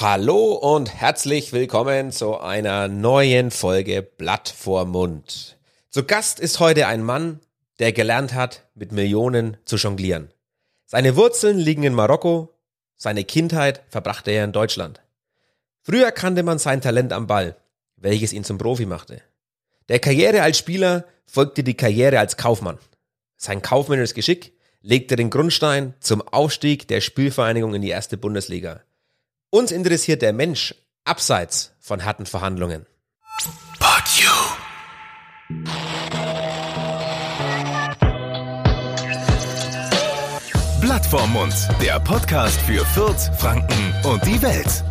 Hallo und herzlich willkommen zu einer neuen Folge Blatt vor Mund. Zu Gast ist heute ein Mann, der gelernt hat, mit Millionen zu jonglieren. Seine Wurzeln liegen in Marokko, seine Kindheit verbrachte er in Deutschland. Früher kannte man sein Talent am Ball, welches ihn zum Profi machte. Der Karriere als Spieler folgte die Karriere als Kaufmann. Sein kaufmännisches Geschick legte den Grundstein zum Aufstieg der Spielvereinigung in die erste Bundesliga. Uns interessiert der Mensch abseits von harten Verhandlungen. But you. Blatt vorm Mund, der Podcast für Fürth, Franken und die Welt.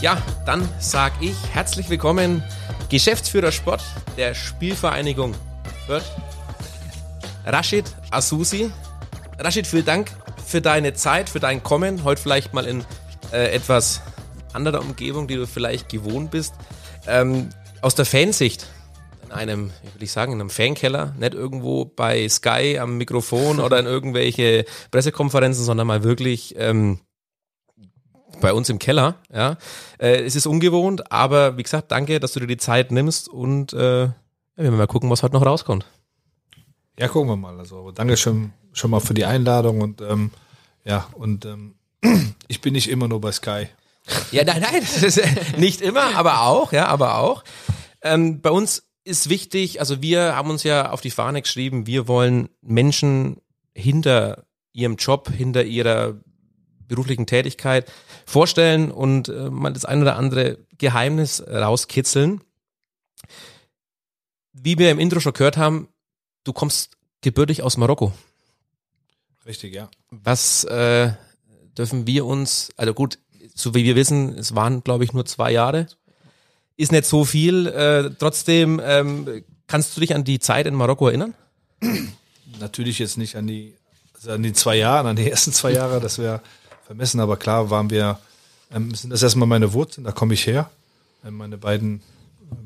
Ja, dann sag ich herzlich willkommen, Geschäftsführer Sport der Spielvereinigung Fürth, Rashid Asusi. Rashid, vielen Dank für deine Zeit, für dein Kommen. Heute vielleicht mal in äh, etwas anderer Umgebung, die du vielleicht gewohnt bist. Ähm, aus der Fansicht, in einem, wie will ich sagen, in einem Fankeller, nicht irgendwo bei Sky am Mikrofon oder in irgendwelche Pressekonferenzen, sondern mal wirklich ähm, bei uns im Keller. Ja, äh, es ist ungewohnt, aber wie gesagt, danke, dass du dir die Zeit nimmst und äh, wir werden mal gucken, was heute noch rauskommt. Ja, gucken wir mal. Also danke schon, schon mal für die Einladung und ähm, ja, und ähm, ich bin nicht immer nur bei Sky. Ja, nein, nein, das ist, nicht immer, aber auch, ja, aber auch. Ähm, bei uns ist wichtig, also wir haben uns ja auf die Fahne geschrieben, wir wollen Menschen hinter ihrem Job, hinter ihrer beruflichen Tätigkeit vorstellen und äh, mal das ein oder andere Geheimnis rauskitzeln. Wie wir im Intro schon gehört haben, du kommst gebürtig aus Marokko. Richtig, ja. Was äh, dürfen wir uns, also gut, so wie wir wissen, es waren, glaube ich, nur zwei Jahre. Ist nicht so viel. Äh, trotzdem, ähm, kannst du dich an die Zeit in Marokko erinnern? Natürlich jetzt nicht an die, also an die zwei Jahre, an die ersten zwei Jahre, das wäre vermessen, aber klar waren wir, ähm, sind das erstmal meine Wurzeln, da komme ich her. Ähm, meine beiden,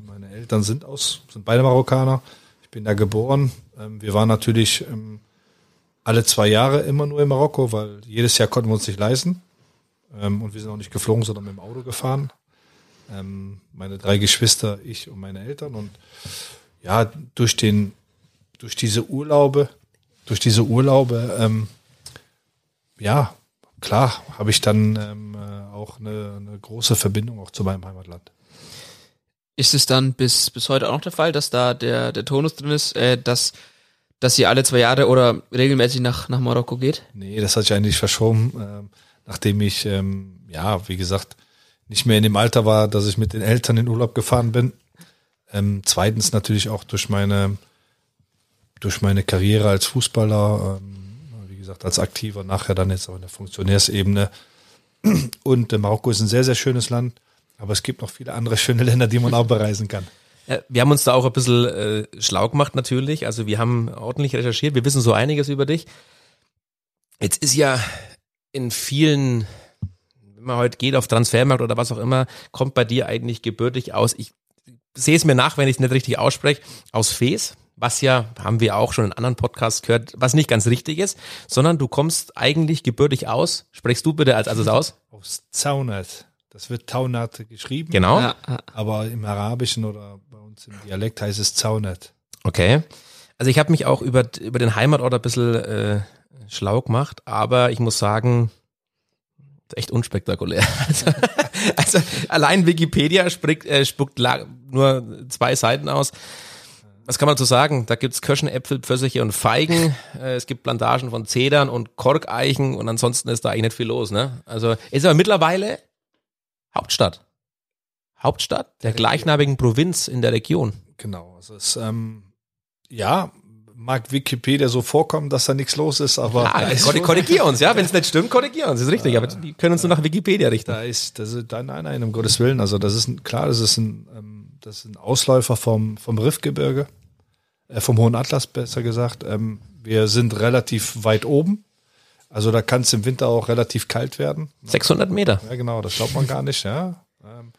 meine Eltern sind aus, sind beide Marokkaner. Ich bin da geboren. Ähm, wir waren natürlich ähm, alle zwei Jahre immer nur in Marokko, weil jedes Jahr konnten wir uns nicht leisten. Ähm, und wir sind auch nicht geflogen, sondern mit dem Auto gefahren. Ähm, meine drei Geschwister, ich und meine Eltern. Und ja, durch den, durch diese Urlaube, durch diese Urlaube, ähm, ja, klar, habe ich dann ähm, äh, auch eine, eine große Verbindung auch zu meinem Heimatland. Ist es dann bis, bis heute auch noch der Fall, dass da der, der Tonus drin ist, äh, dass, dass ihr alle zwei Jahre oder regelmäßig nach, nach Marokko geht? Nee, das hat sich eigentlich verschoben, ähm, nachdem ich, ähm, ja, wie gesagt, nicht mehr in dem Alter war, dass ich mit den Eltern in Urlaub gefahren bin. Ähm, zweitens natürlich auch durch meine, durch meine Karriere als Fußballer, ähm, gesagt, als Aktiver, nachher dann jetzt auch in der Funktionärsebene. Und äh, Marokko ist ein sehr, sehr schönes Land, aber es gibt noch viele andere schöne Länder, die man auch bereisen kann. Wir haben uns da auch ein bisschen äh, schlau gemacht natürlich. Also wir haben ordentlich recherchiert. Wir wissen so einiges über dich. Jetzt ist ja in vielen, wenn man heute geht auf Transfermarkt oder was auch immer, kommt bei dir eigentlich gebürtig aus. Ich sehe es mir nach, wenn ich es nicht richtig ausspreche, aus Fes. Was ja, haben wir auch schon in anderen Podcasts gehört, was nicht ganz richtig ist, sondern du kommst eigentlich gebürtig aus. Sprichst du bitte als also aus? Aus Zaunat. Das wird Taunat geschrieben. Genau. Ja. Aber im Arabischen oder bei uns im Dialekt heißt es Zaunet. Okay. Also ich habe mich auch über, über den Heimatort ein bisschen äh, schlau gemacht, aber ich muss sagen, echt unspektakulär. Also, also allein Wikipedia spricht, äh, spuckt nur zwei Seiten aus. Was kann man dazu sagen? Da gibt's Kirschen, Äpfel, Pfirsiche und Feigen. Äh, es gibt Plantagen von Zedern und Korkeichen und ansonsten ist da eigentlich nicht viel los. Ne? Also ist aber mittlerweile Hauptstadt. Hauptstadt der gleichnamigen Provinz in der Region. Genau. Also es, ähm, ja, mag Wikipedia so vorkommen, dass da nichts los ist, aber da, ist korrigier uns, ja. Wenn es nicht stimmt, korrigier uns. Das ist richtig, aber die können uns nur nach Wikipedia richten. da ist, das ist, nein, nein, nein, um Gottes Willen. Also das ist ein, klar, das ist ein, ähm, das ist ein Ausläufer vom, vom Riffgebirge, vom Hohen Atlas besser gesagt. Ähm, wir sind relativ weit oben. Also da kann es im Winter auch relativ kalt werden. 600 Meter. Ja, genau, das glaubt man gar nicht, ja. Ähm,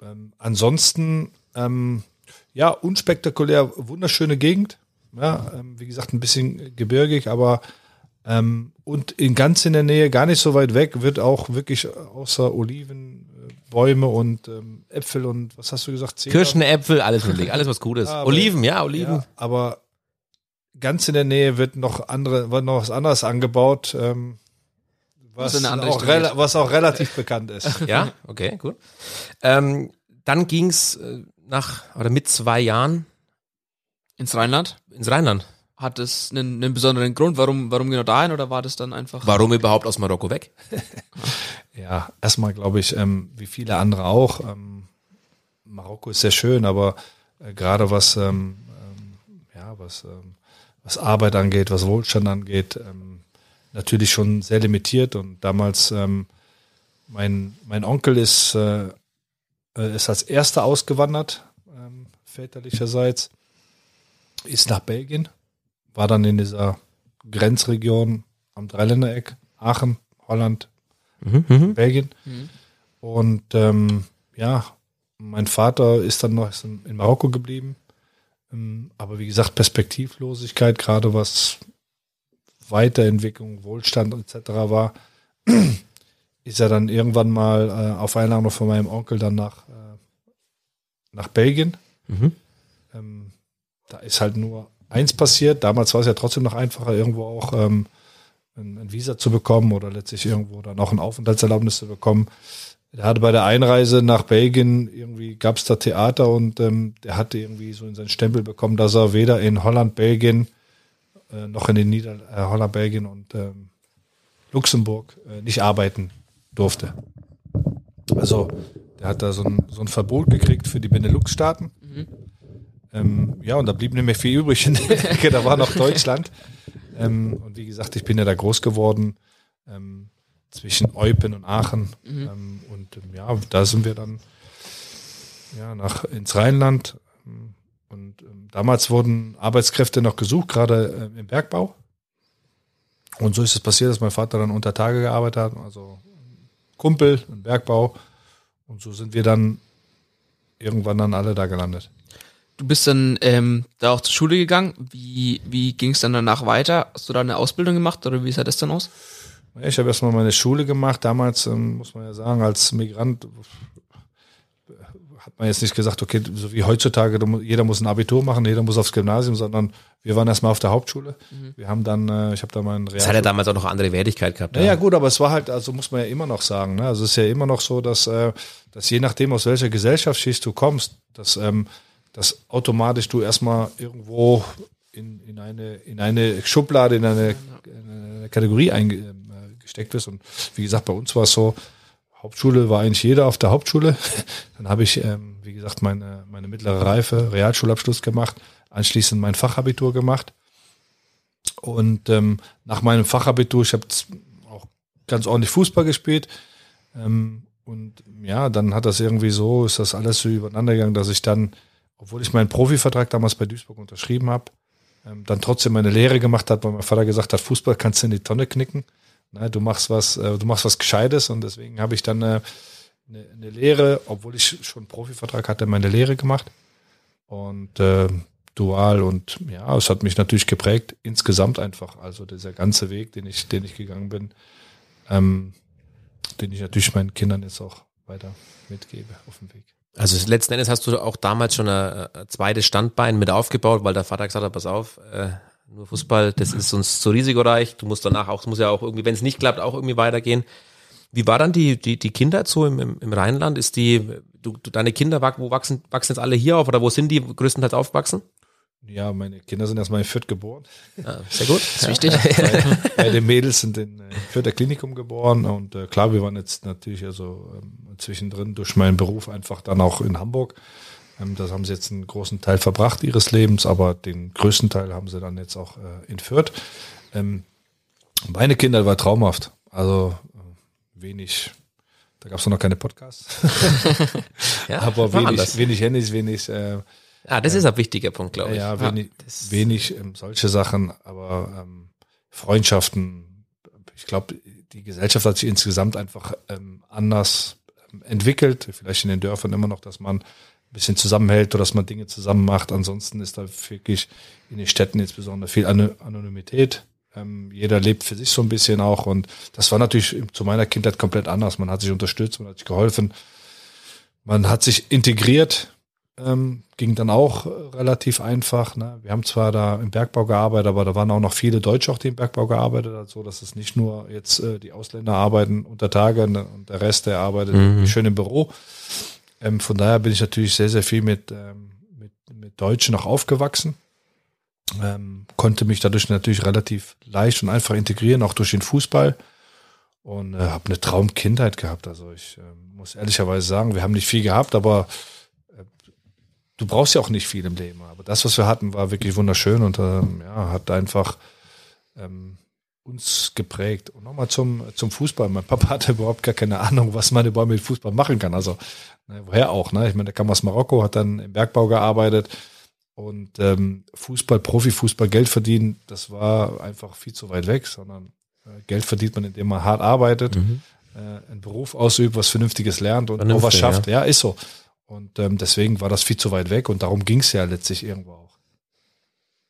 ähm, ansonsten, ähm, ja, unspektakulär, wunderschöne Gegend. Ja, ähm, wie gesagt, ein bisschen gebirgig, aber ähm, und in ganz in der Nähe, gar nicht so weit weg, wird auch wirklich außer Oliven, äh, Bäume und ähm, Äpfel und was hast du gesagt? Zedern? Kirschen, Äpfel, alles möglich, alles was Gutes. Ja, aber- Oliven, ja, Oliven. Ja, aber ganz in der Nähe wird noch andere, wird noch was anderes angebaut, ähm, was, Was in eine andere auch, was auch relativ bekannt ist. Ja, okay, gut. Ähm, dann ging's äh, nach oder mit zwei Jahren Ins Rheinland? ins Rheinland. Hat es einen, einen besonderen Grund, warum, warum genau dahin oder war das dann einfach? Warum überhaupt aus Marokko weg? Ja, erstmal glaube ich, ähm, wie viele andere auch. Ähm, Marokko ist sehr schön, aber äh, gerade was, ähm, ähm, ja, was, ähm, was Arbeit angeht, was Wohlstand angeht, ähm, natürlich schon sehr limitiert. Und damals, ähm, mein, mein Onkel ist, äh, äh, ist als erster ausgewandert, ähm, väterlicherseits, ist nach Belgien, war dann in dieser Grenzregion am Dreiländereck, Aachen, Holland, Belgien. Und ähm, ja, mein Vater ist dann noch in Marokko geblieben. Ähm, aber wie gesagt, Perspektivlosigkeit, gerade was Weiterentwicklung, Wohlstand etc. war, ist er dann irgendwann mal äh, auf Einladung von meinem Onkel dann nach, äh, nach Belgien. Ähm, da ist halt nur eins passiert. Damals war es ja trotzdem noch einfacher, irgendwo auch ähm, ein, ein Visa zu bekommen oder letztlich irgendwo dann auch ein Aufenthaltserlaubnis zu bekommen. Er hatte bei der Einreise nach Belgien irgendwie gab es da Theater und ähm, der hatte irgendwie so in seinen Stempel bekommen, dass er weder in Holland, Belgien äh, noch in den Nieder äh, Holland, Belgien und ähm, Luxemburg äh, nicht arbeiten durfte. Also der hat da so ein, so ein Verbot gekriegt für die Benelux-Staaten. Ähm, ja, und da blieb nicht mehr viel übrig in der Ecke, da war noch Deutschland. Ähm, und wie gesagt, ich bin ja da groß geworden ähm, zwischen Eupen und Aachen. Ähm, und ähm, ja, da sind wir dann ja, nach ins Rheinland. Und ähm, damals wurden Arbeitskräfte noch gesucht, gerade ähm, im Bergbau. Und so ist es passiert, dass mein Vater dann unter Tage gearbeitet hat, also Kumpel im Bergbau. Und so sind wir dann irgendwann dann alle da gelandet. Du bist dann ähm, da auch zur Schule gegangen. Wie, wie ging es dann danach weiter? Hast du da eine Ausbildung gemacht oder wie sah das dann aus? Ich habe erstmal meine Schule gemacht. Damals, ähm, muss man ja sagen, als Migrant äh, hat man jetzt nicht gesagt, okay, so wie heutzutage, jeder muss ein Abitur machen, jeder muss aufs Gymnasium, sondern wir waren erstmal auf der Hauptschule. Wir haben dann, äh, ich habe da meinen Das hat ja damals auch noch andere Wertigkeit gehabt. Ja, ja, gut, aber es war halt, also muss man ja immer noch sagen, ne? Also es ist ja immer noch so, dass, äh, dass je nachdem, aus welcher Gesellschaftsschicht du kommst, dass, ähm, dass automatisch du erstmal irgendwo in, in, eine, in eine Schublade, in eine, in eine Kategorie eingesteckt wirst. Und wie gesagt, bei uns war es so, Hauptschule war eigentlich jeder auf der Hauptschule. Dann habe ich, ähm, wie gesagt, meine, meine mittlere Reife, Realschulabschluss gemacht, anschließend mein Fachabitur gemacht. Und ähm, nach meinem Fachabitur, ich habe auch ganz ordentlich Fußball gespielt. Ähm, und ja, dann hat das irgendwie so, ist das alles so übereinander gegangen, dass ich dann, obwohl ich meinen Profivertrag damals bei Duisburg unterschrieben habe, ähm, dann trotzdem meine Lehre gemacht hat, weil mein Vater gesagt hat, Fußball kannst du in die Tonne knicken. Na, du machst was, äh, du machst was Gescheites und deswegen habe ich dann äh, eine, eine Lehre, obwohl ich schon einen Profivertrag hatte, meine Lehre gemacht. Und äh, dual und ja, es hat mich natürlich geprägt, insgesamt einfach. Also dieser ganze Weg, den ich, den ich gegangen bin, ähm, den ich natürlich meinen Kindern jetzt auch weiter mitgebe auf dem Weg. Also letzten Endes hast du auch damals schon ein, ein zweites Standbein mit aufgebaut, weil der Vater gesagt hat, pass auf, äh, nur Fußball, das ist uns zu risikoreich. Du musst danach auch, es muss ja auch irgendwie, wenn es nicht klappt, auch irgendwie weitergehen. Wie war dann die, die, die Kindheit so im, im, Rheinland? Ist die, du, du, deine Kinder, wo wachsen, wachsen jetzt alle hier auf oder wo sind die größtenteils aufgewachsen? Ja, meine Kinder sind erstmal in Fürth geboren. Ja, sehr gut. Das ist wichtig. Beide, beide Mädels sind in äh, Fürther Klinikum geboren und äh, klar, wir waren jetzt natürlich also ähm, zwischendrin durch meinen Beruf einfach dann auch in Hamburg. Ähm, das haben sie jetzt einen großen Teil verbracht ihres Lebens, aber den größten Teil haben sie dann jetzt auch äh, in Fürth. Ähm, meine Kinder war traumhaft. Also äh, wenig, da gab es noch keine Podcasts, Ja, aber wenig, wenig Handys, wenig äh, Ja, das ist ein wichtiger Punkt, glaube ich. ja, wenig, das- wenig ähm, solche Sachen, aber ähm, Freundschaften. Ich glaube, die Gesellschaft hat sich insgesamt einfach ähm, anders ähm, entwickelt. Vielleicht in den Dörfern immer noch, dass man bisschen zusammenhält oder dass man Dinge zusammen macht. Ansonsten ist da wirklich in den Städten insbesondere viel Anonymität. Ähm, jeder lebt für sich so ein bisschen auch und das war natürlich zu meiner Kindheit komplett anders. Man hat sich unterstützt, man hat sich geholfen, man hat sich integriert, ähm, ging dann auch relativ einfach. Ne? Wir haben zwar da im Bergbau gearbeitet, aber da waren auch noch viele Deutsche, auch die im Bergbau gearbeitet hat, so dass es nicht nur jetzt äh, die Ausländer arbeiten unter Tage ne, und der Rest, der arbeitet mhm. schön im Büro. Ähm, von daher bin ich natürlich sehr, sehr viel mit, ähm, mit, mit Deutschen auch aufgewachsen. Ähm, konnte mich dadurch natürlich relativ leicht und einfach integrieren, auch durch den Fußball. Und äh, habe eine Traumkindheit gehabt. Also ich äh, muss ehrlicherweise sagen, wir haben nicht viel gehabt, aber äh, du brauchst ja auch nicht viel im Leben. Aber das, was wir hatten, war wirklich wunderschön und ähm, ja, hat einfach ähm, uns geprägt. Und nochmal zum, zum Fußball. Mein Papa hatte überhaupt gar keine Ahnung, was meine Bäume mit Fußball machen kann. Also, ne, woher auch, ne? Ich meine, der kam aus Marokko, hat dann im Bergbau gearbeitet und ähm, Fußball, Profifußball, Geld verdienen, das war einfach viel zu weit weg, sondern äh, Geld verdient man, indem man hart arbeitet, mhm. äh, einen Beruf ausübt, was Vernünftiges lernt und auch was schafft. Ja. ja, ist so. Und ähm, deswegen war das viel zu weit weg und darum ging es ja letztlich irgendwo auch.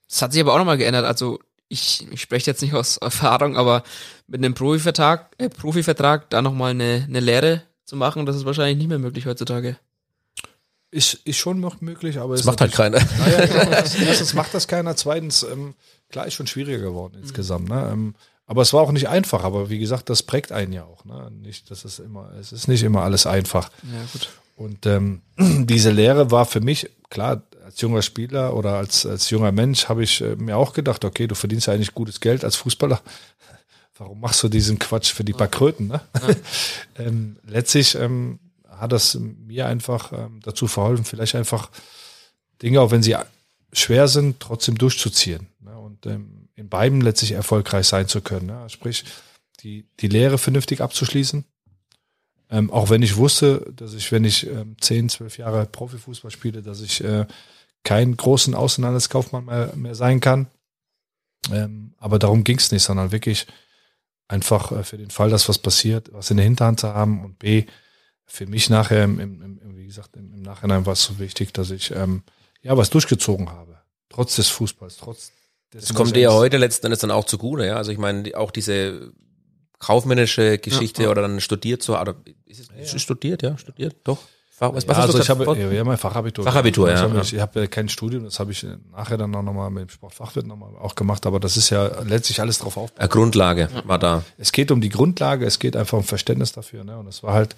Das hat sich aber auch nochmal geändert. Also ich, ich spreche jetzt nicht aus Erfahrung, aber mit einem Profivertrag, äh, Profivertrag da nochmal eine, eine Lehre zu machen, das ist wahrscheinlich nicht mehr möglich heutzutage. Ist, ist schon noch möglich, aber das macht halt keiner. Naja, erstens macht das keiner, zweitens, ähm, klar, ist schon schwieriger geworden mhm. insgesamt. Ne? Ähm, aber es war auch nicht einfach, aber wie gesagt, das prägt einen ja auch. Ne? Nicht, das ist immer, es ist nicht immer alles einfach. Ja, gut. Und ähm, diese Lehre war für mich, klar, als junger Spieler oder als, als junger Mensch habe ich äh, mir auch gedacht, okay, du verdienst ja eigentlich gutes Geld als Fußballer. Warum machst du diesen Quatsch für die paar Kröten? Ne? Ähm, letztlich ähm, hat das mir einfach ähm, dazu verholfen, vielleicht einfach Dinge, auch wenn sie schwer sind, trotzdem durchzuziehen. Ne? Und ähm, in beiden letztlich erfolgreich sein zu können. Ne? Sprich, die, die Lehre vernünftig abzuschließen. Ähm, auch wenn ich wusste, dass ich, wenn ich ähm, 10, 12 Jahre Profifußball spiele, dass ich äh, keinen großen Außenhandelskaufmann mehr, mehr sein kann. Ähm, aber darum ging es nicht, sondern wirklich einfach äh, für den Fall, dass was passiert, was in der Hinterhand zu haben und B, für mich nachher, im, im, im, wie gesagt, im, Nachhinein war es so wichtig, dass ich ähm, ja was durchgezogen habe. Trotz des Fußballs, trotz des. Das kommt dir ja heute letzten Endes dann auch zugute, ja. Also ich meine, auch diese kaufmännische Geschichte ja, ja. oder dann studiert so, oder ist es, es studiert, ja, studiert, doch. Fach, was, was ja, also ich habe ja, mein Fachabitur. Fachabitur, ja. Ich, habe kein Studium, das habe ich nachher dann auch nochmal mit dem Sportfachwirt nochmal auch gemacht, aber das ist ja letztlich alles drauf auf. Eine Grundlage war da. Es geht um die Grundlage, es geht einfach um Verständnis dafür, ne? Und es war halt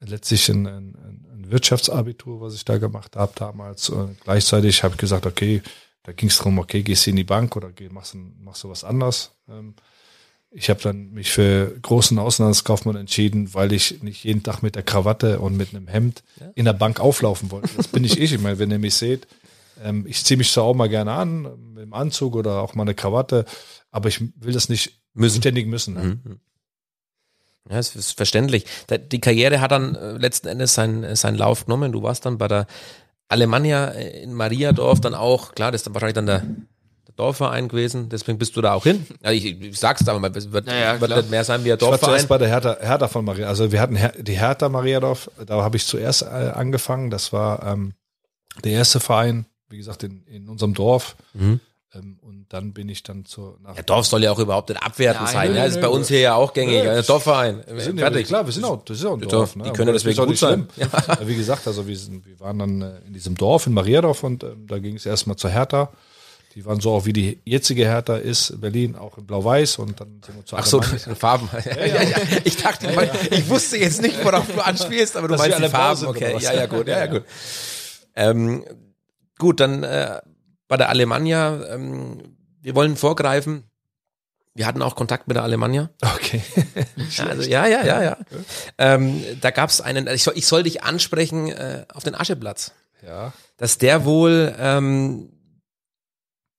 letztlich ein, ein, ein Wirtschaftsabitur, was ich da gemacht habe damals. Und gleichzeitig habe ich gesagt, okay, da ging es darum, okay, gehst du in die Bank oder geh, machst, machst du was anderes. Ähm, ich habe dann mich für großen Auslandskaufmann entschieden, weil ich nicht jeden Tag mit der Krawatte und mit einem Hemd ja. in der Bank auflaufen wollte. Das bin ich ich. Ich meine, wenn ihr mich seht, ähm, ich ziehe mich zwar auch mal gerne an, mit dem Anzug oder auch mal eine Krawatte, aber ich will das nicht müssen. ständig müssen. Ne? Mhm. Ja, das ist verständlich. Die Karriere hat dann äh, letzten Endes seinen, seinen Lauf genommen. Du warst dann bei der Alemannia in Mariadorf dann auch, klar, das ist dann wahrscheinlich dann der Dorfverein gewesen, deswegen bist du da auch hin. Also ich, ich sag's aber mal, es wird, naja, wird nicht mehr sein wie ein Dorfverein. Ich war zuerst bei der Hertha, Hertha von Maria, also wir hatten Her die Hertha Mariadorf, da habe ich zuerst äh, angefangen, das war ähm, der erste Verein, wie gesagt, in, in unserem Dorf. Mhm. Ähm, und dann bin ich dann zur. Nach ja, Dorf soll ja auch überhaupt nicht abwertend Nein, sein. Nö, ne? Das ist bei uns hier ja auch gängig. Ja, Dorfverein. Wir sind Fertig. Ja, klar, wir sind auch, das ist auch ein Dorf. Ne? Die können deswegen gut sein. Ja. Wie gesagt, also wir, sind, wir waren dann äh, in diesem Dorf in Mariadorf und ähm, da ging es erstmal zur Hertha. Die waren so auch wie die jetzige Hertha ist, Berlin auch in Blau-Weiß und dann sind wir zu Ach so, Farben. Ja, ja, ja. Ich dachte, ich wusste jetzt nicht, worauf du anspielst, aber du das meinst die Farben. Okay, ja, ja, gut, ja, ja, gut. Ähm, gut, dann äh, bei der Alemannia, ähm, wir wollen vorgreifen. Wir hatten auch Kontakt mit der Alemannia. Okay. also, ja, ja, ja, ja. Ähm, da gab es einen, ich soll, ich soll dich ansprechen äh, auf den Ascheplatz. Ja. Dass der wohl ähm,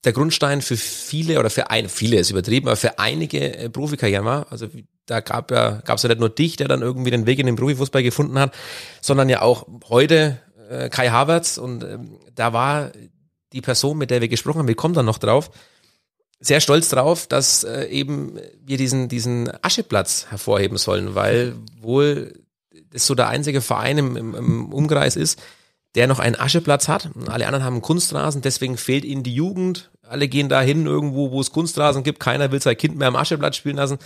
der Grundstein für viele oder für ein, viele ist übertrieben, aber für einige äh, Profikarrieren war. Also da gab ja, gab es ja nicht nur dich, der dann irgendwie den Weg in den Profifußball gefunden hat, sondern ja auch heute äh, Kai Havertz und ähm, da war die Person, mit der wir gesprochen haben, wir kommen dann noch drauf, sehr stolz drauf, dass äh, eben wir diesen, diesen Ascheplatz hervorheben sollen, weil wohl das so der einzige Verein im, im, im Umkreis ist, der noch einen Ascheplatz hat. Alle anderen haben Kunstrasen, deswegen fehlt ihnen die Jugend. Alle gehen dahin irgendwo, wo es Kunstrasen gibt. Keiner will sein Kind mehr am Ascheplatz spielen lassen.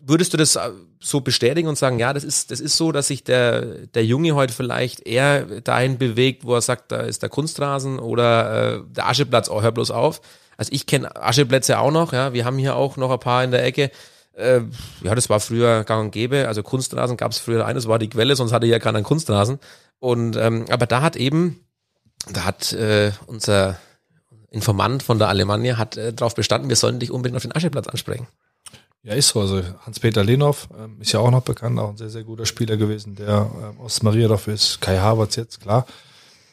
Würdest du das äh, so bestätigen und sagen, ja, das ist, das ist so, dass sich der, der Junge heute vielleicht eher dahin bewegt, wo er sagt, da ist der Kunstrasen oder äh, der Ascheplatz, oh, hör bloß auf. Also ich kenne Ascheplätze auch noch, ja. Wir haben hier auch noch ein paar in der Ecke. Äh, ja, das war früher gang und gäbe. Also Kunstrasen gab es früher eines, war die Quelle, sonst hatte ja keiner einen Kunstrasen. Und ähm, aber da hat eben, da hat äh, unser Informant von der Alemannia hat äh, darauf bestanden, wir sollen dich unbedingt auf den Ascheplatz ansprechen. Ja, ist so. Also Hans-Peter Lenhoff ähm, ist ja auch noch bekannt, auch ein sehr, sehr guter Spieler gewesen, der ähm, aus Mariadorf ist. Kai Havertz jetzt, klar.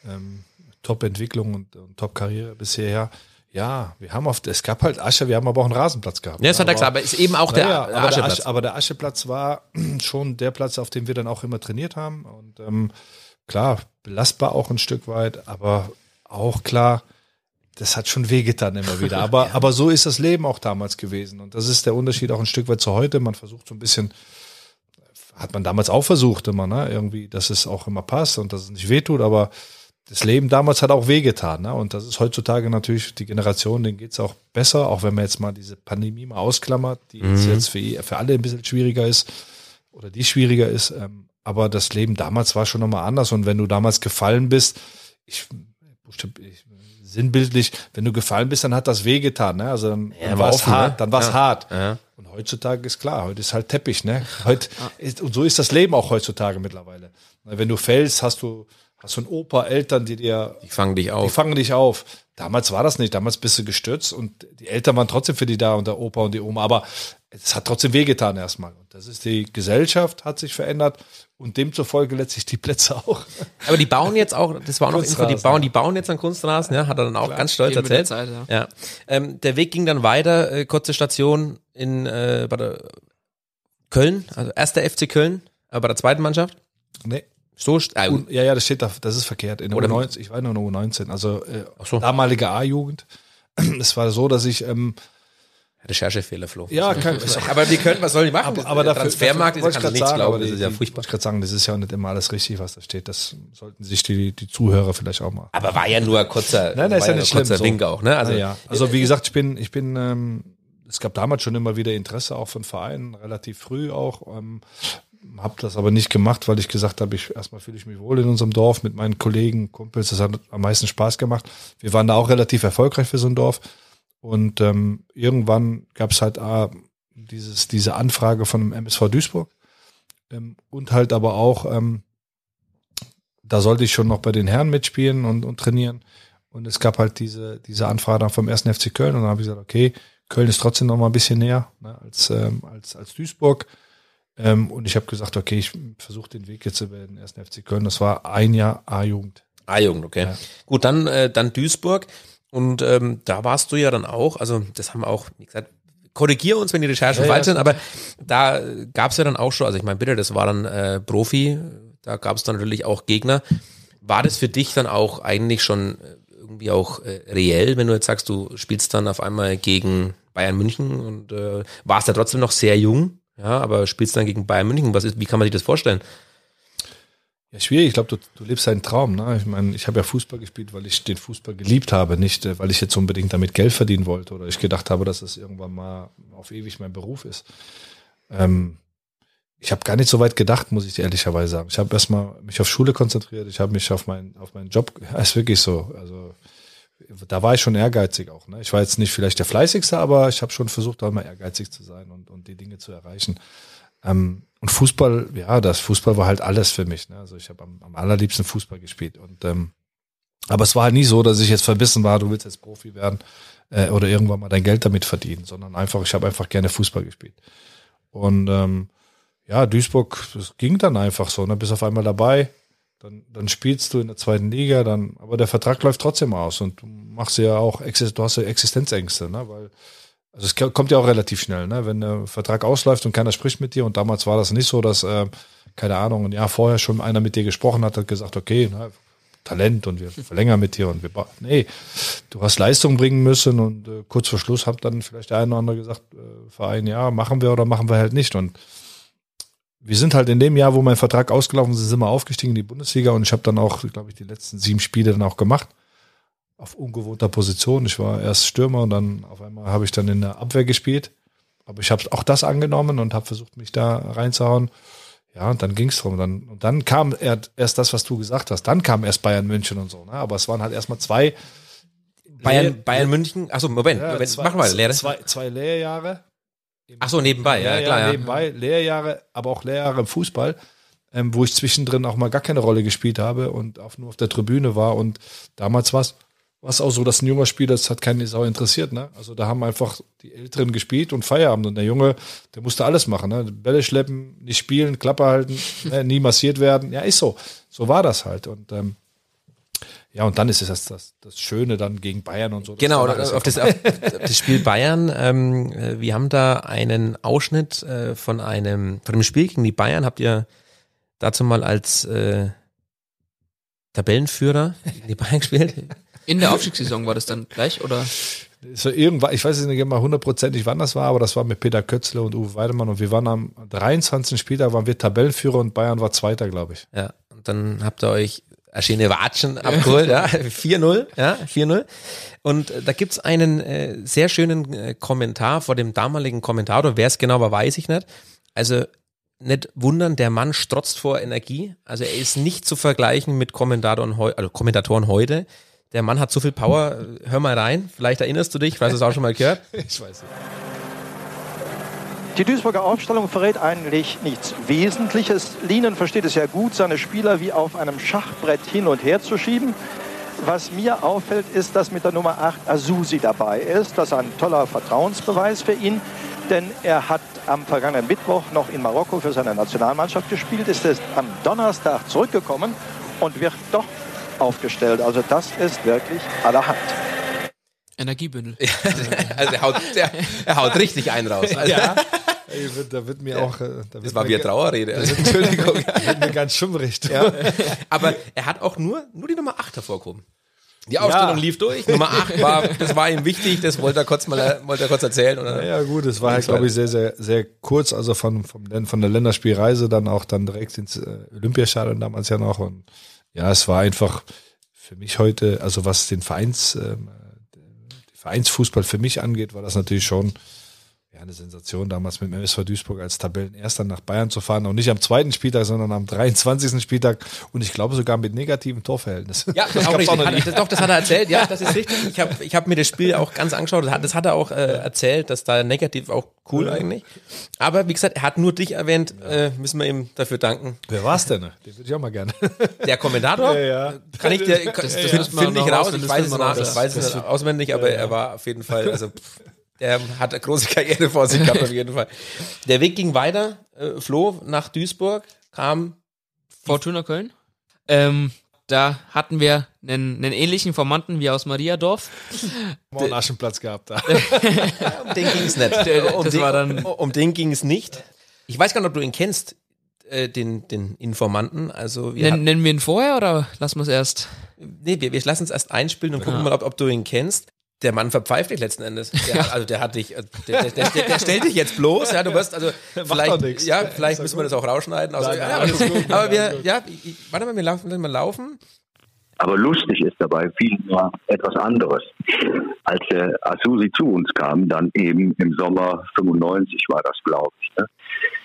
Ähm, Top-Entwicklung und, und Top-Karriere bisher. Ja, wir haben oft, es gab halt Asche, wir haben aber auch einen Rasenplatz gehabt. Ja, das hat er gesagt, aber ist eben auch der ja, aber, der Ascheplatz. Asche, aber der Ascheplatz war schon der Platz, auf dem wir dann auch immer trainiert haben. Und ähm, klar, belastbar auch ein Stück weit, aber auch klar, das hat schon wehgetan immer wieder. Aber, aber so ist das Leben auch damals gewesen. Und das ist der Unterschied auch ein Stück weit zu heute. Man versucht so ein bisschen, hat man damals auch versucht immer, ne? Irgendwie, dass es auch immer passt und dass es nicht wehtut, aber das Leben damals hat auch wehgetan, ne? Und das ist heutzutage natürlich die Generation, denen geht's auch besser, auch wenn man jetzt mal diese Pandemie mal ausklammert, die Mhm. jetzt für, für alle ein bisschen schwieriger ist oder die schwieriger ist. Ähm, aber das Leben damals war schon nochmal anders. Und wenn du damals gefallen bist, ich, ich sinnbildlich, wenn du gefallen bist, dann hat das wehgetan. Ne? Also dann, Ja, war es hart. ne? Dann war es Ja. hart. Ja. Und heutzutage ist klar, heute ist halt Teppich, ne? Heute ist, und so ist das Leben auch heutzutage mittlerweile. Wenn du fällst, hast du, hast du einen Opa, Eltern, die dir, Die fangen dich die auf. fangen dich auf. Damals war das nicht. Damals bist du gestürzt und die Eltern waren trotzdem für die da und der Opa und die Oma. Aber es hat trotzdem wehgetan erstmal. Das ist die Gesellschaft hat sich verändert und demzufolge letztlich die Plätze auch. Aber die bauen jetzt auch, das war auch noch Info, die bauen, ja. die bauen jetzt an Kunstrasen, ja, hat er dann auch ganz stolz mit der erzählt. Zeit, ja. Ähm, der Weg ging dann weiter, äh, kurze Station in äh, bei der Köln, also erster FC Köln, äh, bei der zweiten Mannschaft. Nee. So, äh, ja, ja, das steht da, das ist verkehrt. In der Oder- U19, ich war in der U19, also äh, so. damalige A-Jugend. Es war so, dass ich ähm, Recherchefehler, Flo. ja, kein, aber wir können, was sollen die machen? aber, aber der dafür, Transfermarkt dafür ist, kann ich nichts grad glauben, das ist ja furchtbar. wollte ich gerade sagen, das ist ja auch nicht immer alles richtig, was da steht. Das sollten sich die, die Zuhörer vielleicht auch mal. Aber war ja nur ein kurzer, Nein, war ist ja nicht ein kurzer schlimm, so. Wink auch, ne? Also, Also, ja. also wie gesagt, ich bin, ich bin, ähm, es gab damals schon immer wieder Interesse auch von Vereinen, relativ früh auch. Ähm, habe das aber nicht gemacht, weil ich gesagt habe, ich erstmal fühle ich mich wohl in unserem Dorf mit meinen Kollegen, Kumpels. Das hat am meisten Spaß gemacht. Wir waren da auch relativ erfolgreich für so ein Dorf. Und ähm, irgendwann gab es halt äh, dieses, diese Anfrage von dem MSV Duisburg ähm, und halt aber auch, ähm, da sollte ich schon noch bei den Herren mitspielen und, und trainieren. Und es gab halt diese, diese Anfrage dann vom 1. FC Köln und dann habe ich gesagt, okay, Köln ist trotzdem noch mal ein bisschen näher ne, als, ähm, als, als Duisburg. Ähm, und ich habe gesagt, okay, ich versuche den Weg jetzt über den 1. FC Köln. Das war ein Jahr A-Jugend. A-Jugend, okay. Ja. Gut, dann, äh, dann Duisburg. Und ähm, da warst du ja dann auch, also das haben auch, wie gesagt, korrigier uns, wenn die Recherchen Ja, ja, falsch sind, aber da gab es ja dann auch schon, also ich meine, bitte, das war dann äh, Profi, da gab es dann natürlich auch Gegner. War das für dich dann auch eigentlich schon äh, irgendwie auch äh, reell, wenn du jetzt sagst, du spielst dann auf einmal gegen Bayern München und äh, warst ja trotzdem noch sehr jung, ja, aber spielst dann gegen Bayern München. Was ist, wie kann man sich das vorstellen? Ja, schwierig. Ich glaube, du, du lebst einen Traum. Ne? Ich meine, ich habe ja Fußball gespielt, weil ich den Fußball geliebt habe, nicht äh, weil ich jetzt unbedingt damit Geld verdienen wollte oder ich gedacht habe, dass es irgendwann mal auf ewig mein Beruf ist. Ähm, ich habe gar nicht so weit gedacht, muss ich dir ehrlicherweise sagen. Ich habe erstmal mich auf Schule konzentriert, ich habe mich auf meinen auf meinen Job. Ja, ist wirklich so. Also da war ich schon ehrgeizig auch. Ne? Ich war jetzt nicht vielleicht der fleißigste, aber ich habe schon versucht, auch mal ehrgeizig zu sein und, und die Dinge zu erreichen. Ähm, und Fußball, ja, das Fußball war halt alles für mich. Ne? Also ich habe am, am allerliebsten Fußball gespielt. Und ähm, aber es war halt nie so, dass ich jetzt verbissen war, du willst jetzt Profi werden äh, oder irgendwann mal dein Geld damit verdienen, sondern einfach, ich habe einfach gerne Fußball gespielt. Und ähm, ja, Duisburg, das ging dann einfach so, ne? Bist auf einmal dabei, dann, dann spielst du in der zweiten Liga, dann, aber der Vertrag läuft trotzdem aus und du machst ja auch, du hast ja Existenzängste, ne? Weil also es kommt ja auch relativ schnell, ne? Wenn der Vertrag ausläuft und keiner spricht mit dir und damals war das nicht so, dass, äh, keine Ahnung, ein Jahr vorher schon einer mit dir gesprochen hat, hat gesagt, okay, ne, Talent und wir verlängern mit dir und wir, nee, du hast Leistung bringen müssen und äh, kurz vor Schluss hat dann vielleicht der eine oder andere gesagt, äh, Verein, ja, machen wir oder machen wir halt nicht und wir sind halt in dem Jahr, wo mein Vertrag ausgelaufen ist, sind wir aufgestiegen in die Bundesliga und ich habe dann auch, glaube ich, die letzten sieben Spiele dann auch gemacht. Auf ungewohnter Position. Ich war erst Stürmer und dann auf einmal habe ich dann in der Abwehr gespielt. Aber ich habe auch das angenommen und habe versucht, mich da reinzuhauen. Ja, und dann ging's drum. Dann, und dann kam erst das, was du gesagt hast. Dann kam erst Bayern München und so. Ne? Aber es waren halt erstmal zwei. Bayern, Lehr- Bayern München, achso, Moment, Ja, Moment zwei, mach mal, Lehre. Zwei, zwei Lehrjahre. Achso, nebenbei, ja, klar, ja. nebenbei. Lehrjahre, aber auch Lehrjahre im Fußball, ähm, wo ich zwischendrin auch mal gar keine Rolle gespielt habe und auch nur auf der Tribüne war. Und damals war es auch so, dass ein junger Spieler, das hat keine Sau interessiert. Ne? Also da haben einfach die Älteren gespielt und Feierabend. Und der Junge, der musste alles machen. Ne? Bälle schleppen, nicht spielen, Klappe halten, ne? nie massiert werden. Ja, ist so. So war das halt. Und ähm, ja, und dann ist es das, das, das Schöne dann gegen Bayern und so. Genau, danach auf das, auf das Spiel Bayern. Ähm, äh, wir haben da einen Ausschnitt äh, von einem von dem Spiel gegen die Bayern. Habt ihr dazu mal als äh, Tabellenführer gegen die Bayern gespielt? In der Aufstiegssaison war das dann gleich, oder? So irgendwann, ich weiß nicht immer hundertprozentig, wann das war, aber das war mit Peter Kötzle und Uwe Weidemann und wir waren am 23. Spieltag, waren wir Tabellenführer und Bayern war Zweiter, glaube ich. Ja, und dann habt ihr euch schöne Watschen abgeholt, ja, 4-0, ja, 4-0. Und äh, da gibt's einen äh, sehr schönen äh, Kommentar vor dem damaligen Kommentator, wer es genau war, weiß ich nicht. Also nicht wundern, der Mann strotzt vor Energie. Also er ist nicht zu vergleichen mit Kommentatoren, heu also Kommentatoren heute. Der Mann hat so viel Power. Hör mal rein. Vielleicht erinnerst du dich, hast du es auch schon mal gehört. Ich weiß nicht. Die Duisburger Aufstellung verrät eigentlich nichts Wesentliches. Lienen versteht es ja gut, seine Spieler wie auf einem Schachbrett hin und her zu schieben. Was mir auffällt, ist, dass mit der Nummer 8 Azusi dabei ist. Das ist ein toller Vertrauensbeweis für ihn, denn er hat am vergangenen Mittwoch noch in Marokko für seine Nationalmannschaft gespielt, ist am Donnerstag zurückgekommen und wird doch aufgestellt. Also das ist wirklich allerhand. Energiebündel. Also er haut, der, er haut richtig einen raus. Also, Ja, ey, da wird mir auch. äh, Da wird Das war mir, wie eine Trauerrede. Also, Entschuldigung. wird mir ganz schummrig. Ja. Aber er hat auch nur, nur die Nummer 8 hervorgehoben. Die Aufstellung Ja. lief durch. Nummer 8 war, das war ihm wichtig, das wollte er kurz mal, wollte er kurz erzählen. Oder? Ja, gut, es war halt, glaube ich, sehr, sehr, sehr kurz, also von, vom, Län- von der Länderspielreise dann auch dann direkt ins äh, Olympiastadion damals ja noch. Und ja, es war einfach für mich heute, also was den Vereins, ähm, die Vereinsfußball für mich angeht, war das natürlich schon ja, eine Sensation, damals mit dem MSV Duisburg als Tabellenerster nach Bayern zu fahren. Und nicht am zweiten Spieltag, sondern am 23. Spieltag. Und ich glaube sogar mit negativem Torverhältnis. Ja, das auch richtig. Hat, das, doch, das hat er erzählt. Ja, das ist richtig. Ich habe ich hab mir das Spiel auch ganz angeschaut. Das hat, er auch äh, erzählt, dass da negativ auch cool eigentlich. Aber wie gesagt, er hat nur dich erwähnt. Äh, müssen wir ihm dafür danken. Wer war's denn? Den würde ich auch mal gerne. Der Kommentator? Ja, ja. Kann ich dir, das, das finde find ich noch raus. Ich weiß es, ich weiß es nicht auswendig, aber er war auf jeden Fall, also pff, der hat eine große Karriere vor sich gehabt, auf jeden Fall. Der Weg ging weiter. Äh, Flo nach Duisburg kam Fortuna Köln. Ähm, da hatten wir einen, einen ähnlichen Formanten wie aus Mariadorf. Einen Aschenplatz gehabt da. Um den ging es nicht. Der- um, das den, war dann- um den ging es nicht. Ich weiß gar nicht, ob du ihn kennst, äh, den, den Informanten. Also wir, Nen, nennen wir ihn vorher oder lassen wir es erst? nee, wir, wir lassen es erst einspielen und gucken mal, ob, ob du ihn kennst. Der Mann verpfeift dich letzten Endes. Der, also der hat dich, äh, der, der, der, stellt dich jetzt bloß. Ja, du wirst also vielleicht, ja, vielleicht müssen wir das auch rausschneiden. Also, Nein, ja, aber gut, aber wir, gut. ja, ich, warte mal, wir laufen, mal laufen. Aber lustig ist dabei vielmehr etwas anderes. Als der Asusi zu uns kam, dann eben im Sommer 95 war das, glaube ich, ne?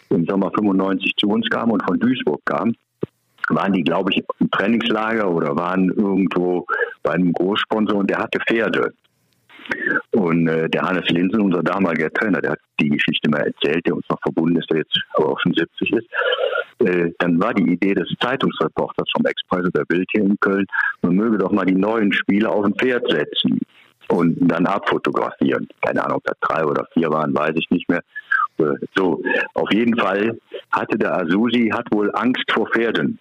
im Sommer 95 zu uns kam und von Duisburg kam, waren die, glaube ich, im Trainingslager oder waren irgendwo bei einem Großsponsor und der hatte Pferde. Und äh, der Hannes Linsen, unser damaliger Trainer, der hat die Geschichte mal erzählt, der uns noch verbunden ist, der jetzt aber auch schon 70 ist. Äh, dann war die Idee des Zeitungsreporters vom Express oder Bild hier in Köln, man möge doch mal die neuen Spieler auf ein Pferd setzen und dann abfotografieren. Keine Ahnung, ob das drei oder vier waren, weiß ich nicht mehr. Äh, So, auf jeden Fall hatte der Asusi hat wohl Angst vor Pferden.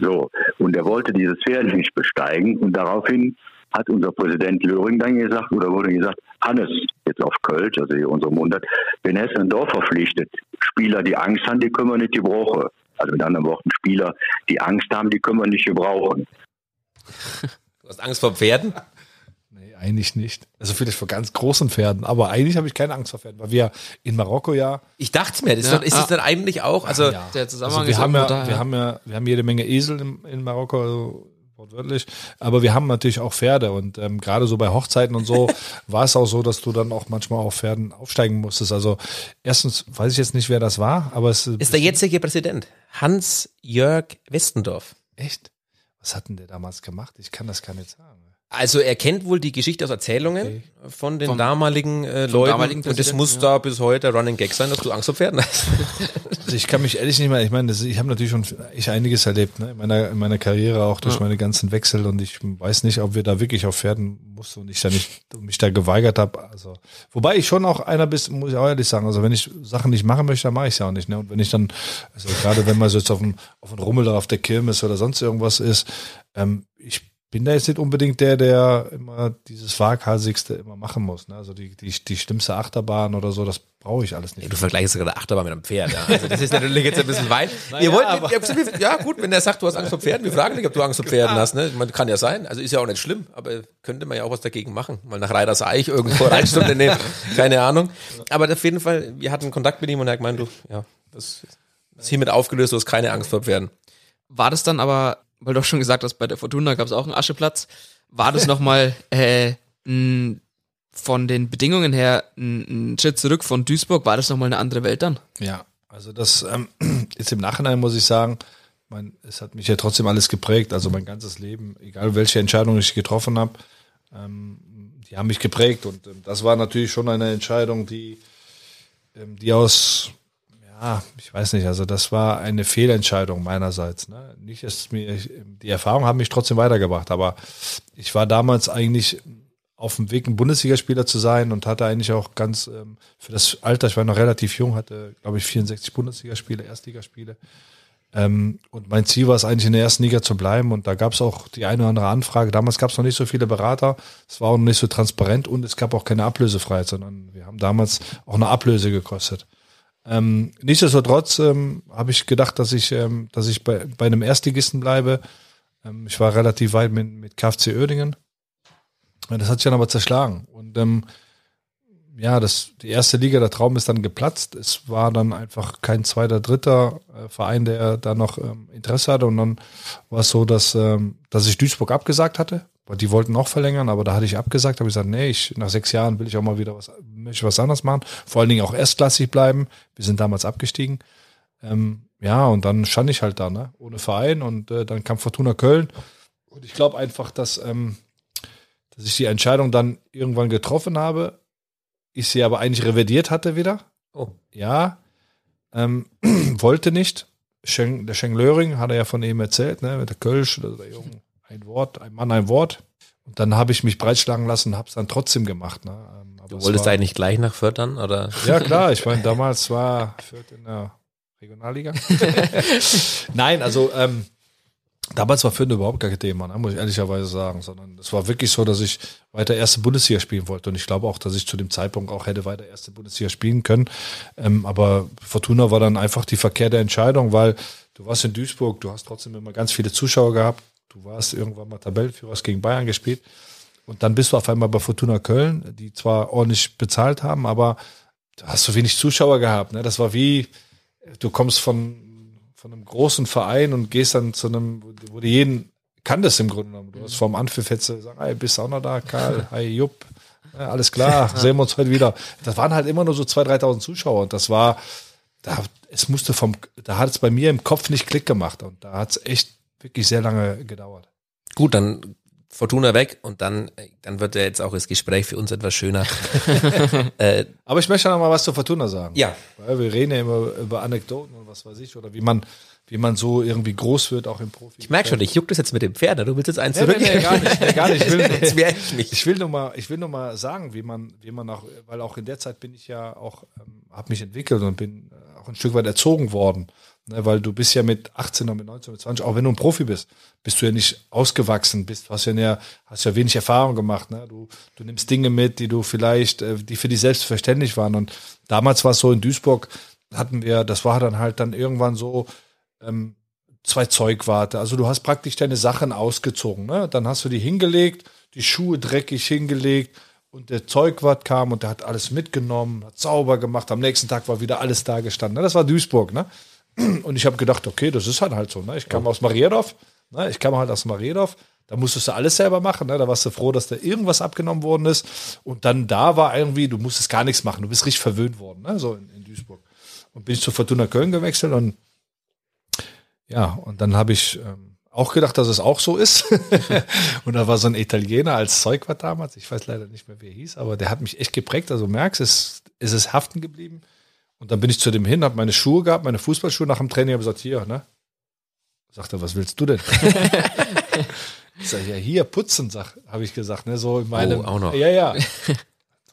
So, und er wollte dieses Pferd nicht besteigen und daraufhin hat unser Präsident Löring dann gesagt, oder wurde gesagt, Hannes, jetzt auf Kölsch, also hier unsere Mundart, wenn Hessen ein Dorf verpflichtet, Spieler, die Angst haben, die können wir nicht gebrauchen. Also mit anderen Worten, Spieler, die Angst haben, die können wir nicht gebrauchen. Du hast Angst vor Pferden? eigentlich nicht. Also vielleicht vor ganz großen Pferden, aber eigentlich habe ich keine Angst vor Pferden, weil wir in Marokko ja. Ich dachte mir, das ist, Ja, doch, ist ah. es dann eigentlich auch, also ja. Der Zusammenhang Also wir ist haben ja, da, wir ja. haben ja, wir haben jede Menge Esel in, in Marokko, also wortwörtlich, aber wir haben natürlich auch Pferde und ähm, gerade so bei Hochzeiten und so war es auch so, dass du dann auch manchmal auf Pferden aufsteigen musstest. Also erstens weiß ich jetzt nicht, wer das war, aber es ist der jetzige Präsident, Hans-Jörg Westendorf. echt. Was hat denn der damals gemacht? Ich kann das gar nicht sagen. Also er kennt wohl die Geschichte aus Erzählungen Okay. von den Vom- damaligen äh, Leuten damaligen und das Präsidenten, muss ja. da bis heute Running Gag sein, dass du Angst vor Pferden hast. Also ich kann mich ehrlich nicht mehr, ich meine, das, ich habe natürlich schon ich einiges erlebt, ne? in, meiner, in meiner Karriere, auch durch Ja. meine ganzen Wechsel und ich weiß nicht, ob wir da wirklich auf Pferden mussten und ich da nicht, mich da geweigert habe. Also, wobei ich schon auch einer bis, muss ich auch ehrlich sagen, also wenn ich Sachen nicht machen möchte, dann mache ich es ja auch nicht. Ne? Und wenn ich dann, also gerade wenn man so jetzt auf dem, auf dem Rummel oder auf der Kirmes oder sonst irgendwas ist, ähm, ich bin da jetzt nicht unbedingt der, der immer dieses Waghalsigste immer machen muss. Ne? Also die, die, die schlimmste Achterbahn oder so, das brauche ich alles nicht. Du vergleichst gerade Achterbahn mit einem Pferd. Ja. Also das ist natürlich jetzt ein bisschen weit. Naja, Ihr wollt, habt- ja gut, wenn der sagt, du hast Angst vor Pferden, wir fragen nicht, ob du Angst vor Pferden hast. Ne? Man kann ja sein, also ist ja auch nicht schlimm, aber könnte man ja auch was dagegen machen. Mal nach Reiters Eich irgendwo Reitstunde nehmen, keine Ahnung. Aber auf jeden Fall, wir hatten Kontakt mit ihm und er hat gemeint, du, ja, das ist hiermit aufgelöst, du hast keine Angst vor Pferden. War das dann aber, weil du auch schon gesagt hast, bei der Fortuna gab es auch einen Ascheplatz, war das nochmal äh, n- von den Bedingungen her ein, ein Schritt zurück von Duisburg, war das nochmal eine andere Welt dann? Ja, also das ähm, ist im Nachhinein, muss ich sagen, mein, es hat mich ja trotzdem alles geprägt, also mein ganzes Leben, egal welche Entscheidung ich getroffen habe, ähm, die haben mich geprägt. Und ähm, das war natürlich schon eine Entscheidung, die, ähm, die aus, ja, ich weiß nicht, also das war eine Fehlentscheidung meinerseits. Ne? Nicht, dass mir, die Erfahrung haben mich trotzdem weitergebracht, aber ich war damals eigentlich auf dem Weg, ein Bundesligaspieler zu sein und hatte eigentlich auch ganz ähm, für das Alter, ich war noch relativ jung, hatte, glaube ich, 64 Bundesligaspiele, Erstligaspiele. Ähm, und mein Ziel war es eigentlich in der ersten Liga zu bleiben. Und da gab es auch die eine oder andere Anfrage. Damals gab es noch nicht so viele Berater. Es war auch noch nicht so transparent und es gab auch keine Ablösefreiheit, sondern wir haben damals auch eine Ablöse gekostet. Ähm, nichtsdestotrotz ähm, habe ich gedacht, dass ich, ähm, dass ich bei, bei einem Erstligisten bleibe. Ähm, ich war relativ weit mit, mit KfC Oerdingen. Das hat sich dann aber zerschlagen. Und ähm, ja, das, die erste Liga, der Traum ist dann geplatzt. Es war dann einfach kein zweiter, dritter äh, Verein, der da noch ähm, Interesse hatte. Und dann war es so, dass, ähm, dass ich Duisburg abgesagt hatte. Die wollten noch verlängern, aber da hatte ich abgesagt, habe ich gesagt, nee, ich, nach sechs Jahren will ich auch mal wieder was, möchte was anderes machen. Vor allen Dingen auch erstklassig bleiben. Wir sind damals abgestiegen. Ähm, ja, und dann stand ich halt da, ne? ohne Verein. Und äh, dann kam Fortuna Köln. Und ich glaube einfach, dass, ähm, dass ich die Entscheidung dann irgendwann getroffen habe, ich sie aber eigentlich revidiert hatte wieder. Oh. Ja, ähm, wollte nicht. Schenk, der Schenk Löring hat er ja von ihm erzählt, ne, mit der Kölsch, oder der Junge, ein Wort, ein Mann, ein Wort. Und dann habe ich mich breitschlagen lassen und habe es dann trotzdem gemacht. Ne. Ähm, aber Du es wolltest war, eigentlich gleich nach Fürth dann, oder? Ja, klar, ich meine, damals war Fürth in der Regionalliga. Nein, also ähm, damals war Fürth überhaupt gar kein Thema, ne, muss ich ehrlicherweise sagen, sondern es war wirklich so, dass ich weiter erste Bundesliga spielen wollte und ich glaube auch, dass ich zu dem Zeitpunkt auch hätte weiter erste Bundesliga spielen können. Ähm, aber Fortuna war dann einfach die verkehrte Entscheidung, weil du warst in Duisburg, du hast trotzdem immer ganz viele Zuschauer gehabt, du warst irgendwann mal Tabellenführer, hast gegen Bayern gespielt und dann bist du auf einmal bei Fortuna Köln, die zwar ordentlich bezahlt haben, aber du hast so wenig Zuschauer gehabt. Ne? Das war wie, du kommst von, von einem großen Verein und gehst dann zu einem, wo du jeden kanntest im Grunde genommen. Du hast vorm Anpfiff jetzt sagen, hey, bist du auch noch da, Karl? Hi, Jupp. Ja, alles klar, sehen wir uns heute wieder. Das waren halt immer nur so 2.000, 3.000 Zuschauer und das war, da, es musste vom, da hat es bei mir im Kopf nicht Klick gemacht und da hat es echt wirklich sehr lange gedauert. Gut, dann Fortuna weg und dann, dann wird ja jetzt auch das Gespräch für uns etwas schöner. äh, Aber ich möchte noch mal was zur Fortuna sagen. ja, Weil wir reden ja immer über Anekdoten und was weiß ich, oder wie man, wie man so irgendwie groß wird, auch im Profi. ich merke schon, ich juck das jetzt mit dem Pferd, du willst jetzt eins Nee, nee, zurück. nee, gar nicht, nee, gar nicht. Ich will, jetzt wehre ich mich. ich will nur mal, ich will nur mal sagen, wie man, wie man auch, weil auch in der Zeit bin ich ja auch, ähm, habe mich entwickelt und bin äh, auch ein Stück weit erzogen worden. Ne, weil du bist ja mit 18 oder mit 19 oder 20, auch wenn du ein Profi bist, bist du ja nicht ausgewachsen, bist, hast ja, näher, hast ja wenig Erfahrung gemacht. Ne? Du, du nimmst Dinge mit, die du vielleicht, äh, die für dich selbstverständlich waren. Und damals war es so in Duisburg, hatten wir, das war dann halt dann irgendwann so, ähm, zwei Zeugwarte. Also du hast praktisch deine Sachen ausgezogen. Ne? Dann hast du die hingelegt, die Schuhe dreckig hingelegt und der Zeugwart kam und der hat alles mitgenommen, hat sauber gemacht. Am nächsten Tag war wieder alles da gestanden. Ne? Das war Duisburg. Ne? Und ich habe gedacht, okay, das ist halt halt so. Ne? Ich kam aus Mariedorf. Ne? Ich kam halt aus Mariedorf. Da musstest du alles selber machen. Ne? Da warst du froh, dass da irgendwas abgenommen worden ist. Und dann da war irgendwie, du musstest gar nichts machen. Du bist richtig verwöhnt worden, ne? so in, in Duisburg. Und bin ich zu Fortuna Köln gewechselt und ja, und dann habe ich ähm, auch gedacht, dass es auch so ist. und da war so ein Italiener als Zeugwart damals. Ich weiß leider nicht mehr, wie er hieß, aber der hat mich echt geprägt. Also merkst, es, es ist haften geblieben. Und dann bin ich zu dem hin, habe meine Schuhe gehabt, meine Fußballschuhe nach dem Training, habe gesagt, hier, ne? Sagt er, was willst du denn? ich sag, ja, hier, putzen, sag, habe ich gesagt, ne? So in meinem. Oh, auch noch. Ja, ja.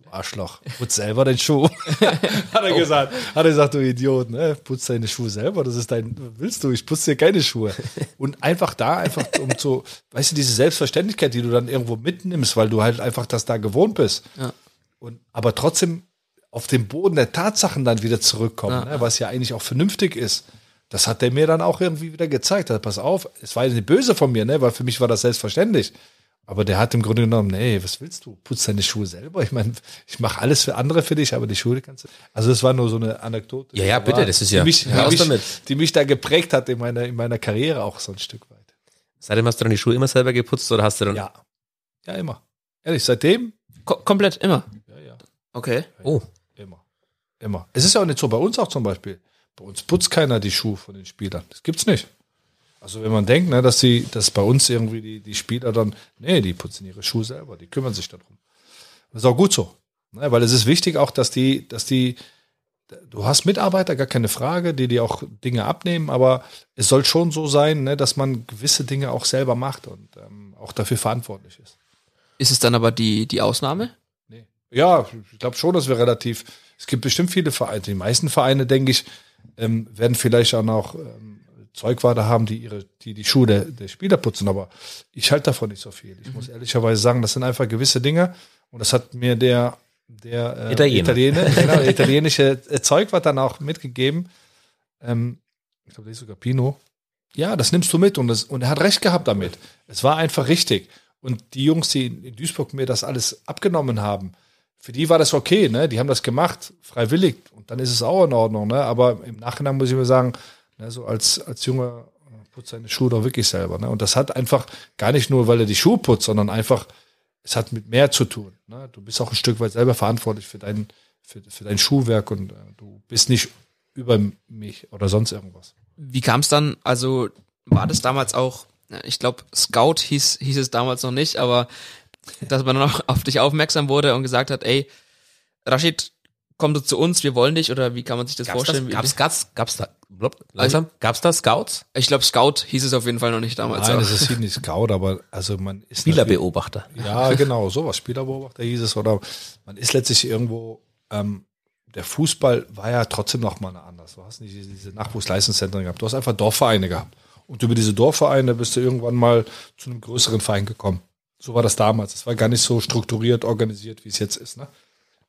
Du Arschloch, putz selber den Schuh. hat er gesagt. Hat er gesagt, du Idiot, ne? Putz deine Schuhe selber, das ist dein, willst du, ich putze dir keine Schuhe. Und einfach da, einfach um zu, weißt du, diese Selbstverständlichkeit, die du dann irgendwo mitnimmst, weil du halt einfach das da gewohnt bist. Ja. Und, aber trotzdem auf den Boden der Tatsachen dann wieder zurückkommen, Ja. ne? was ja eigentlich auch vernünftig ist. Das hat der mir dann auch irgendwie wieder gezeigt. Also, pass auf, es war nicht böse von mir, ne? weil für mich war das selbstverständlich. Aber der hat im Grunde genommen, nee, was willst du? Putz deine Schuhe selber. Ich meine, ich mache alles für andere für dich, aber die Schuhe kannst du. Also das war nur so eine Anekdote. Ja, ja, die bitte, war- das ist die ja- mich, die, mich, damit. die mich da geprägt hat in meiner, in meiner Karriere auch so ein Stück weit. Seitdem hast du dann die Schuhe immer selber geputzt oder hast du dann. Ja. Ja, immer. Ehrlich, seitdem? Ko komplett immer. Ja, ja. Okay. Oh, Immer. Es ist ja auch nicht so bei uns auch zum Beispiel. Bei uns putzt keiner die Schuhe von den Spielern. Das gibt's nicht. Also wenn man denkt, ne, dass sie, dass bei uns irgendwie die, die Spieler dann, nee, die putzen ihre Schuhe selber, die kümmern sich darum. Das ist auch gut so. Ne, weil es ist wichtig auch, dass die, dass die, du hast Mitarbeiter, gar keine Frage, die dir auch Dinge abnehmen, aber es soll schon so sein, ne, dass man gewisse Dinge auch selber macht und ähm, auch dafür verantwortlich ist. Ist es dann aber die, die Ausnahme? Nee. Ja, ich glaube schon, dass wir relativ. Es gibt bestimmt viele Vereine. Die meisten Vereine, denke ich, ähm, werden vielleicht auch noch ähm, Zeugwarte haben, die ihre, die die Schuhe der, der Spieler putzen. Aber ich halte davon nicht so viel. Ich muss ehrlicherweise sagen, das sind einfach gewisse Dinge. Und das hat mir der der äh, Italiener. Italiener, genau, der italienische äh, Zeugwart dann auch mitgegeben. Ähm, ich glaube, das ist sogar Pino. Ja, das nimmst du mit und, das, und er hat recht gehabt damit. Es war einfach richtig. Und die Jungs, die in Duisburg mir das alles abgenommen haben, für die war das okay, ne? Die haben das gemacht, freiwillig. Und dann ist es auch in Ordnung, ne? Aber im Nachhinein muss ich mir sagen, ne, so als, als Junge äh, putzt seine Schuhe doch wirklich selber, ne? Und das hat einfach gar nicht nur, weil er die Schuhe putzt, sondern einfach, es hat mit mehr zu tun. Ne? Du bist auch ein Stück weit selber verantwortlich für dein, für, für dein Schuhwerk und äh, du bist nicht über mich oder sonst irgendwas. Wie kam es dann? Also war das damals auch, ich glaube, Scout hieß, hieß es damals noch nicht, aber dass man dann auch auf dich aufmerksam wurde und gesagt hat, ey, Rashid, komm du zu uns, wir wollen dich, oder wie kann man sich das gab's vorstellen? das, gab's, gab's, gab's da, blub, langsam, gab's da Scouts? ich glaube, Scout hieß es auf jeden Fall noch nicht damals. Nein, aber- das ist hier nicht Scout, aber also man ist Spielerbeobachter. Ja, genau, sowas. Spielerbeobachter hieß es. Oder man ist letztlich irgendwo, ähm, der Fußball war ja trotzdem noch mal anders. Du hast nicht diese diese Nachwuchsleistungszentren gehabt. Du hast einfach Dorfvereine gehabt. Und über diese Dorfvereine bist du irgendwann mal zu einem größeren Verein gekommen. So war das damals. Es war gar nicht so strukturiert, organisiert, wie es jetzt ist. Ne?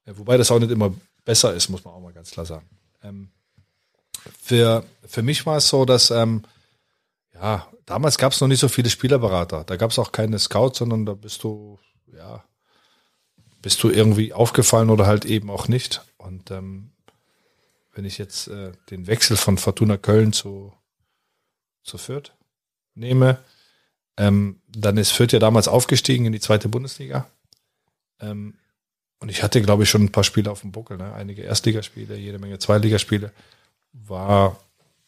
Ja, Wobei das auch nicht immer besser ist, muss man auch mal ganz klar sagen. Ähm, für, für mich war es so, dass ähm, ja, damals gab es noch nicht so viele Spielerberater. Da gab es auch keine Scouts, sondern da bist du, ja, bist du irgendwie aufgefallen oder halt eben auch nicht. Und ähm, wenn ich jetzt äh, den Wechsel von Fortuna Köln zu, zu Fürth nehme, ähm, dann ist Fürth ja damals aufgestiegen in die zweite Bundesliga. Ähm, und ich hatte, glaube ich, schon ein paar Spiele auf dem Buckel, ne? einige Erstligaspiele, jede Menge Zweitligaspiele. War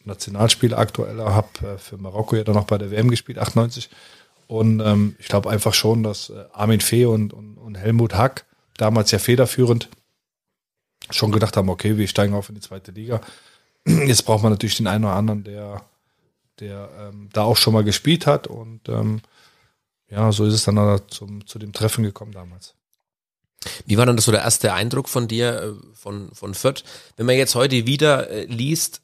Nationalspieler aktueller, habe äh, für Marokko ja dann noch bei der WM gespielt, 98. Und ähm, ich glaube einfach schon, dass äh, Armin Fee und, und, und Helmut Hack, damals ja federführend, schon gedacht haben, okay, wir steigen auf in die zweite Liga. Jetzt braucht man natürlich den einen oder anderen, der, der ähm, da auch schon mal gespielt hat. Und ähm, ja, so ist es dann da zum, zu dem Treffen gekommen damals. Wie war dann das so der erste Eindruck von dir, äh, von, von Fürth? Wenn man jetzt heute wieder äh, liest,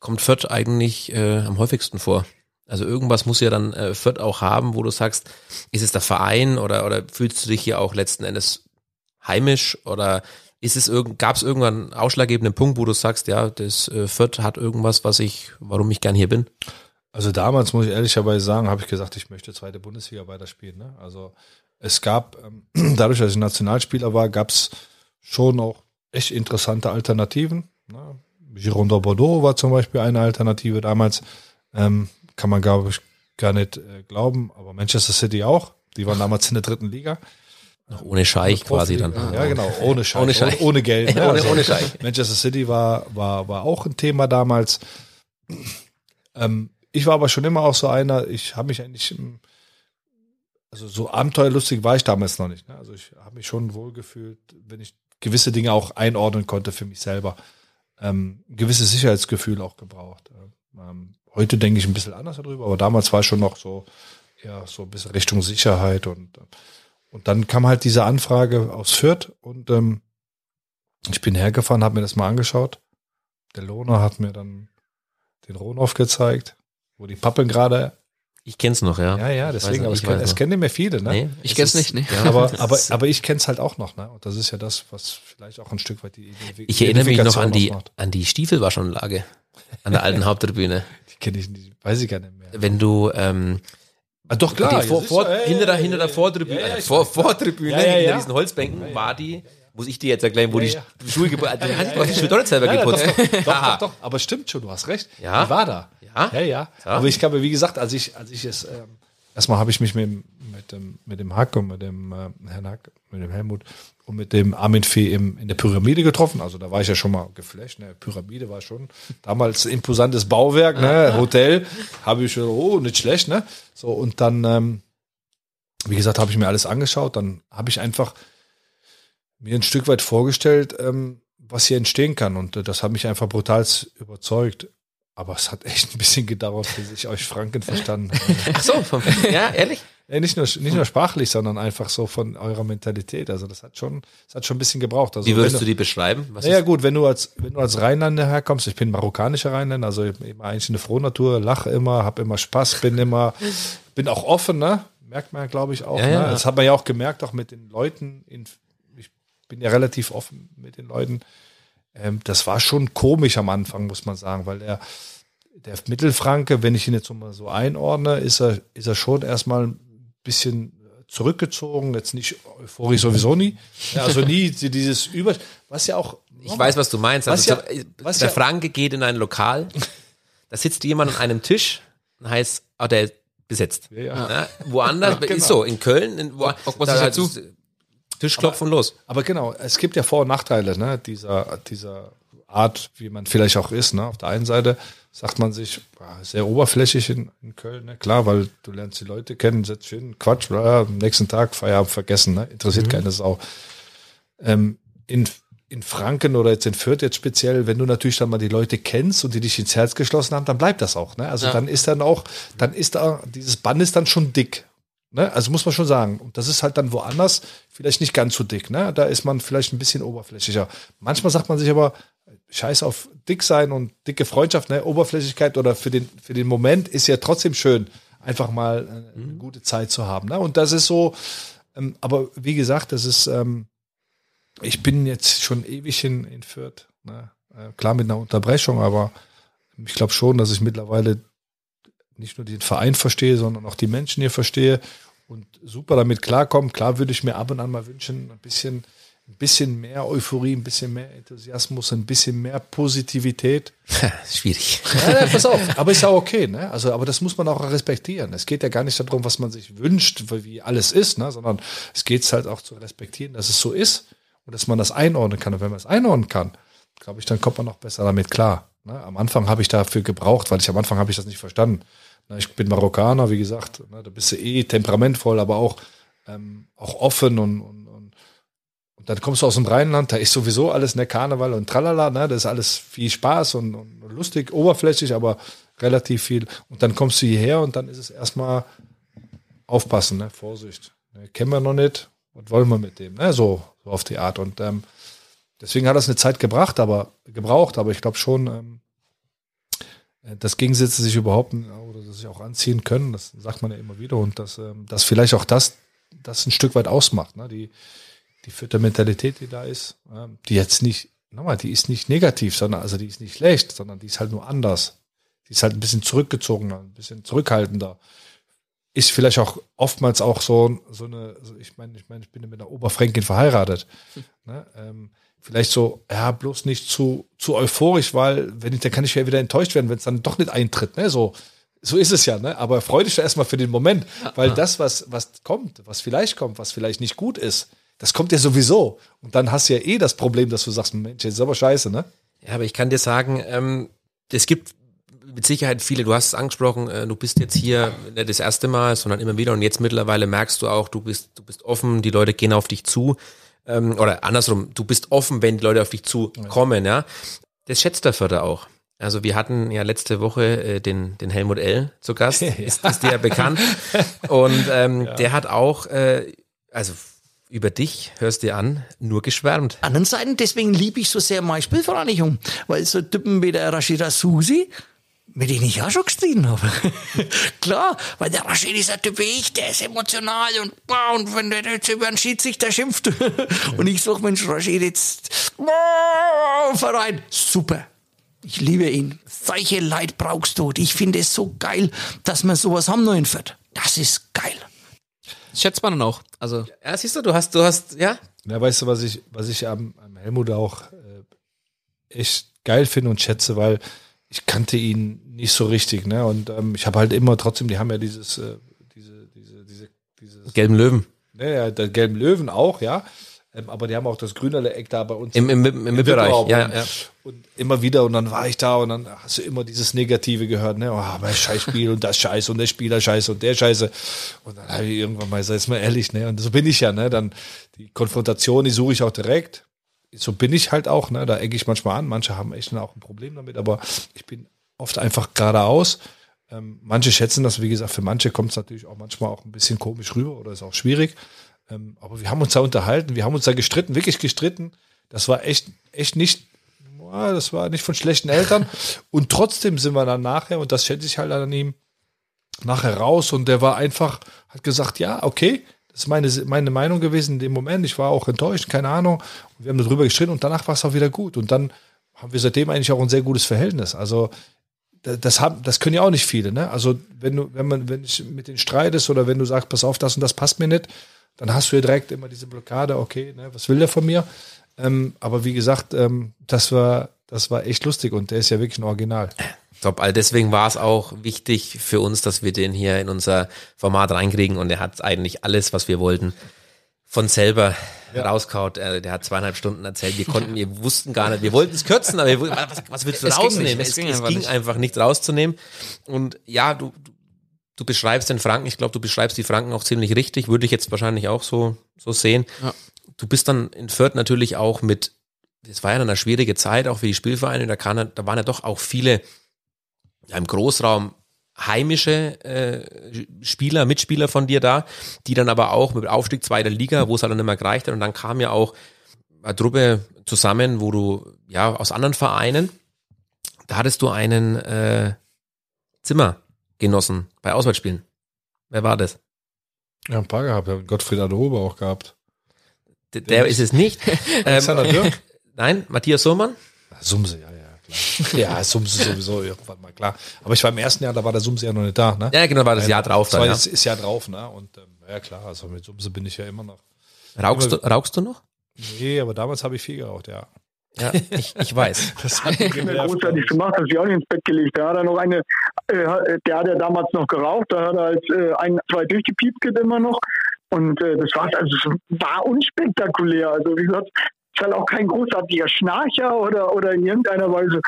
kommt Fürth eigentlich äh, am häufigsten vor. Also irgendwas muss ja dann äh, Fürth auch haben, wo du sagst, ist es der Verein oder, oder fühlst du dich hier auch letzten Endes heimisch oder ist es irgend, gab es irgendwann einen ausschlaggebenden Punkt, wo du sagst, ja, das äh, Fürth hat irgendwas, was ich, warum ich gern hier bin? Also damals muss ich ehrlicherweise sagen, habe ich gesagt, ich möchte zweite Bundesliga weiterspielen. Ne? Also es gab, ähm, dadurch, dass ich Nationalspieler war, gab es schon auch echt interessante Alternativen. Ne? Gironda Bordeaux war zum Beispiel eine Alternative damals. Ähm, kann man, glaube ich, gar nicht äh, glauben. Aber Manchester City auch. Die waren damals in der dritten Liga. Noch ohne Scheich quasi dann. Ja, genau, ohne Scheich, Ohne Scheich. ohne, ohne Geld. Ne? Ohne- ohne Scheich. Manchester City war, war, war auch ein Thema damals. Ähm, ich war aber schon immer auch so einer, ich habe mich eigentlich, ähm, also so abenteuerlustig war ich damals noch nicht. Ne? Also ich habe mich schon wohlgefühlt, wenn ich gewisse Dinge auch einordnen konnte für mich selber. Ähm, gewisses Sicherheitsgefühl auch gebraucht. Ähm, heute denke ich ein bisschen anders darüber, aber damals war ich schon noch so, ja, so ein bisschen Richtung Sicherheit und, und dann kam halt diese Anfrage aus Fürth und ähm, ich bin hergefahren, habe mir das mal angeschaut. Der Lohner hat mir dann den Rohnhof gezeigt, wo die Pappeln gerade. Ich kenn's noch, ja. Ja, ja, deswegen, weiß aber es, kenn, kennen nicht mehr viele, ne? Nee, Ich es kenn's ist- nicht, ne? Ja, Aber, aber, aber ich kenn's halt auch noch, ne? Und das ist ja das, was vielleicht auch ein Stück weit die ich erinnere mich noch an die, an die Stiefelwaschanlage an der alten Haupttribüne. Die kenne ich nicht, weiß ich gar nicht mehr. Wenn du ähm, Ah, doch, klar. die vor, vor, ja, ja, hinter, der, ja, hinter der Vortribüne, ja, vor. Vortribüne, hinter diesen Holzbänken war die, muss ich dir jetzt erklären, wo die. Schuhe geputzt Du hast die Schuhe doch nicht selber geputzt. Doch, doch, doch, aber stimmt schon, du hast recht. Ja? Die war da. Ja? Ja, ja. Aber ich glaube, wie gesagt, als ich, als ich es, ähm, erstmal habe ich mich mit, dem- mit dem, mit dem Hack und mit dem äh, Herrn Hack, mit dem Helmut und mit dem Armin Fee im, in der Pyramide getroffen. Also da war ich ja schon mal geflasht. Ne? Pyramide war schon damals ein imposantes Bauwerk, ne? Hotel. Habe ich schon, oh, nicht schlecht, ne? So, und dann, ähm, wie gesagt, habe ich mir alles angeschaut. Dann habe ich einfach mir ein Stück weit vorgestellt, ähm, was hier entstehen kann. Und äh, das hat mich einfach brutal überzeugt. Aber es hat echt ein bisschen gedauert, bis ich euch Franken verstanden habe. Ach so, ja, ehrlich? Ja, nicht, nur, nicht nur sprachlich, sondern einfach so von eurer Mentalität. Also das hat schon, das hat schon ein bisschen gebraucht. Also Wie würdest wenn du die beschreiben? Was ja ist, gut, wenn du als wenn du als Rheinländer herkommst, ich bin marokkanischer Rheinländer, also immer eigentlich eine Frohnatur, lache immer, habe immer Spaß, bin immer, bin auch offen, ne? Merkt man ja, glaube ich auch. Ja, ne? ja. Das hat man ja auch gemerkt, auch mit den Leuten. In, ich bin ja relativ offen mit den Leuten. Ähm, das war schon komisch am Anfang, muss man sagen, weil der der Mittelfranke, wenn ich ihn jetzt so mal so einordne, ist er ist er schon erstmal bisschen zurückgezogen, jetzt nicht euphorisch sowieso nie. Ja, also nie dieses Über, was ja auch ich weiß, was du meinst. Was Also, ja- so, was der ja- Franke geht in ein Lokal, da sitzt jemand an einem Tisch und heißt, ah, der ist besetzt. Ja, ja. Ja, woanders, genau. ist so, in Köln, in, wo, man da sich halt dazu. ist, Tisch klopfen los. Aber genau, es gibt ja Vor- und Nachteile, ne, dieser, dieser Art, wie man vielleicht auch ist, ne. Auf der einen Seite sagt man sich, sehr oberflächig in, in Köln, ne, klar, weil du lernst die Leute kennen, setzt hin, Quatsch, bla, am nächsten Tag Feierabend vergessen, ne, interessiert keine Sau. Ähm, in, in Franken oder jetzt in Fürth jetzt speziell, wenn du natürlich dann mal die Leute kennst und die dich ins Herz geschlossen haben, dann bleibt das auch, ne, also Ja. dann ist dann auch, dann ist da, dieses Band ist dann schon dick, Ne? Also muss man schon sagen. Und das ist halt dann woanders vielleicht nicht ganz so dick. Ne? Da ist man vielleicht ein bisschen oberflächlicher. Manchmal sagt man sich aber, scheiß auf dick sein und dicke Freundschaft, ne? Oberflächlichkeit oder für den, für den Moment ist ja trotzdem schön, einfach mal äh, eine gute Zeit zu haben. Ne? Und das ist so, ähm, aber wie gesagt, das ist, ähm, ich bin jetzt schon ewig in, in Fürth. Ne? Äh, klar mit einer Unterbrechung, aber ich glaube schon, dass ich mittlerweile nicht nur den Verein verstehe, sondern auch die Menschen hier verstehe und super damit klarkommen. Klar würde ich mir ab und an mal wünschen, ein bisschen, ein bisschen mehr Euphorie, ein bisschen mehr Enthusiasmus, ein bisschen mehr Positivität. Schwierig. Ja, ja, pass auf, aber ist ja okay, ne? Also, aber das muss man auch respektieren. Es geht ja gar nicht darum, was man sich wünscht, wie alles ist, ne? Sondern es geht halt auch zu respektieren, dass es so ist und dass man das einordnen kann. Und wenn man es einordnen kann, glaube ich, dann kommt man auch besser damit klar. Ne? Am Anfang habe ich dafür gebraucht, weil ich am Anfang habe ich das nicht verstanden. Ne? Ich bin Marokkaner, wie gesagt, ne? da bist du eh temperamentvoll, aber auch, ähm, auch offen und und dann kommst du aus dem Rheinland, da ist sowieso alles ne Karneval und tralala, ne, das ist alles viel Spaß und, und lustig, oberflächlich, aber relativ viel. Und dann kommst du hierher und dann ist es erstmal aufpassen, ne, Vorsicht. Ne, kennen wir noch nicht, was wollen wir mit dem, ne, so, so auf die Art. Und ähm, deswegen hat das eine Zeit gebracht, aber gebraucht, aber ich glaube schon, ähm, äh, dass Gegensätze sich überhaupt oder dass sich auch anziehen können, das sagt man ja immer wieder und dass, ähm, dass vielleicht auch das, das ein Stück weit ausmacht, ne, die, die vierte Mentalität, die da ist, die jetzt nicht, nochmal, die ist nicht negativ, sondern also die ist nicht schlecht, sondern die ist halt nur anders. Die ist halt ein bisschen zurückgezogener, ein bisschen zurückhaltender. Ist vielleicht auch oftmals auch so, so eine, so ich meine, ich meine, ich bin mit einer Oberfränkin verheiratet. Ne? Ähm, vielleicht so, ja, bloß nicht zu, zu euphorisch, weil, wenn ich, dann kann ich ja wieder enttäuscht werden, wenn es dann doch nicht eintritt, ne? So, so ist es ja, ne? Aber freu dich erstmal für den Moment, weil das, was, was kommt, was vielleicht kommt, was vielleicht nicht gut ist, das kommt ja sowieso. Und dann hast du ja eh das Problem, dass du sagst, Mensch, jetzt ist aber scheiße, ne? Ja, aber ich kann dir sagen, ähm, es gibt mit Sicherheit viele, du hast es angesprochen, äh, du bist jetzt hier nicht das erste Mal, sondern immer wieder und jetzt mittlerweile merkst du auch, du bist, du bist offen, die Leute gehen auf dich zu. Ähm, oder andersrum, du bist offen, wenn die Leute auf dich zukommen, ja. Das schätzt der Förder auch. Also wir hatten ja letzte Woche äh, den, den Helmut L. zu Gast, ist, ist dir ja bekannt. Und ähm, der hat auch, äh, also über dich, hörst dir an, nur geschwärmt. anderen Seiten, deswegen liebe ich so sehr meine Spielvereinigung, weil so Typen wie der Rashida Susi, mit denen ich auch schon gestritten habe. Klar, weil der Rashid ist ein Typ wie ich, der ist emotional und, boah, und wenn der jetzt über einen Schiedsrichter schimpft und ich sag, Mensch, Rashid jetzt, boah, Verein, super. Ich liebe ihn. Solche Leid brauchst du. Und Ich finde es so geil, dass wir sowas haben noch Fürth. Das ist geil. Schätzt man dann auch. Also, Ja, siehst du, du hast, du hast, ja, Ja, weißt du, was ich, was ich am, am Helmut auch äh, echt geil finde und schätze, weil ich kannte ihn nicht so richtig, ne? Und ähm, ich habe halt immer trotzdem, die haben ja dieses, äh, diese, diese, diese, dieses, gelben Löwen. ne, ja, der gelben Löwen auch, ja. Ähm, aber die haben auch das grüne Eck da bei uns Im, im, im, im Bereich. Ja, und, ja. und immer wieder und dann war ich da und dann hast du immer dieses Negative gehört, ne? Oh, aber Scheißspiel und das Scheiß und der Spieler Scheiße und der Scheiße. Und dann habe ich irgendwann mal gesagt, ist mal ehrlich, ne? Und so bin ich ja, ne? Dann die Konfrontation, die suche ich auch direkt. So bin ich halt auch, ne? Da ecke ich manchmal an. Manche haben echt auch ein Problem damit, aber ich bin oft einfach geradeaus. Ähm, manche schätzen das, wie gesagt, für manche kommt es natürlich auch manchmal auch ein bisschen komisch rüber oder ist auch schwierig. Ähm, aber wir haben uns da unterhalten, wir haben uns da gestritten, wirklich gestritten. Das war echt, echt nicht, boah, das war nicht von schlechten Eltern. Und trotzdem sind wir dann nachher, und das schätze ich halt an ihm, nachher raus und der war einfach, hat gesagt, ja, okay, das ist meine, meine Meinung gewesen in dem Moment. Ich war auch enttäuscht, keine Ahnung. Und wir haben darüber gestritten und danach war es auch wieder gut. Und dann haben wir seitdem eigentlich auch ein sehr gutes Verhältnis. Also da- das haben, das können ja auch nicht viele, ne? Also wenn du, wenn man, wenn ich mit denen streitest oder wenn du sagst, pass auf, das und das passt mir nicht, dann hast du ja direkt immer diese Blockade, okay, ne, was will der von mir? Ähm, aber wie gesagt, ähm, das war, das war echt lustig und der ist ja wirklich ein Original. Top, all deswegen war es auch wichtig für uns, dass wir den hier in unser Format reinkriegen und er hat eigentlich alles, was wir wollten, von selber rauskaut. Äh, Der hat zweieinhalb Stunden erzählt. Wir konnten, wir wussten gar nicht, wir wollten es kürzen, aber wir, was, was willst du Es ging rausnehmen? nicht, es, es ging einfach ging nicht. einfach nicht rauszunehmen. Und ja, du, du, du beschreibst den Franken, ich glaube, du beschreibst die Franken auch ziemlich richtig, würde ich jetzt wahrscheinlich auch so, so sehen. Ja. Du bist dann in Fürth natürlich auch mit, es war ja dann eine schwierige Zeit, auch für die Spielvereine, da, kann, da waren ja doch auch viele ja, im Großraum heimische äh, Spieler, Mitspieler von dir da, die dann aber auch mit Aufstieg zweiter Liga, wo es halt dann nicht mehr gereicht hat und dann kam ja auch eine Truppe zusammen, wo du ja aus anderen Vereinen, da hattest du einen äh, Zimmergenossen bei Auswärtsspielen. Wer war das? Ja, ein paar gehabt, Gottfried Adobe auch gehabt. Der, der ist es nicht. Alexander ähm, Dirk? nein, Matthias Sohmann. Sumse, ja, ja, klar. Ja, Sumse sowieso irgendwann mal, klar. Aber ich war im ersten Jahr, da war der Sumse ja noch nicht da, ne? Ja, genau, war das Jahr drauf Das dann. Ja. ist ja drauf, ne? Und ähm, ja klar, also mit Sumse bin ich ja immer noch. Rauchst, du, rauchst du noch? Nee, aber damals habe ich viel geraucht, ja. Ja, ich, ich weiß. Das hat mich großartig gemacht, hat sich auch nicht ins Bett gelegt. Da hat er noch eine, äh, der hat ja damals noch geraucht, da hat er halt äh, ein, zwei durchgepiept immer noch. Und äh, das war's, also es war unspektakulär. Also wie gesagt, ist halt auch kein großartiger Schnarcher oder, oder in irgendeiner Weise.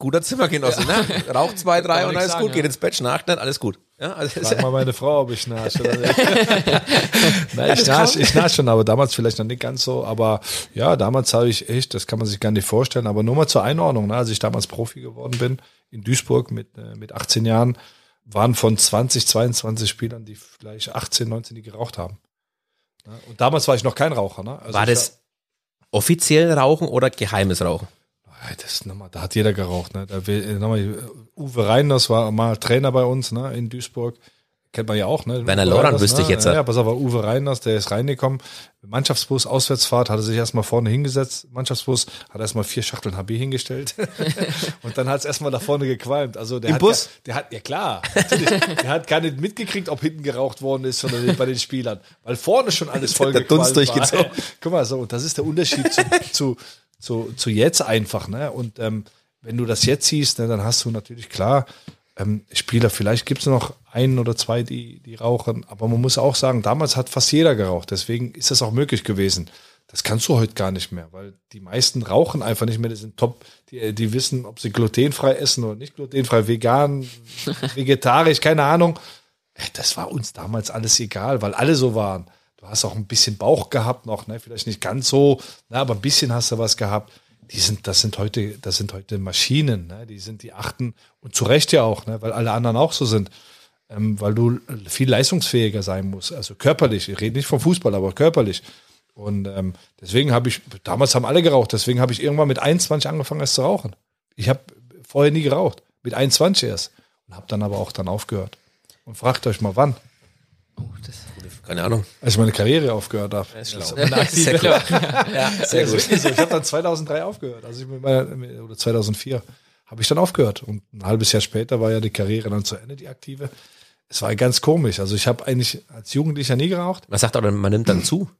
Guter Zimmergenosse, ne? Raucht zwei, drei und alles sagen, gut, ja. geht ins Bett, schnarcht nicht, alles gut. Ja, also Frag mal meine Frau, ob ich schnarche. oder nicht. Nein, ich schnarche, ich schnarche schon, aber damals vielleicht noch nicht ganz so. Aber ja, damals habe ich echt, das kann man sich gar nicht vorstellen. Aber nur mal zur Einordnung, ne, als ich damals Profi geworden bin in Duisburg mit, äh, mit 18 Jahren, waren von 20, 22 Spielern, die vielleicht 18, 19, die geraucht haben. Ne? Und damals war ich noch kein Raucher. Ne? Also war das offiziell Rauchen oder geheimes Rauchen? Das, nochmal, da hat jeder geraucht. Ne? Da will, äh, nochmal, Uwe Reiners war mal Trainer bei uns ne, in Duisburg. kennt man ja auch, ne? Werner Lorand Reiners, wüsste ich ne? jetzt, Ja, ja. pass auf, Uwe Reiners, der ist reingekommen. Mannschaftsbus, Auswärtsfahrt, hat er sich erstmal vorne hingesetzt. Mannschaftsbus, hat erstmal vier Schachteln HB hingestellt. und dann hat es erstmal da vorne gequalmt. Also der Im hat Bus? Ja, der hat, ja klar, der hat gar nicht mitgekriegt, ob hinten geraucht worden ist oder bei den Spielern. Weil vorne schon alles voll Der Dunst gequalmt war. durchgezogen. Guck mal, so, und das ist der Unterschied zu, zu, zu, zu jetzt einfach, ne? Und ähm, wenn du das jetzt siehst, ne, dann hast du natürlich klar, ähm, Spieler, vielleicht gibt es noch einen oder zwei, die, die rauchen, aber man muss auch sagen, damals hat fast jeder geraucht, deswegen ist das auch möglich gewesen. Das kannst du heute gar nicht mehr, weil die meisten rauchen einfach nicht mehr, die sind top, die, die wissen, ob sie glutenfrei essen oder nicht glutenfrei, vegan, vegetarisch, keine Ahnung. Äh, Das war uns damals alles egal, weil alle so waren. Du hast auch ein bisschen Bauch gehabt noch, ne? vielleicht nicht ganz so, ne? aber ein bisschen hast du was gehabt. Die sind, das sind heute, das sind heute Maschinen, ne? die sind, die achten und zu Recht ja auch, ne? weil alle anderen auch so sind, ähm, weil du viel leistungsfähiger sein musst, also körperlich. Ich rede nicht vom Fußball, aber körperlich. Und ähm, deswegen habe ich, damals haben alle geraucht, deswegen habe ich irgendwann mit 21 angefangen, erst zu rauchen. Ich habe vorher nie geraucht, mit 21 erst und habe dann aber auch dann aufgehört. Und fragt euch mal, wann. Keine Ahnung. Als ich meine Karriere aufgehört habe. ist schlau. Also meine aktive- Sehr klar. ja, sehr Das ist gut. wirklich so. Ich habe dann 2003 aufgehört. Also ich mit meiner, oder 2004 habe ich dann aufgehört. Und ein halbes Jahr später war ja die Karriere dann zu Ende, die aktive. Es war ganz komisch. Also ich habe eigentlich als Jugendlicher nie geraucht. Man sagt aber, man nimmt dann zu.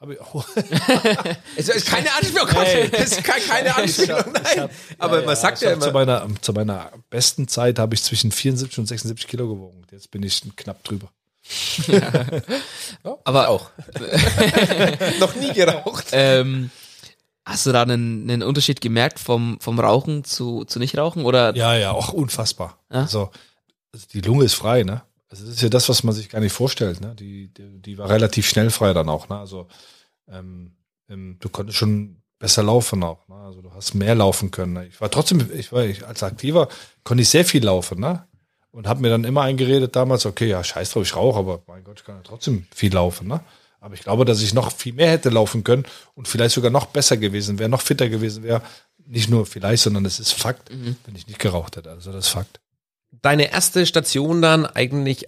Habe ich, oh, Es ist keine Anspielung, Gott. Es ist keine, Anspielung, nein. Aber man sagt ja hab zu, immer, meiner, zu meiner besten Zeit habe ich zwischen 74 und 76 Kilo gewogen. Jetzt bin ich knapp drüber. Aber auch. noch nie geraucht. ähm, hast du da einen, einen Unterschied gemerkt vom, vom Rauchen zu, zu Nicht-Rauchen? Oder Ja, ja, auch unfassbar. Ja? Also, also die Lunge ist frei, ne? Also das ist ja das, was man sich gar nicht vorstellt, ne? Die, die, die war relativ schnell frei dann auch, ne? Also ähm, ähm, du konntest schon besser laufen auch, ne? Also du hast mehr laufen können. Ne? Ich war trotzdem, ich war ich, als Aktiver konnte ich sehr viel laufen, ne? Und habe mir dann immer eingeredet damals, okay, ja, scheiß drauf, ich rauche, aber mein Gott, ich kann ja trotzdem viel laufen, ne? Aber ich glaube, dass ich noch viel mehr hätte laufen können und vielleicht sogar noch besser gewesen wäre, noch fitter gewesen wäre. Nicht nur vielleicht, sondern es ist Fakt, wenn ich nicht geraucht hätte. Also das ist Fakt. Deine erste Station dann eigentlich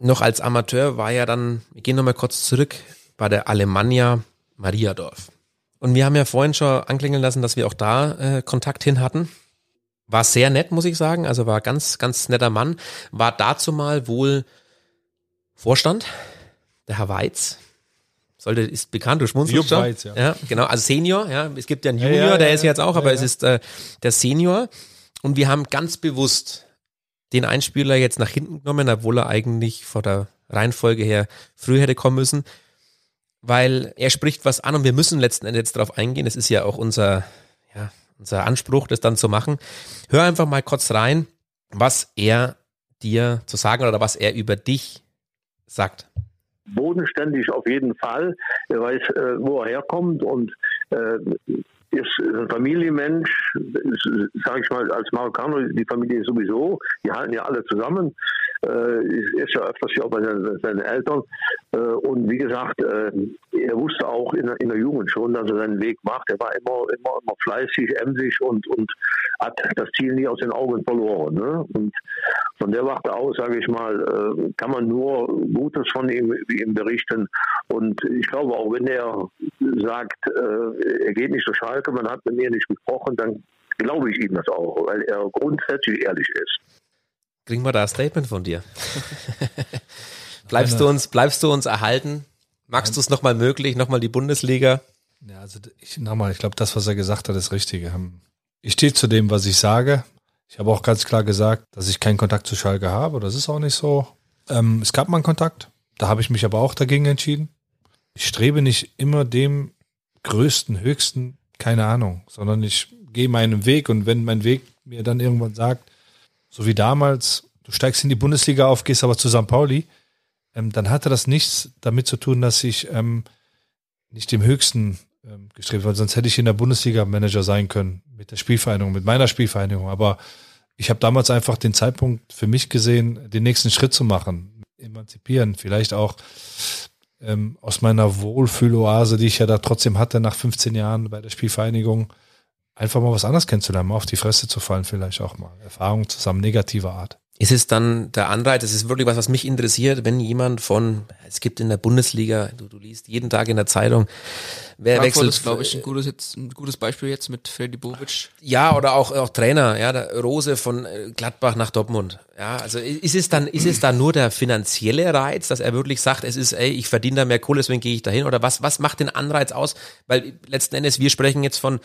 noch als Amateur war ja dann, wir gehen nochmal kurz zurück, bei der Alemannia Mariadorf. Und wir haben ja vorhin schon anklingeln lassen, dass wir auch da äh, Kontakt hin hatten. War sehr nett, muss ich sagen. Also war ganz, ganz netter Mann. War dazu mal wohl Vorstand, der Herr Weiz. Sollte, ist bekannt, du schmunzelst schon. Weiz, ja. ja. Genau, also Senior, ja. Es gibt ja einen Junior, ja, der ja, ist jetzt auch, aber es ist äh, der Senior. Und wir haben ganz bewusst den Einspieler jetzt nach hinten genommen, obwohl er eigentlich vor der Reihenfolge her früher hätte kommen müssen, weil er spricht was an und wir müssen letzten Endes jetzt darauf eingehen. Das ist ja auch unser, ja, unser Anspruch, das dann zu machen. Hör einfach mal kurz rein, was er dir zu sagen oder was er über dich sagt. bodenständig auf jeden Fall. Er weiß, äh, wo er herkommt und äh, ist ein Familienmensch, sage ich mal, als Marokkaner, die Familie sowieso, die halten ja alle zusammen. Äh, ist ja öfters hier auch bei seinen, seinen Eltern. Äh, und wie gesagt, äh, er wusste auch in, der- in der Jugend schon, dass er seinen Weg macht. Er war immer, immer, immer fleißig, emsig und, und hat das Ziel nie aus den Augen verloren. Ne? Und von der Warte aus, sage ich mal, äh, kann man nur Gutes von ihm, ihm berichten. Und ich glaube, auch wenn er sagt, äh, er geht nicht zur Schalke, man hat mit mir nicht gesprochen, dann glaube ich ihm das auch, weil er grundsätzlich ehrlich ist. Kriegen wir da ein Statement von dir? bleibst du uns, bleibst du uns erhalten? Magst du es nochmal möglich, nochmal die Bundesliga? Ja, also ich nochmal, ich glaube, das, was er gesagt hat, ist richtig. Ähm, Ich stehe zu dem, was ich sage. Ich habe auch ganz klar gesagt, dass ich keinen Kontakt zu Schalke habe. Das ist auch nicht so. Ähm, es gab mal einen Kontakt. Da habe ich mich aber auch dagegen entschieden. Ich strebe nicht immer dem größten, höchsten, keine Ahnung, sondern ich gehe meinen Weg und wenn mein Weg mir dann irgendwann sagt, so wie damals, du steigst in die Bundesliga auf, gehst aber zu St. Pauli, ähm, dann hatte das nichts damit zu tun, dass ich ähm, nicht dem höchsten ähm, gestrebt, weil sonst hätte ich in der Bundesliga Manager sein können mit der Spielvereinigung, mit meiner Spielvereinigung. Aber ich habe damals einfach den Zeitpunkt für mich gesehen, den nächsten Schritt zu machen, emanzipieren, vielleicht auch ähm, aus meiner Wohlfühloase, die ich ja da trotzdem hatte nach 15 Jahren bei der Spielvereinigung, einfach mal was anderes kennenzulernen, mal auf die Fresse zu fallen, vielleicht auch mal Erfahrungen zusammen negativer Art. ist es dann der Anreiz, das ist wirklich was, was mich interessiert, wenn jemand von, es gibt in der Bundesliga, du, du liest jeden Tag in der Zeitung, wer Frankfurt wechselt. ist, glaube ich, ein gutes, jetzt, ein gutes Beispiel jetzt mit Freddy Bobic. Ja, oder auch, auch Trainer, ja, der Rose von äh, Gladbach nach Dortmund. Ja, also ist es dann, ist es dann nur der finanzielle Reiz, dass er wirklich sagt, es ist, ey, ich verdiene da mehr Kohle, deswegen gehe ich dahin? Oder was, was macht den Anreiz aus? Weil letzten Endes, wir sprechen jetzt von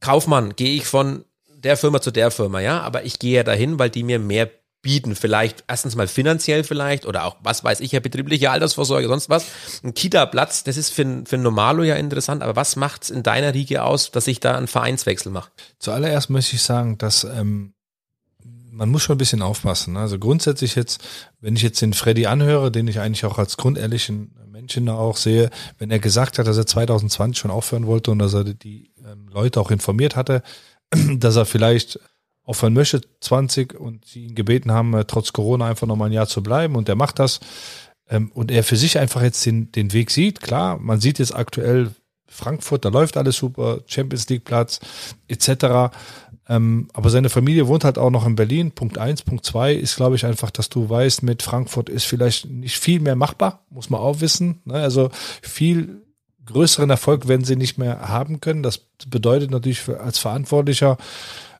Kaufmann, gehe ich von der Firma zu der Firma, ja, aber ich gehe ja dahin, weil die mir mehr bieten. Vielleicht erstens mal finanziell vielleicht oder auch, was weiß ich, ja, betriebliche Altersvorsorge, sonst was. Ein Kita-Platz, das ist für, für Normalo ja interessant, aber was macht's in deiner Riege aus, dass ich da einen Vereinswechsel mache? Zuallererst möchte ich sagen, dass ähm, man muss schon ein bisschen aufpassen. ne? Also grundsätzlich jetzt, wenn ich jetzt den Freddy anhöre, den ich eigentlich auch als grundehrlichen Menschen auch sehe, wenn er gesagt hat, dass er 2020 schon aufhören wollte und dass er die ähm, Leute auch informiert hatte, dass er vielleicht aufhören möchte 20 und sie ihn gebeten haben, äh, trotz Corona einfach noch mal ein Jahr zu bleiben und er macht das ähm, und er für sich einfach jetzt den, den Weg sieht. Klar, man sieht jetzt aktuell Frankfurt, da läuft alles super, Champions League Platz etc. Ähm, aber seine Familie wohnt halt auch noch in Berlin. Punkt eins, Punkt zwei ist, glaube ich, einfach, dass du weißt, mit Frankfurt ist vielleicht nicht viel mehr machbar, muss man auch wissen. Ne? Also viel größeren Erfolg werden sie nicht mehr haben können. Das bedeutet natürlich für, als Verantwortlicher,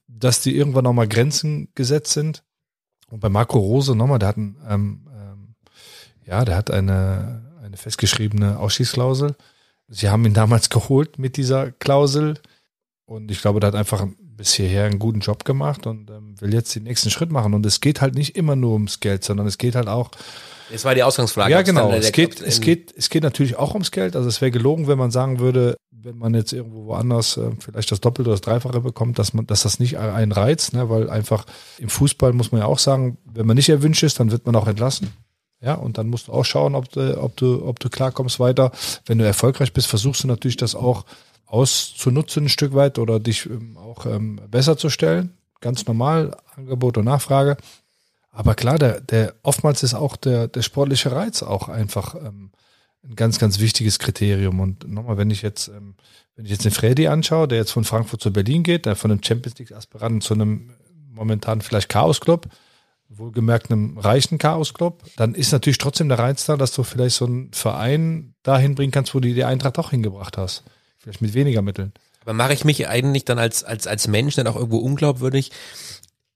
dass die irgendwann nochmal Grenzen gesetzt sind. Und bei Marco Rose nochmal, der hat ein, ähm, ähm, ja, der hat eine, eine festgeschriebene Ausschießklausel. Sie haben ihn damals geholt mit dieser Klausel. Und ich glaube, der hat einfach bis hierher einen guten Job gemacht und ähm, will jetzt den nächsten Schritt machen. Und es geht halt nicht immer nur ums Geld, sondern es geht halt auch Das war die Ausgangsfrage. ja, genau. Es geht, es geht, es geht natürlich auch ums Geld. Also es wäre gelogen, wenn man sagen würde, wenn man jetzt irgendwo woanders äh, vielleicht das Doppelte oder das Dreifache bekommt, dass man, dass das nicht einen reizt, ne? weil einfach im Fußball muss man ja auch sagen, wenn man nicht erwünscht ist, dann wird man auch entlassen. Ja, und dann musst du auch schauen, ob du, ob du, ob du klarkommst weiter. Wenn du erfolgreich bist, versuchst du natürlich das auch auszunutzen ein Stück weit oder dich ähm, auch ähm, besser zu stellen. Ganz normal, Angebot und Nachfrage. Aber klar, der, der oftmals ist auch der, der sportliche Reiz auch einfach ähm, ein ganz, ganz wichtiges Kriterium. Und nochmal, wenn ich jetzt, ähm, wenn ich jetzt den Freddy anschaue, der jetzt von Frankfurt zu Berlin geht, der von einem Champions League Aspiranten zu einem momentan vielleicht Chaos-Club, wohlgemerkt einem reichen Chaos-Club, dann ist natürlich trotzdem der Reiz da, dass du vielleicht so einen Verein dahin bringen kannst, wo du die Eintracht auch hingebracht hast. Vielleicht mit weniger Mitteln. Aber mache ich mich eigentlich dann als, als, als Mensch nicht auch irgendwo unglaubwürdig?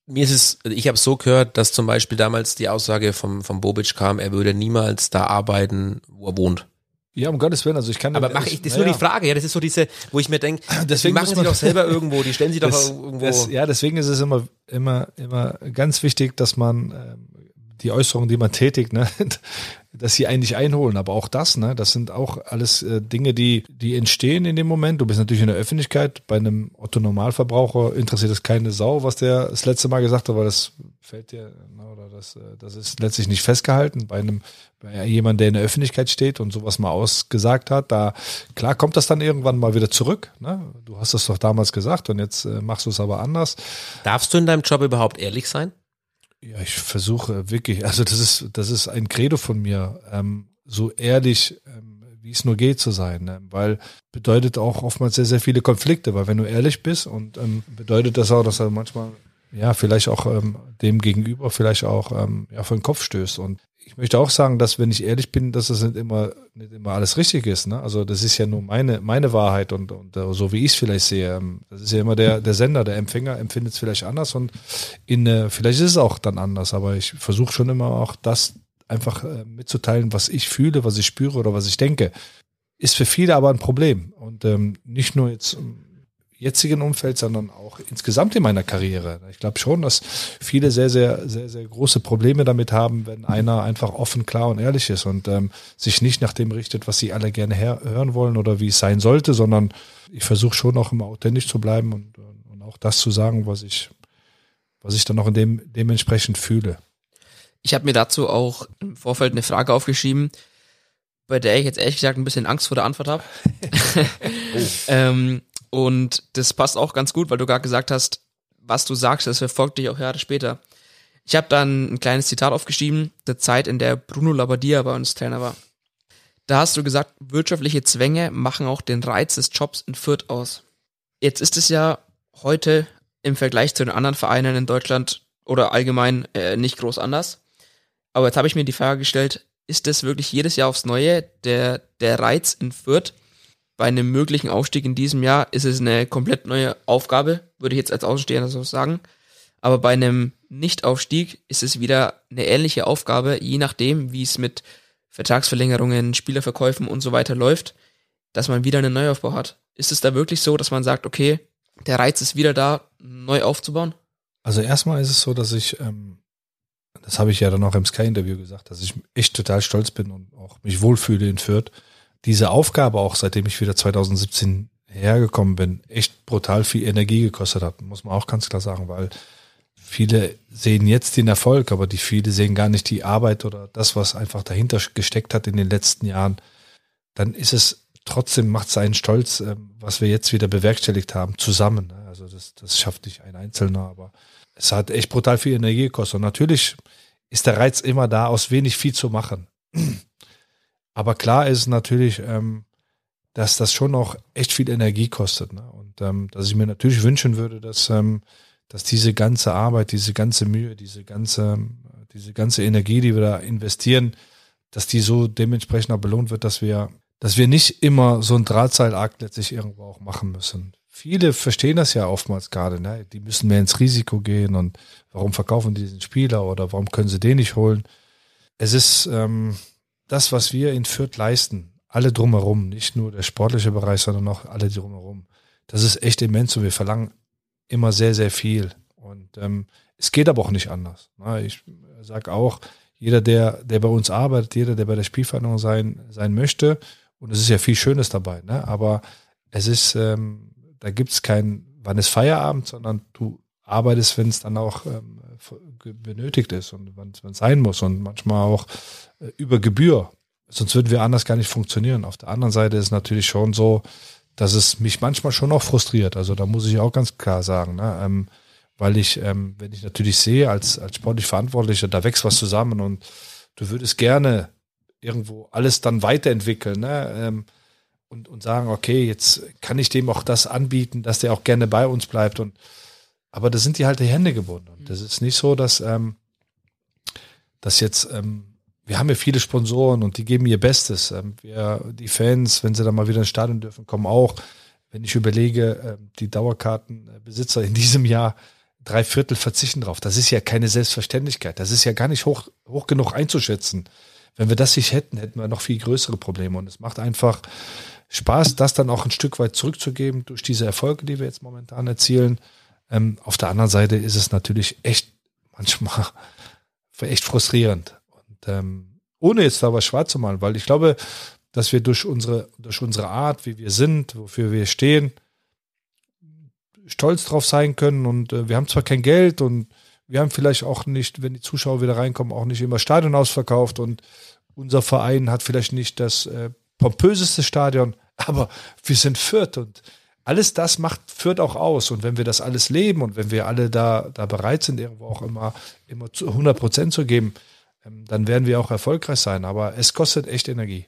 Mir ist es, ich habe so gehört, dass zum Beispiel damals die Aussage vom, vom Bobic kam, er würde niemals da arbeiten, wo er wohnt. Ja, um Gottes Willen, also ich kann Aber mache ich, das ist nur die Frage, ja, das ist so diese, wo ich mir denke, die Deswegen machen sie doch selber irgendwo, die stellen sie doch Das- irgendwo. Das, ja, deswegen ist es immer, immer, immer ganz wichtig, dass man ähm, die Äußerungen, die man tätigt, ne, dass sie eigentlich einholen. Aber auch das, ne, das sind auch alles äh, Dinge, die, die entstehen in dem Moment. Du bist natürlich in der Öffentlichkeit. Bei einem Otto Normalverbraucher interessiert es keine Sau, was der das letzte Mal gesagt hat, weil das fällt dir, ne, oder das, äh, das ist letztlich nicht festgehalten. Bei einem, bei jemandem, der in der Öffentlichkeit steht und sowas mal ausgesagt hat, da, klar kommt das dann irgendwann mal wieder zurück. Ne? Du hast das doch damals gesagt und jetzt äh, machst du es aber anders. Darfst du in deinem Job überhaupt ehrlich sein? Ja, ich versuche wirklich, also das ist, das ist ein Credo von mir, ähm, so ehrlich, ähm, wie es nur geht zu sein, ne? weil bedeutet auch oftmals sehr, sehr viele Konflikte, weil wenn du ehrlich bist und ähm, bedeutet das auch, dass er manchmal ja vielleicht auch ähm, dem Gegenüber vielleicht auch ähm, ja vor den Kopf stößt und ich möchte auch sagen, dass wenn ich ehrlich bin, dass das nicht immer nicht immer alles richtig ist. Ne? Also das ist ja nur meine meine Wahrheit und, und äh, so wie ich es vielleicht sehe. Ähm, Das ist ja immer der der Sender, der Empfänger empfindet es vielleicht anders und in äh, vielleicht ist es auch dann anders. Aber ich versuche schon immer auch das einfach äh, mitzuteilen, was ich fühle, was ich spüre oder was ich denke. Ist für viele aber ein Problem und ähm, nicht nur jetzt im jetzigen Umfeld, sondern auch insgesamt in meiner Karriere. Ich glaube schon, dass viele sehr, sehr, sehr, sehr große Probleme damit haben, wenn einer einfach offen, klar und ehrlich ist und ähm, sich nicht nach dem richtet, was sie alle gerne her hören wollen oder wie es sein sollte, sondern ich versuche schon auch immer authentisch zu bleiben und, und auch das zu sagen, was ich, was ich dann auch in dem dementsprechend fühle. Ich habe mir dazu auch im Vorfeld eine Frage aufgeschrieben, bei der ich jetzt ehrlich gesagt ein bisschen Angst vor der Antwort habe. ähm, und das passt auch ganz gut, weil du gerade gesagt hast, was du sagst, das verfolgt dich auch Jahre später. Ich habe dann ein kleines Zitat aufgeschrieben, der Zeit, in der Bruno Labbadia bei uns Trainer war. Da hast du gesagt, wirtschaftliche Zwänge machen auch den Reiz des Jobs in Fürth aus. Jetzt ist es ja heute im Vergleich zu den anderen Vereinen in Deutschland oder allgemein äh, nicht groß anders. Aber jetzt habe ich mir die Frage gestellt, ist das wirklich jedes Jahr aufs Neue der, der Reiz in Fürth? Bei einem möglichen Aufstieg in diesem Jahr ist es eine komplett neue Aufgabe, würde ich jetzt als Außenstehender so sagen. Aber bei einem Nichtaufstieg ist es wieder eine ähnliche Aufgabe, je nachdem, wie es mit Vertragsverlängerungen, Spielerverkäufen und so weiter läuft, dass man wieder einen Neuaufbau hat. Ist es da wirklich so, dass man sagt, okay, der Reiz ist wieder da, neu aufzubauen? Also erstmal ist es so, dass ich, ähm, das habe ich ja dann auch im Sky-Interview gesagt, dass ich echt total stolz bin und auch mich wohlfühle in Fürth. Diese Aufgabe auch, seitdem ich wieder 2017 hergekommen bin, echt brutal viel Energie gekostet hat, muss man auch ganz klar sagen, weil viele sehen jetzt den Erfolg, aber die viele sehen gar nicht die Arbeit oder das, was einfach dahinter gesteckt hat in den letzten Jahren. Dann ist es trotzdem macht es einen stolz, ähm, was wir jetzt wieder bewerkstelligt haben, zusammen. Ne? Also das, das schafft nicht ein Einzelner, aber es hat echt brutal viel Energie gekostet. Und natürlich ist der Reiz immer da, aus wenig viel zu machen. Aber klar ist natürlich, ähm, dass das schon auch echt viel Energie kostet. Ne? Und ähm, dass ich mir natürlich wünschen würde, dass, ähm, dass diese ganze Arbeit, diese ganze Mühe, diese ganze, diese ganze Energie, die wir da investieren, dass die so dementsprechend auch belohnt wird, dass wir, dass wir nicht immer so ein Drahtseilakt letztlich irgendwo auch machen müssen. Viele verstehen das ja oftmals gerade, ne? Die müssen mehr ins Risiko gehen und warum verkaufen die diesen Spieler oder warum können sie den nicht holen? Es ist ähm, das, was wir in Fürth leisten, alle drumherum, nicht nur der sportliche Bereich, sondern auch alle drumherum. Das ist echt immens und wir verlangen immer sehr, sehr viel. Und ähm, es geht aber auch nicht anders. Ich sage auch, jeder, der, der bei uns arbeitet, jeder, der bei der Spielverhandlung sein, sein möchte, und es ist ja viel Schönes dabei, ne? aber es ist, ähm, da gibt es kein, wann ist Feierabend, sondern du arbeitest, wenn es dann auch ähm, benötigt ist und wenn es sein muss und manchmal auch äh, über Gebühr. Sonst würden wir anders gar nicht funktionieren. Auf der anderen Seite ist natürlich schon so, dass es mich manchmal schon auch frustriert. Also da muss ich auch ganz klar sagen, ne? ähm, weil ich, ähm, wenn ich natürlich sehe, als, als sportlich Verantwortlicher, da wächst was zusammen und du würdest gerne irgendwo alles dann weiterentwickeln ne? ähm, und, und sagen, okay, jetzt kann ich dem auch das anbieten, dass der auch gerne bei uns bleibt. Und aber da sind die halt die Hände gebunden. Und das ist nicht so, dass, ähm, dass jetzt ähm, wir haben ja viele Sponsoren und die geben ihr Bestes. Ähm, wir, die Fans, wenn sie dann mal wieder ins Stadion dürfen, kommen auch. Wenn ich überlege, ähm, die Dauerkartenbesitzer in diesem Jahr drei Viertel verzichten drauf. Das ist ja keine Selbstverständlichkeit. Das ist ja gar nicht hoch, hoch genug einzuschätzen. Wenn wir das nicht hätten, hätten wir noch viel größere Probleme. Und es macht einfach Spaß, das dann auch ein Stück weit zurückzugeben durch diese Erfolge, die wir jetzt momentan erzielen. Ähm, auf der anderen Seite ist es natürlich echt manchmal echt frustrierend. Und ähm, ohne jetzt da was schwarz zu malen, weil ich glaube, dass wir durch unsere, durch unsere Art, wie wir sind, wofür wir stehen, stolz drauf sein können. Und äh, wir haben zwar kein Geld und wir haben vielleicht auch nicht, wenn die Zuschauer wieder reinkommen, auch nicht immer Stadion ausverkauft und unser Verein hat vielleicht nicht das äh, pompöseste Stadion, aber wir sind Fürth und alles das macht Fürth auch aus. Und wenn wir das alles leben und wenn wir alle da, da bereit sind, irgendwo auch immer, immer zu 100 Prozent zu geben, ähm, dann werden wir auch erfolgreich sein. Aber es kostet echt Energie.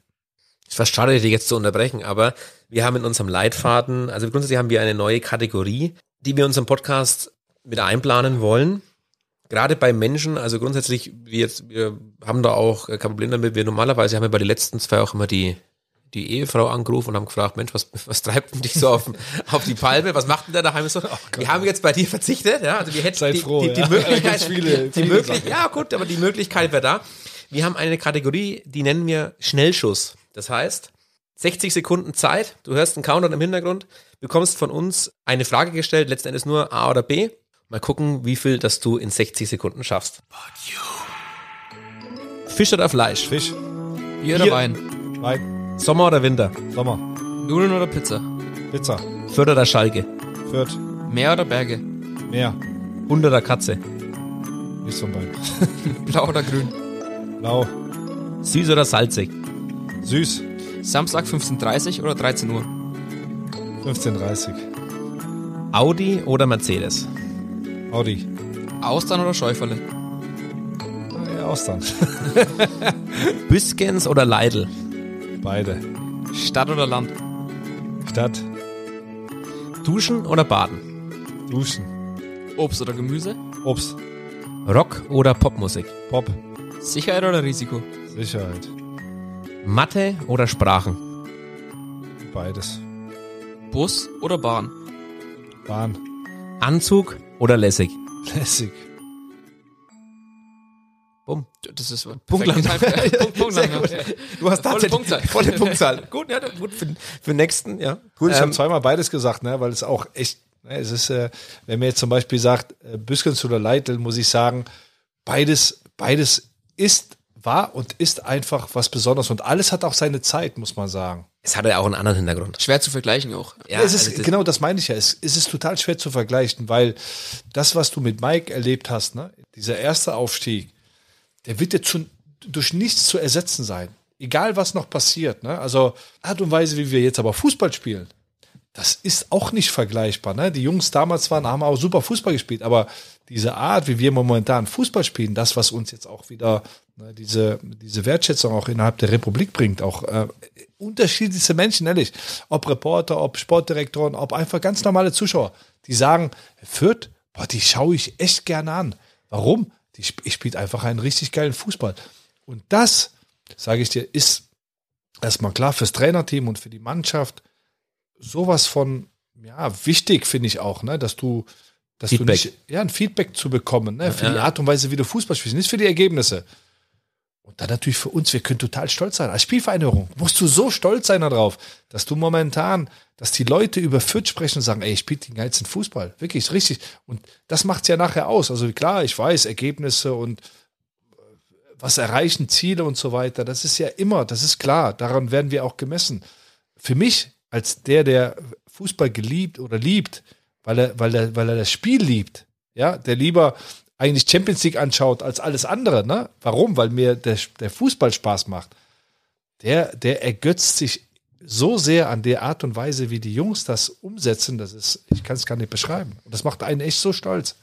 Es fast schade, dich jetzt zu unterbrechen, aber wir haben in unserem Leitfaden, also grundsätzlich haben wir eine neue Kategorie, die wir in unserem Podcast mit einplanen wollen. Gerade bei Menschen, also grundsätzlich, wir, jetzt, wir haben da auch kein Problem damit. Wir normalerweise haben wir bei den letzten zwei auch immer die die Ehefrau angerufen und haben gefragt, Mensch, was, was treibt denn dich so auf, auf die Palme? Was macht denn der daheim so? Oh wir haben jetzt bei dir verzichtet, ja, also wir hätten Seid die, froh, die, die ja. Möglichkeit, Viele- die Möglichkeit, ja gut, aber die Möglichkeit wäre da. Wir haben eine Kategorie, die nennen wir Schnellschuss. Das heißt, 60 Sekunden Zeit, du hörst einen Countdown im Hintergrund, bekommst von uns eine Frage gestellt, letzten Endes nur A oder B. Mal gucken, wie viel das du in 60 Sekunden schaffst. Fisch oder Fleisch? Fisch, Bier oder Bier. Wein? Wein, Sommer oder Winter? Sommer, Nudeln oder Pizza? Pizza, Fürth oder Schalke? Fürth, Meer oder Berge? Meer, Hund oder Katze? nicht so beiden. Blau oder grün? Blau, Süß oder salzig? süß, Samstag 15.30 oder 13 Uhr? 15,30. Audi oder Mercedes? Audi, Austern oder Schäuferle? ja, Austern. Büskens oder Leidl? Beide. Stadt oder Land? Stadt, Duschen oder Baden? Duschen, Obst oder Gemüse? Obst, Rock oder Popmusik? Pop, Sicherheit oder Risiko? Sicherheit, Mathe oder Sprachen? beides. Bus oder Bahn? Bahn, Anzug oder lässig? lässig. Bumm. Das ist Punktland. Punkt, Punkt. Du hast Volle tatsächlich Punktzahl. volle Punktzahl. gut, ja, gut für, für nächsten, ja. Gut, ich Ähm, habe zweimal beides gesagt, ne, weil es auch echt, ne, es ist, äh, wenn mir jetzt zum Beispiel sagt, äh, Büskens oder Leitl, muss ich sagen, beides, beides ist, war und ist einfach was Besonderes und alles hat auch seine Zeit, muss man sagen. Es hatte auch einen anderen Hintergrund. Schwer zu vergleichen auch. Ja, es ist, also das- genau das meine ich ja. Es, es ist total schwer zu vergleichen, weil das, was du mit Mike erlebt hast, ne, dieser erste Aufstieg, der wird jetzt zu, durch nichts zu ersetzen sein. Egal, was noch passiert. Ne? Also Art und Weise, wie wir jetzt aber Fußball spielen, das ist auch nicht vergleichbar. Ne? Die Jungs damals waren, haben auch super Fußball gespielt, aber diese Art, wie wir momentan Fußball spielen, das, was uns jetzt auch wieder ne, diese, diese Wertschätzung auch innerhalb der Republik bringt, auch äh, unterschiedlichste Menschen, ehrlich, ob Reporter, ob Sportdirektoren, ob einfach ganz normale Zuschauer, die sagen, Fürth, boah, die schaue ich echt gerne an. Warum? Die ich spielt einfach einen richtig geilen Fußball. Und das, sage ich dir, ist erstmal klar fürs Trainerteam und für die Mannschaft sowas von, ja, wichtig, finde ich auch, ne, dass du, dass Feedback. du nicht, ja, ein Feedback zu bekommen, ne, für Ja. die Art und Weise, wie du Fußball spielst, nicht für die Ergebnisse. Und dann natürlich für uns, wir können total stolz sein. Als Spielvereinigung musst du so stolz sein darauf, dass du momentan, dass die Leute über Fürth sprechen und sagen, ey, ich spiele den geilsten Fußball. Wirklich, richtig. Und das macht's ja nachher aus. Also klar, ich weiß, Ergebnisse und äh, was erreichen, Ziele und so weiter, das ist ja immer, das ist klar, daran werden wir auch gemessen. Für mich, als der, der Fußball geliebt oder liebt, weil er, weil er, weil er das Spiel liebt, ja, der lieber eigentlich Champions League anschaut als alles andere, ne? Warum? Weil mir der, der Fußball Spaß macht. Der, der ergötzt sich so sehr an der Art und Weise, wie die Jungs das umsetzen, das ist, ich kann es gar nicht beschreiben. Und das macht einen echt so stolz.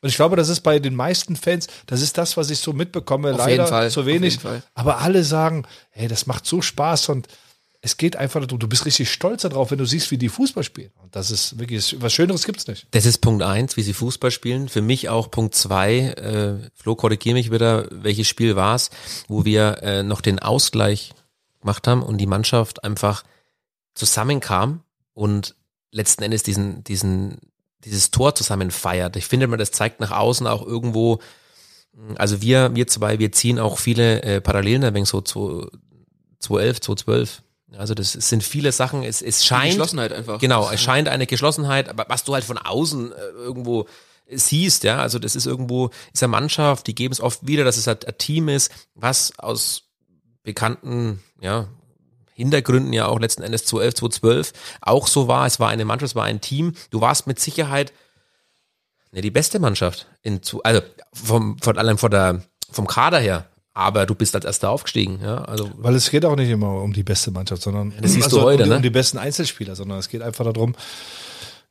Und ich glaube, das ist bei den meisten Fans, das ist das, was ich so mitbekomme, Auf leider jeden Fall, zu wenig. Fall. Aber alle sagen, hey, das macht so Spaß und es geht einfach darum, du bist richtig stolz darauf, wenn du siehst, wie die Fußball spielen. Und das ist wirklich, was Schöneres gibt's nicht. Das ist Punkt eins, wie sie Fußball spielen. Für mich auch Punkt zwei. Äh, Flo, korrigier mich wieder, welches Spiel war's, wo wir äh, noch den Ausgleich gemacht haben und die Mannschaft einfach zusammenkam und letzten Endes diesen, diesen, dieses Tor zusammen feiert. Ich finde, man das zeigt nach außen auch irgendwo, also wir, wir zwei, wir ziehen auch viele äh, Parallelen, wenig so zu 2011, 2012. Also das sind viele Sachen, es, es Die scheint. Geschlossenheit einfach. Genau, es scheint eine Geschlossenheit, aber was du halt von außen äh, irgendwo siehst, ja, also das ist irgendwo, ist eine Mannschaft, die geben es oft wieder, dass es halt ein Team ist, was aus bekannten, ja, Hintergründen ja auch letzten Endes 2011, 2012 auch so war. Es war eine Mannschaft, es war ein Team. Du warst mit Sicherheit ne, die beste Mannschaft in zu, also vom, von allem von der, vom Kader her. Aber du bist als Erster aufgestiegen, ja, also Weil es geht auch nicht immer um die beste Mannschaft, sondern das siehst du heute, um, die, ne? um die besten Einzelspieler, sondern es geht einfach darum,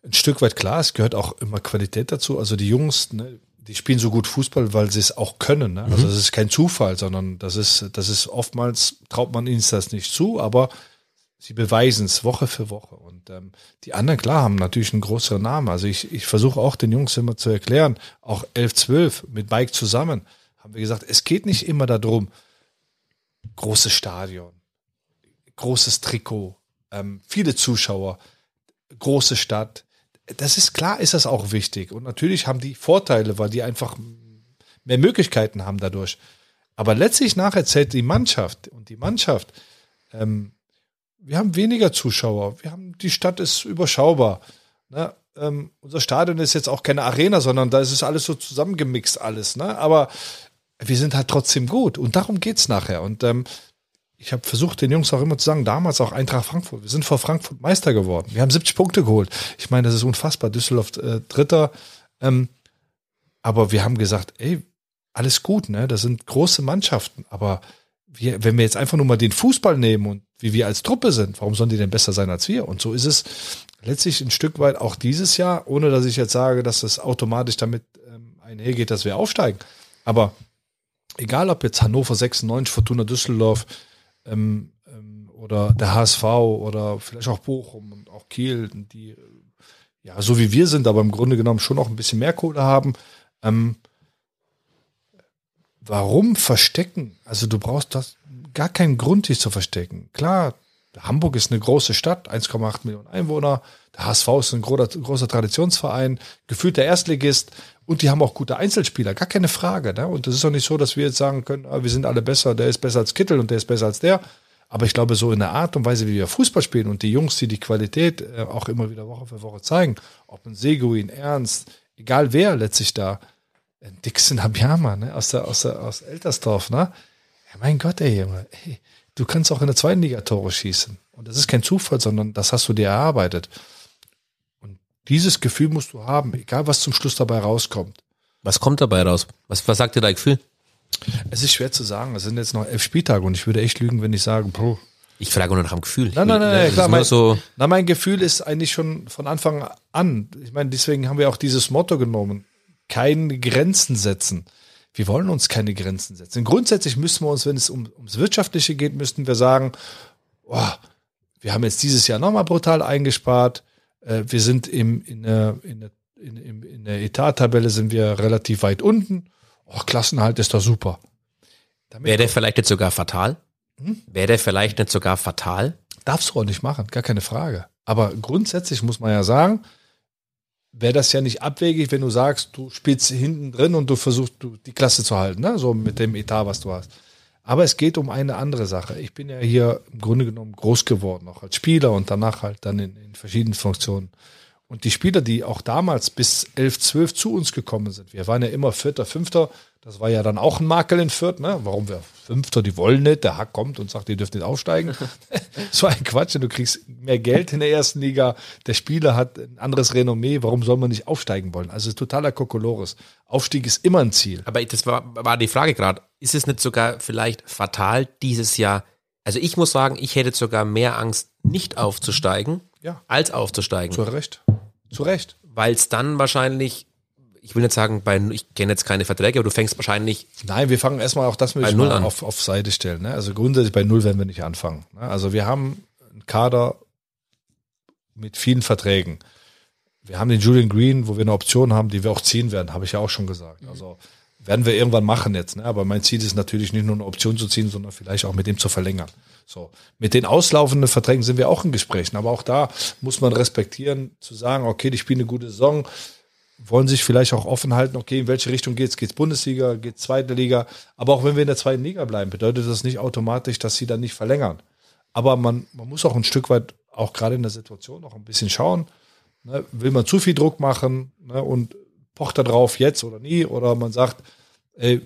ein Stück weit klar, es gehört auch immer Qualität dazu. Also die Jungs, ne, die spielen so gut Fußball, weil sie es auch können. Ne? Also es ist kein Zufall, sondern das ist, das ist oftmals traut man ihnen das nicht zu, aber sie beweisen es Woche für Woche. Und ähm, die anderen, klar, haben natürlich einen größeren Namen. Also ich, ich versuche auch den Jungs immer zu erklären, auch 11, 12 mit Mike zusammen, haben wir gesagt, es geht nicht immer darum, großes Stadion, großes Trikot, ähm, viele Zuschauer, große Stadt. Das ist klar, ist das auch wichtig. Und natürlich haben die Vorteile, weil die einfach mehr Möglichkeiten haben dadurch. Aber letztlich nachher zählt die Mannschaft und die Mannschaft. Ähm, wir haben weniger Zuschauer. Wir haben die Stadt ist überschaubar. Ne? Ähm, unser Stadion ist jetzt auch keine Arena, sondern da ist es alles so zusammengemixt alles. Ne? Aber wir sind halt trotzdem gut und darum geht's nachher. Und ähm, ich habe versucht, den Jungs auch immer zu sagen, damals auch Eintracht Frankfurt. Wir sind vor Frankfurt Meister geworden. Wir haben 70 Punkte geholt. Ich meine, das ist unfassbar. Düsseldorf äh, Dritter. Ähm, aber wir haben gesagt, ey, alles gut, ne? Das sind große Mannschaften. Aber wir, wenn wir jetzt einfach nur mal den Fußball nehmen und wie wir als Truppe sind, warum sollen die denn besser sein als wir? Und so ist es letztlich ein Stück weit auch dieses Jahr, ohne dass ich jetzt sage, dass das automatisch damit ähm, einhergeht, dass wir aufsteigen. Aber egal ob jetzt Hannover 96, Fortuna Düsseldorf ähm, ähm, oder der HSV oder vielleicht auch Bochum und auch Kiel, die ja so wie wir sind, aber im Grunde genommen schon noch ein bisschen mehr Kohle haben. Ähm, warum verstecken? Also du brauchst das gar keinen Grund, dich zu verstecken. Klar, Hamburg ist eine große Stadt, 1,8 Millionen Einwohner. Der HSV ist ein großer, großer Traditionsverein, gefühlt der Erstligist. Und die haben auch gute Einzelspieler, gar keine Frage. Ne? Und das ist auch nicht so, dass wir jetzt sagen können, ah, wir sind alle besser, der ist besser als Kittel und der ist besser als der. Aber ich glaube, so in der Art und Weise, wie wir Fußball spielen und die Jungs, die die Qualität äh, auch immer wieder Woche für Woche zeigen, ob ein Seguin, Ernst, egal wer letztlich da, ein Dixon Habjama, ne, aus der, aus der, aus Eltersdorf, ne? Ja, mein Gott, ey, Junge, ey, du kannst auch in der zweiten Liga Tore schießen. Und das ist kein Zufall, sondern das hast du dir erarbeitet. Und dieses Gefühl musst du haben, egal was zum Schluss dabei rauskommt. Was kommt dabei raus? Was, was sagt dir dein Gefühl? Es ist schwer zu sagen. Es sind jetzt noch elf Spieltage und ich würde echt lügen, wenn ich sage, Bro. Ich frage nur nach dem Gefühl. Nein, nein, nein, nein klar. Mein, so, na, mein Gefühl ist eigentlich schon von Anfang an. Ich meine, deswegen haben wir auch dieses Motto genommen. Keine Grenzen setzen. Wir wollen uns keine Grenzen setzen. Grundsätzlich müssen wir uns, wenn es um, ums Wirtschaftliche geht, müssten wir sagen, oh, wir haben jetzt dieses Jahr nochmal brutal eingespart. Äh, wir sind im, in der, in in, in, in der Etat-Tabelle sind wir relativ weit unten. Oh, Klassenhalt ist doch super. Wäre der vielleicht nicht sogar fatal? Hm? Wäre der vielleicht nicht sogar fatal? Darfst du auch nicht machen, gar keine Frage. Aber grundsätzlich muss man ja sagen, wäre das ja nicht abwegig, wenn du sagst, du spielst hinten drin und du versuchst du, die Klasse zu halten, ne? so mit dem Etat, was du hast. Aber es geht um eine andere Sache. Ich bin ja hier im Grunde genommen groß geworden, auch als Spieler und danach halt dann in, in verschiedenen Funktionen. Und die Spieler, die auch damals bis 11, 12 zu uns gekommen sind, wir waren ja immer Vierter, Fünfter, das war ja dann auch ein Makel in Fürth, ne? Warum wir Fünfter, die wollen nicht, der Hack kommt und sagt, ihr dürft nicht aufsteigen. so ein Quatsch, du kriegst mehr Geld in der ersten Liga, der Spieler hat ein anderes Renommee, warum soll man nicht aufsteigen wollen? Also totaler Kokolores. Aufstieg ist immer ein Ziel. Aber das war, war die Frage gerade. Ist es nicht sogar vielleicht fatal dieses Jahr? Also ich muss sagen, ich hätte sogar mehr Angst, nicht aufzusteigen, Ja. als aufzusteigen. Zu Recht. Zu Recht. Weil es dann wahrscheinlich, ich will nicht sagen, bei, ich kenne jetzt keine Verträge, aber du fängst wahrscheinlich, Nein, wir fangen erstmal auch das müssen Null wir an. auf, auf Seite stellen. Ne? Also grundsätzlich bei Null werden wir nicht anfangen. Ne? Also wir haben einen Kader mit vielen Verträgen. Wir haben den Julian Green, wo wir eine Option haben, die wir auch ziehen werden, habe ich ja auch schon gesagt. Also werden wir irgendwann machen jetzt. Ne? Aber mein Ziel ist natürlich nicht nur eine Option zu ziehen, sondern vielleicht auch mit dem zu verlängern. So. Mit den auslaufenden Verträgen sind wir auch in Gesprächen. Aber auch da muss man respektieren, zu sagen, okay, die spielen eine gute Saison, wollen sich vielleicht auch offen halten, okay, in welche Richtung geht's? Geht's Bundesliga, geht's zweite Liga? Aber auch wenn wir in der zweiten Liga bleiben, bedeutet das nicht automatisch, dass sie dann nicht verlängern. Aber man, man muss auch ein Stück weit, auch gerade in der Situation, noch ein bisschen schauen. Ne? Will man zu viel Druck machen ne? und pocht da drauf jetzt oder nie? Oder man sagt, ey,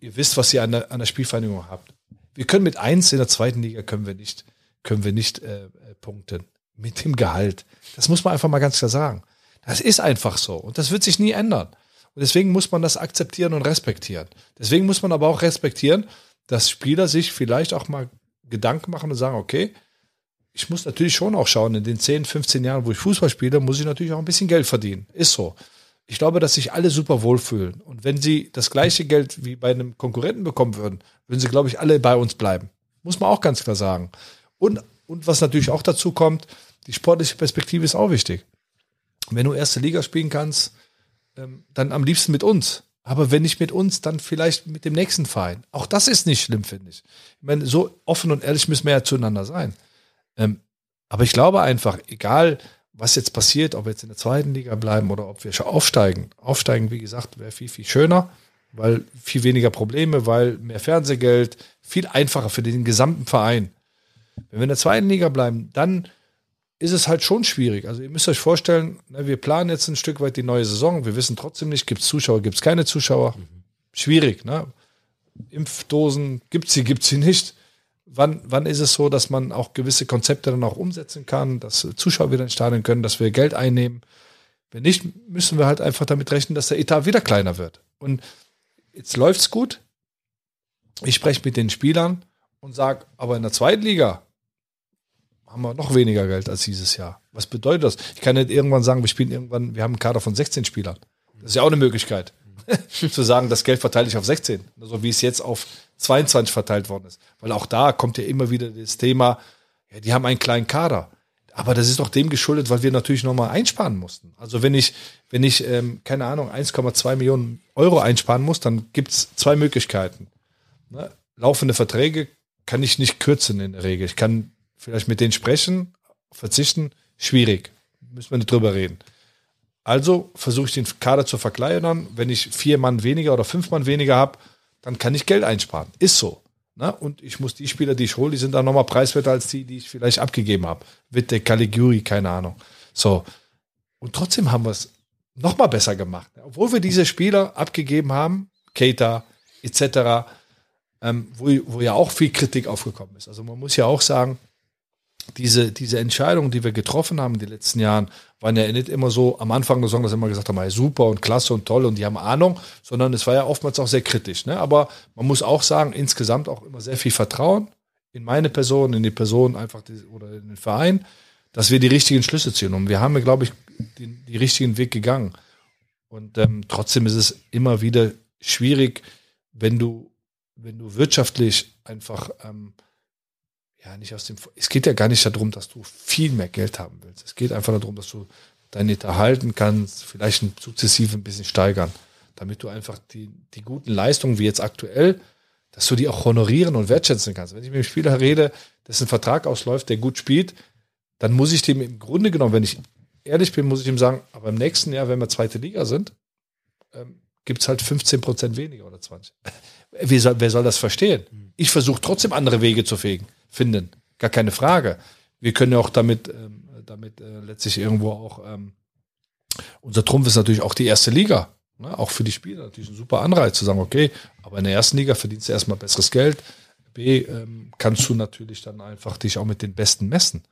ihr wisst, was ihr an der, an der Spielvereinigung habt. Wir können mit eins in der zweiten Liga können wir nicht, können wir nicht äh, äh, punkten. Mit dem Gehalt. Das muss man einfach mal ganz klar sagen. Das ist einfach so und das wird sich nie ändern. Und deswegen muss man das akzeptieren und respektieren. Deswegen muss man aber auch respektieren, dass Spieler sich vielleicht auch mal Gedanken machen und sagen, okay, ich muss natürlich schon auch schauen, in den 10, 15 Jahren, wo ich Fußball spiele, muss ich natürlich auch ein bisschen Geld verdienen. Ist so. Ich glaube, dass sich alle super wohlfühlen. Und wenn sie das gleiche Geld wie bei einem Konkurrenten bekommen würden, würden sie, glaube ich, alle bei uns bleiben. Muss man auch ganz klar sagen. Und, und was natürlich auch dazu kommt, die sportliche Perspektive ist auch wichtig. Wenn du erste Liga spielen kannst, ähm, dann am liebsten mit uns. Aber wenn nicht mit uns, dann vielleicht mit dem nächsten Verein. Auch das ist nicht schlimm, finde ich. Ich meine, so offen und ehrlich müssen wir ja zueinander sein. Ähm, aber ich glaube einfach, egal was jetzt passiert, ob wir jetzt in der zweiten Liga bleiben oder ob wir schon aufsteigen. Aufsteigen, wie gesagt, wäre viel, viel schöner, weil viel weniger Probleme, weil mehr Fernsehgeld, viel einfacher für den gesamten Verein. Wenn wir in der zweiten Liga bleiben, dann ist es halt schon schwierig. Also ihr müsst euch vorstellen, ne, wir planen jetzt ein Stück weit die neue Saison. Wir wissen trotzdem nicht, gibt es Zuschauer, gibt es keine Zuschauer. Schwierig, ne? Impfdosen, gibt sie, gibt sie nicht. Wann, wann ist es so, dass man auch gewisse Konzepte dann auch umsetzen kann, dass Zuschauer wieder ins Stadion können, dass wir Geld einnehmen? Wenn nicht, müssen wir halt einfach damit rechnen, dass der Etat wieder kleiner wird. Und jetzt läuft's gut. Ich spreche mit den Spielern und sage, aber in der zweiten Liga haben wir noch weniger Geld als dieses Jahr. Was bedeutet das? Ich kann nicht irgendwann sagen, wir spielen irgendwann, wir haben einen Kader von 16 Spielern. Das ist ja auch eine Möglichkeit. zu sagen, das Geld verteile ich auf 16, so wie es jetzt auf 22 verteilt worden ist. Weil auch da kommt ja immer wieder das Thema, ja, die haben einen kleinen Kader. Aber das ist doch dem geschuldet, weil wir natürlich nochmal einsparen mussten. Also wenn ich, wenn ich, ähm, keine Ahnung, 1,2 Millionen Euro einsparen muss, dann gibt's zwei Möglichkeiten. Ne? Laufende Verträge kann ich nicht kürzen in der Regel. Ich kann vielleicht mit denen sprechen, verzichten, schwierig. Müssen wir nicht drüber reden. Also versuche ich den Kader zu verkleinern. Wenn ich vier Mann weniger oder fünf Mann weniger habe, dann kann ich Geld einsparen. Ist so. Ne? Und ich muss die Spieler, die ich hole, die sind dann nochmal preiswerter als die, die ich vielleicht abgegeben habe. Witte, Caligiuri, keine Ahnung. So. Und trotzdem haben wir es nochmal besser gemacht. Obwohl wir diese Spieler abgegeben haben, Keita etc., ähm, wo, wo ja auch viel Kritik aufgekommen ist. Also man muss ja auch sagen, diese, diese Entscheidungen, die wir getroffen haben in den letzten Jahren, waren ja nicht immer so am Anfang der Saison, dass wir immer gesagt haben, super und klasse und toll und die haben Ahnung, sondern es war ja oftmals auch sehr kritisch. Ne? Aber man muss auch sagen, insgesamt auch immer sehr viel Vertrauen in meine Person, in die Person einfach die, oder in den Verein, dass wir die richtigen Schlüsse ziehen. Und wir haben, glaube ich, den, die richtigen Weg gegangen. Und ähm, trotzdem ist es immer wieder schwierig, wenn du, wenn du wirtschaftlich einfach ähm, ja, nicht aus dem, es geht ja gar nicht darum, dass du viel mehr Geld haben willst. Es geht einfach darum, dass du dein Net erhalten kannst, vielleicht sukzessive ein bisschen steigern, damit du einfach die, die guten Leistungen, wie jetzt aktuell, dass du die auch honorieren und wertschätzen kannst. Wenn ich mit dem Spieler rede, dessen Vertrag ausläuft, der gut spielt, dann muss ich dem im Grunde genommen, wenn ich ehrlich bin, muss ich ihm sagen, aber im nächsten Jahr, wenn wir zweite Liga sind, ähm, gibt es halt 15 Prozent weniger oder 20. Wer soll, wer soll das verstehen? Ich versuche trotzdem andere Wege zu fegen finden. Gar keine Frage. Wir können ja auch damit, ähm, damit äh, letztlich irgendwo auch, ähm, unser Trumpf ist natürlich auch die erste Liga. Ne? Auch für die Spieler natürlich ein super Anreiz zu sagen, okay, aber in der ersten Liga verdienst du erstmal besseres Geld. B, ähm, kannst du natürlich dann einfach dich auch mit den Besten messen.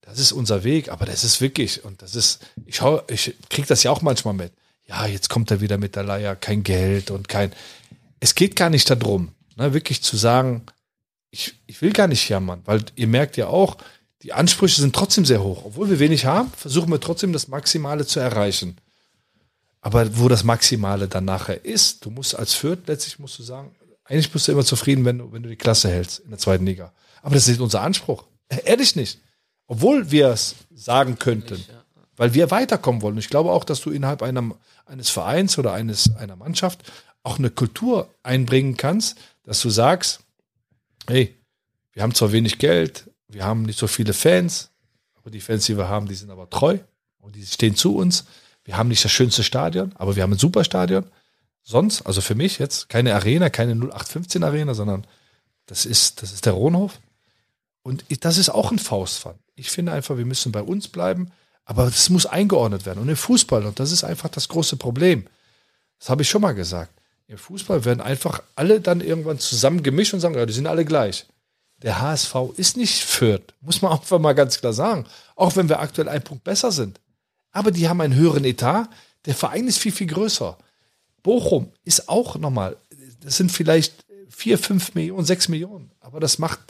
Das ist unser Weg, aber das ist wirklich, und das ist, ich schau, ich krieg das ja auch manchmal mit. Ja, jetzt kommt er wieder mit der Leier, kein Geld und kein. Es geht gar nicht darum, ne, wirklich zu sagen, ich, ich will gar nicht jammern, weil ihr merkt ja auch, die Ansprüche sind trotzdem sehr hoch. Obwohl wir wenig haben, versuchen wir trotzdem das Maximale zu erreichen. Aber wo das Maximale dann nachher ist, du musst als Fürth letztlich musst du sagen, eigentlich bist du immer zufrieden, wenn du, wenn du die Klasse hältst in der zweiten Liga. Aber das ist nicht unser Anspruch. Ehrlich nicht. Obwohl wir es sagen könnten. Weil wir weiterkommen wollen. Ich glaube auch, dass du innerhalb einem, eines Vereins oder eines, einer Mannschaft auch eine Kultur einbringen kannst, dass du sagst, hey, wir haben zwar wenig Geld, wir haben nicht so viele Fans, aber die Fans, die wir haben, die sind aber treu und die stehen zu uns. Wir haben nicht das schönste Stadion, aber wir haben ein super Stadion. Sonst, also für mich jetzt keine Arena, keine 0815 Arena, sondern das ist, das ist der Rohnhof. Und das ist auch ein Faustpfand. Ich finde einfach, wir müssen bei uns bleiben, aber das muss eingeordnet werden. Und im Fußball, und das ist einfach das große Problem. Das habe ich schon mal gesagt. Im Fußball werden einfach alle dann irgendwann zusammen gemischt und sagen, ja, die sind alle gleich. Der HSV ist nicht Fürth, muss man einfach mal ganz klar sagen. Auch wenn wir aktuell ein Punkt besser sind. Aber die haben einen höheren Etat. Der Verein ist viel, viel größer. Bochum ist auch nochmal, das sind vielleicht vier, fünf Millionen, sechs Millionen. Aber das macht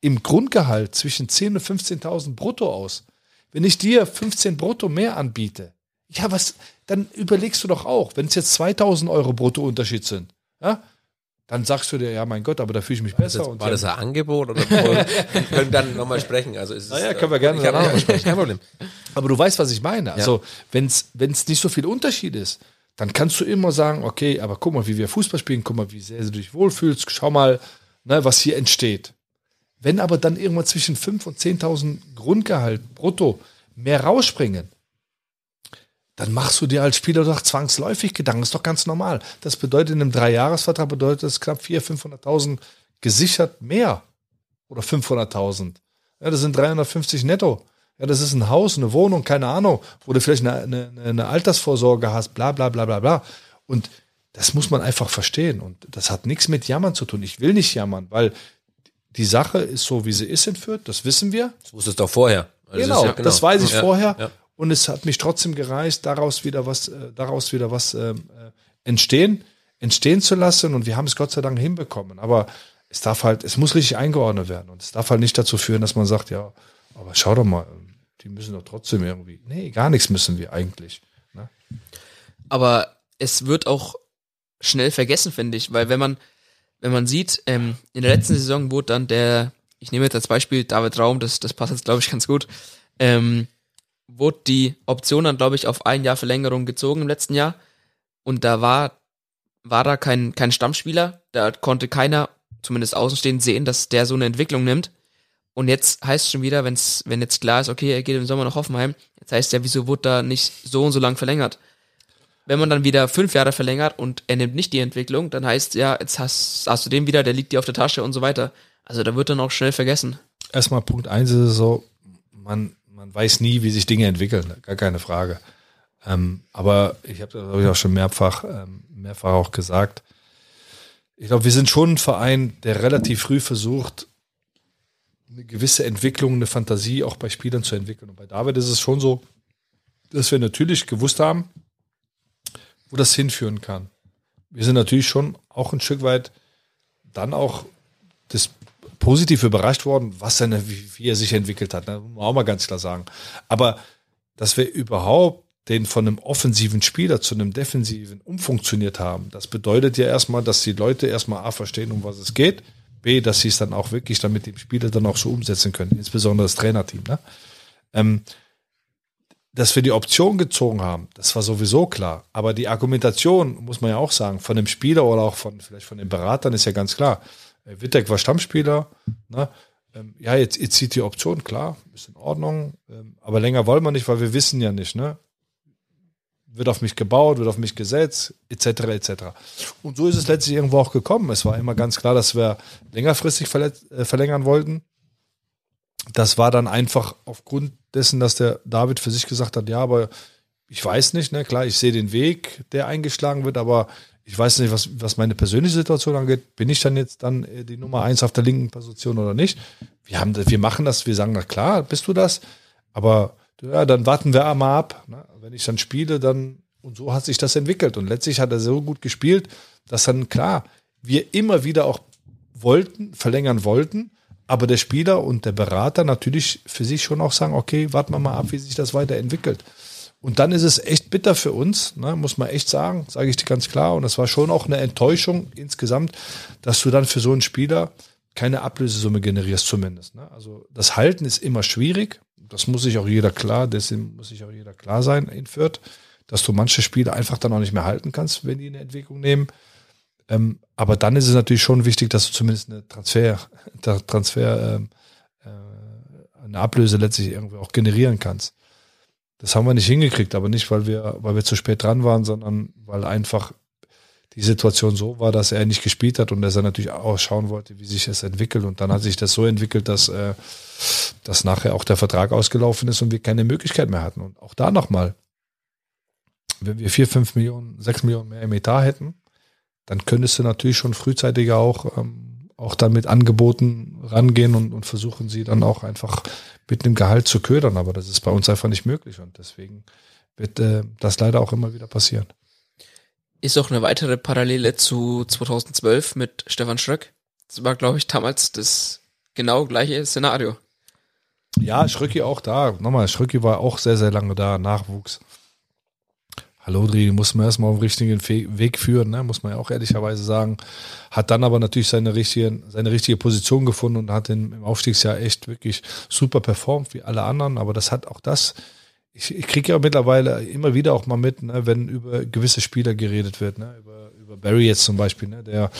im Grundgehalt zwischen 10.000 und 15.000 brutto aus. Wenn ich dir 15 brutto mehr anbiete, ja, was, dann überlegst du doch auch, wenn es jetzt 2000 Euro Bruttounterschied sind, ja, dann sagst du dir, ja, mein Gott, aber da fühle ich mich war besser. Das, und war das ein Angebot oder wir können dann nochmal sprechen? Also ist es, naja, können wir gerne danach sprechen. Kein Problem. Aber du weißt, was ich meine. Also, wenn es nicht so viel Unterschied ist, dann kannst du immer sagen, okay, aber guck mal, wie wir Fußball spielen, guck mal, wie sehr du dich wohlfühlst, schau mal, ne, was hier entsteht. Wenn aber dann irgendwann zwischen 5.000 und 10.000 Grundgehalt brutto mehr rausspringen, dann machst du dir als Spieler doch zwangsläufig Gedanken. Das ist doch ganz normal. Das bedeutet in einem Dreijahresvertrag bedeutet das knapp 400.000, 500.000 gesichert mehr. Oder 500.000. Ja, das sind 350 netto. Ja, das ist ein Haus, eine Wohnung, keine Ahnung, wo du vielleicht eine, eine, eine Altersvorsorge hast, bla, bla, bla, bla, bla. Und das muss man einfach verstehen. Und das hat nichts mit Jammern zu tun. Ich will nicht jammern, weil die Sache ist so, wie sie ist in Fürth. Das wissen wir. Das wusstest du doch vorher. Also genau, ist ja- das weiß ich Ja, vorher. ja. Und es hat mich trotzdem gereicht, daraus wieder was, äh, daraus wieder was ähm, äh, entstehen, entstehen zu lassen. Und wir haben es Gott sei Dank hinbekommen. Aber es darf halt, es muss richtig eingeordnet werden. Und es darf halt nicht dazu führen, dass man sagt, ja, aber schau doch mal, die müssen doch trotzdem irgendwie. Nee, gar nichts müssen wir eigentlich. Ne? Aber es wird auch schnell vergessen, finde ich, weil wenn man, wenn man sieht, ähm, in der letzten Saison wurde dann der ich nehme jetzt als Beispiel David Raum, das, das passt jetzt, glaube ich, ganz gut, ähm, wurde die Option dann, glaube ich, auf ein Jahr Verlängerung gezogen im letzten Jahr. Und da war, war da kein, kein Stammspieler, da konnte keiner, zumindest außenstehend, sehen, dass der so eine Entwicklung nimmt. Und jetzt heißt es schon wieder, wenn's, wenn jetzt klar ist, okay, er geht im Sommer nach Hoffenheim, jetzt heißt ja, wieso wurde da nicht so und so lang verlängert? Wenn man dann wieder fünf Jahre verlängert und er nimmt nicht die Entwicklung, dann heißt ja, jetzt hast, hast du den wieder, der liegt dir auf der Tasche und so weiter. Also da wird dann auch schnell vergessen. Erstmal Punkt eins ist es so, man, man weiß nie, wie sich Dinge entwickeln, gar keine Frage. Ähm, aber ich habe das hab ich auch schon mehrfach, ähm, mehrfach auch gesagt. Ich glaube, wir sind schon ein Verein, der relativ früh versucht, eine gewisse Entwicklung, eine Fantasie auch bei Spielern zu entwickeln. Und bei David ist es schon so, dass wir natürlich gewusst haben, wo das hinführen kann. Wir sind natürlich schon auch ein Stück weit dann auch das positiv überrascht worden, was er, wie, wie er sich entwickelt hat. Ne? Muss man auch mal ganz klar sagen. Aber dass wir überhaupt den von einem offensiven Spieler zu einem defensiven umfunktioniert haben, das bedeutet ja erstmal, dass die Leute erstmal A verstehen, um was es geht, B, dass sie es dann auch wirklich dann mit dem Spieler dann auch so umsetzen können, insbesondere das Trainerteam. Ne? Ähm, dass wir die Option gezogen haben, das war sowieso klar. Aber die Argumentation, muss man ja auch sagen, von dem Spieler oder auch von vielleicht von den Beratern ist ja ganz klar. Äh, Wittek war Stammspieler. Ne? Ähm, ja, jetzt, jetzt zieht die Option, klar, ist in Ordnung. Ähm, aber länger wollen wir nicht, weil wir wissen ja nicht, ne? Wird auf mich gebaut, wird auf mich gesetzt, etc. etc. Und so ist es letztlich irgendwo auch gekommen. Es war immer ganz klar, dass wir längerfristig äh, verlängern wollten. Das war dann einfach aufgrund dessen, dass der David für sich gesagt hat, ja, aber ich weiß nicht, ne, klar, ich sehe den Weg, der eingeschlagen wird, aber ich weiß nicht, was, was meine persönliche Situation angeht. Bin ich dann jetzt dann äh, die Nummer eins auf der linken Position oder nicht? Wir haben, wir machen das, wir sagen, na klar, bist du das. Aber ja, dann warten wir einmal ab. Ne? Wenn ich dann spiele, dann, und so hat sich das entwickelt. Und letztlich hat er so gut gespielt, dass dann klar, wir immer wieder auch wollten, verlängern wollten, aber der Spieler und der Berater natürlich für sich schon auch sagen, okay, warten wir mal ab, wie sich das weiterentwickelt. Und dann ist es echt bitter für uns, ne, muss man echt sagen, sage ich dir ganz klar. Und das war schon auch eine Enttäuschung insgesamt, dass du dann für so einen Spieler keine Ablösesumme generierst zumindest. Ne? Also das Halten ist immer schwierig. Das muss sich auch jeder klar, deswegen muss sich auch jeder klar sein in Fürth, dass du manche Spieler einfach dann auch nicht mehr halten kannst, wenn die eine Entwicklung nehmen. Ähm, aber dann ist es natürlich schon wichtig, dass du zumindest eine Transfer, Transfer, ähm, äh, eine Ablöse letztlich irgendwie auch generieren kannst. Das haben wir nicht hingekriegt, aber nicht, weil wir, weil wir zu spät dran waren, sondern weil einfach die Situation so war, dass er nicht gespielt hat und dass er natürlich auch schauen wollte, wie sich es entwickelt. Und dann hat sich das so entwickelt, dass, äh, dass nachher auch der Vertrag ausgelaufen ist und wir keine Möglichkeit mehr hatten. Und auch da nochmal, wenn wir vier, fünf Millionen, sechs Millionen mehr im Etat hätten, dann könntest du natürlich schon frühzeitiger auch, ähm, auch dann mit Angeboten rangehen und, und versuchen sie dann auch einfach mit einem Gehalt zu ködern, aber das ist bei uns einfach nicht möglich und deswegen wird äh, das leider auch immer wieder passieren. Ist auch eine weitere Parallele zu 2012 mit Stefan Schröck. Das war, glaube ich, damals das genau gleiche Szenario. Ja, Schröcki auch da. Nochmal, Schröcki war auch sehr, sehr lange da, Nachwuchs. Halodri muss man erstmal auf den richtigen Weg führen, ne? muss man ja auch ehrlicherweise sagen. Hat dann aber natürlich seine richtige, seine richtige Position gefunden und hat im Aufstiegsjahr echt wirklich super performt, wie alle anderen. Aber das hat auch das, ich, ich kriege ja mittlerweile immer wieder auch mal mit, ne, wenn über gewisse Spieler geredet wird, ne? über, über Barry jetzt zum Beispiel, ne? der,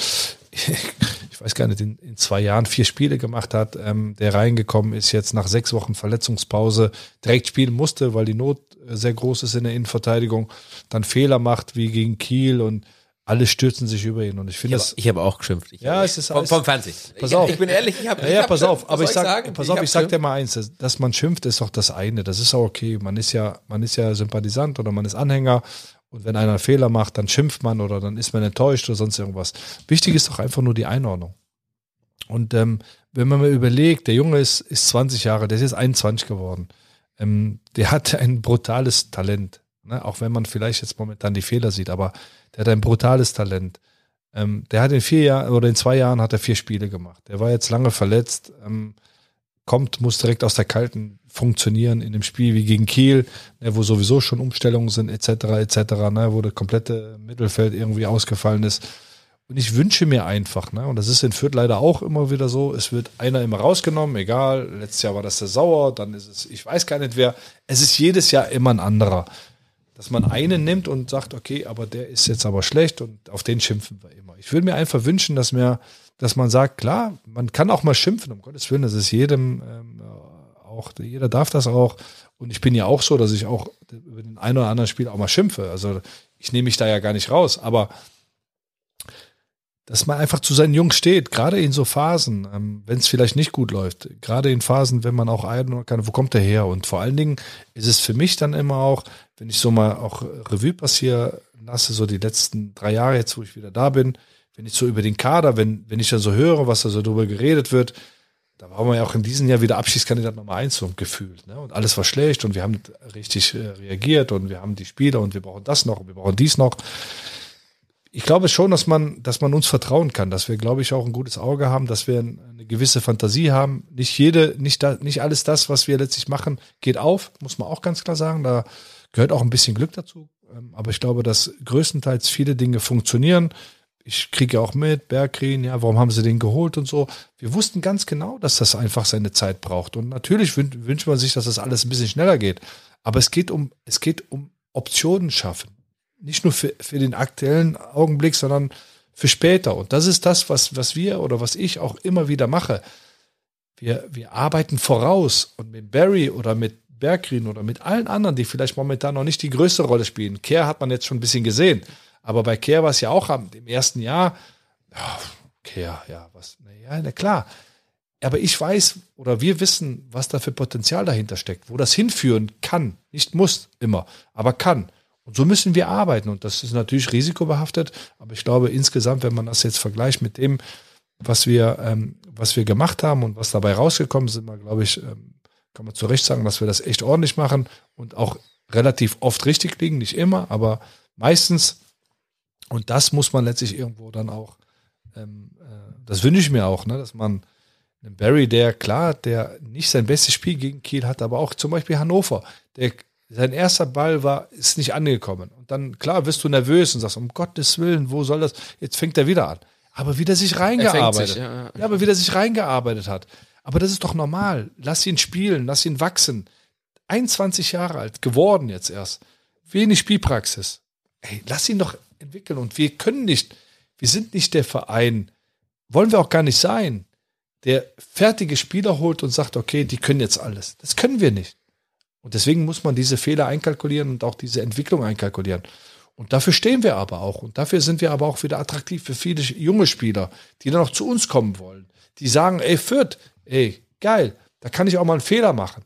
ich weiß gar nicht, in, in zwei Jahren vier Spiele gemacht hat, ähm, der reingekommen ist, jetzt nach sechs Wochen Verletzungspause direkt spielen musste, weil die Not sehr groß ist in der Innenverteidigung, dann Fehler macht wie gegen Kiel und alle stürzen sich über ihn und ich finde das. Ich habe auch geschimpft. Ich ja, es ist vom, vom Fernsehen. Pass auf. Ich bin ehrlich, ich habe. Ja, ja, pass auf. Aber ich sag, sagen? pass auf, ich, ich sag dir mal eins: dass, dass man schimpft, ist doch das eine. Das ist auch okay. Man ist ja, man ist ja Sympathisant oder man ist Anhänger. Und wenn einer Fehler macht, dann schimpft man oder dann ist man enttäuscht oder sonst irgendwas. Wichtig ist doch einfach nur die Einordnung. Und ähm, wenn man mal überlegt, der Junge ist, ist 20 Jahre, der ist jetzt 21 geworden ähm, der hat ein brutales Talent. Ne? Auch wenn man vielleicht jetzt momentan die Fehler sieht, aber der hat ein brutales Talent. Ähm, der hat in vier Jahren oder in zwei Jahren hat er vier Spiele gemacht. Der war jetzt lange verletzt, ähm, kommt, muss direkt aus der Kalten funktionieren in dem Spiel wie gegen Kiel, ne, wo sowieso schon Umstellungen sind, etc., etc., ne, wo der komplette Mittelfeld irgendwie ausgefallen ist. Und ich wünsche mir einfach, ne, und das ist in Fürth leider auch immer wieder so, es wird einer immer rausgenommen, egal, letztes Jahr war das der Sauer, dann ist es, ich weiß gar nicht wer, es ist jedes Jahr immer ein anderer. Dass man einen nimmt und sagt, okay, aber der ist jetzt aber schlecht und auf den schimpfen wir immer. Ich würde mir einfach wünschen, dass mir, dass man sagt, klar, man kann auch mal schimpfen, um Gottes Willen, das ist jedem ähm, auch, jeder darf das auch. Und ich bin ja auch so, dass ich auch über den einen oder anderen Spiel auch mal schimpfe. Also ich nehme mich da ja gar nicht raus, aber dass man einfach zu seinen Jungs steht, gerade in so Phasen, ähm, wenn es vielleicht nicht gut läuft, gerade in Phasen, wenn man auch ein kann, wo kommt der her? Und vor allen Dingen ist es für mich dann immer auch, wenn ich so mal auch Revue passiere lasse, so die letzten drei Jahre jetzt, wo ich wieder da bin, wenn ich so über den Kader, wenn, wenn ich dann so höre, was da so drüber geredet wird, da waren wir ja auch in diesem Jahr wieder Abschiedskandidat Nummer eins so gefühlt. Ne? Und alles war schlecht und wir haben richtig äh, reagiert und wir haben die Spieler und wir brauchen das noch und wir brauchen dies noch ich glaube schon, dass man, dass man uns vertrauen kann, dass wir, glaube ich, auch ein gutes Auge haben, dass wir eine gewisse Fantasie haben. Nicht jede, nicht da, nicht alles das, was wir letztlich machen, geht auf, muss man auch ganz klar sagen. Da gehört auch ein bisschen Glück dazu. Ähm, aber ich glaube, dass größtenteils viele Dinge funktionieren. Ich kriege auch mit, Berggreen, ja, warum haben sie den geholt und so. Wir wussten ganz genau, dass das einfach seine Zeit braucht. Und natürlich wünscht man sich, dass das alles ein bisschen schneller geht. Aber es geht um, es geht um Optionen schaffen nicht nur für, für den aktuellen Augenblick, sondern für später. Und das ist das, was, was wir oder was ich auch immer wieder mache. Wir, wir arbeiten voraus und mit Barry oder mit Berggren oder mit allen anderen, die vielleicht momentan noch nicht die größte Rolle spielen. Care hat man jetzt schon ein bisschen gesehen. Aber bei Care war es ja auch im ersten Jahr, ja, Care, ja, was, na na klar. Aber ich weiß oder wir wissen, was da für Potenzial dahinter steckt, wo das hinführen kann. Nicht muss immer, aber kann. Und so müssen wir arbeiten. Und das ist natürlich risikobehaftet. Aber ich glaube, insgesamt, wenn man das jetzt vergleicht mit dem, was wir, ähm, was wir gemacht haben und was dabei rausgekommen sind, mal, glaube ich, ähm, kann man zu Recht sagen, dass wir das echt ordentlich machen und auch relativ oft richtig liegen. Nicht immer, aber meistens. Und das muss man letztlich irgendwo dann auch, ähm, äh, das wünsche ich mir auch, ne, dass man einen Barry, der klar, der nicht sein bestes Spiel gegen Kiel hat, aber auch zum Beispiel Hannover, der sein erster Ball war, ist nicht angekommen. Und dann, klar, wirst du nervös und sagst, um Gottes Willen, wo soll das? Jetzt fängt er wieder an. Aber wieder sich reingearbeitet. Sich, ja, ja. ja, aber wieder sich reingearbeitet hat. Aber das ist doch normal. Lass ihn spielen, lass ihn wachsen. 21 Jahre alt, geworden jetzt erst. Wenig Spielpraxis. Ey, lass ihn doch entwickeln. Und wir können nicht, wir sind nicht der Verein, wollen wir auch gar nicht sein, der fertige Spieler holt und sagt, okay, die können jetzt alles. Das können wir nicht. Und deswegen muss man diese Fehler einkalkulieren und auch diese Entwicklung einkalkulieren. Und dafür stehen wir aber auch. Und dafür sind wir aber auch wieder attraktiv für viele junge Spieler, die dann auch zu uns kommen wollen. Die sagen, ey, Fürth, ey, geil, da kann ich auch mal einen Fehler machen.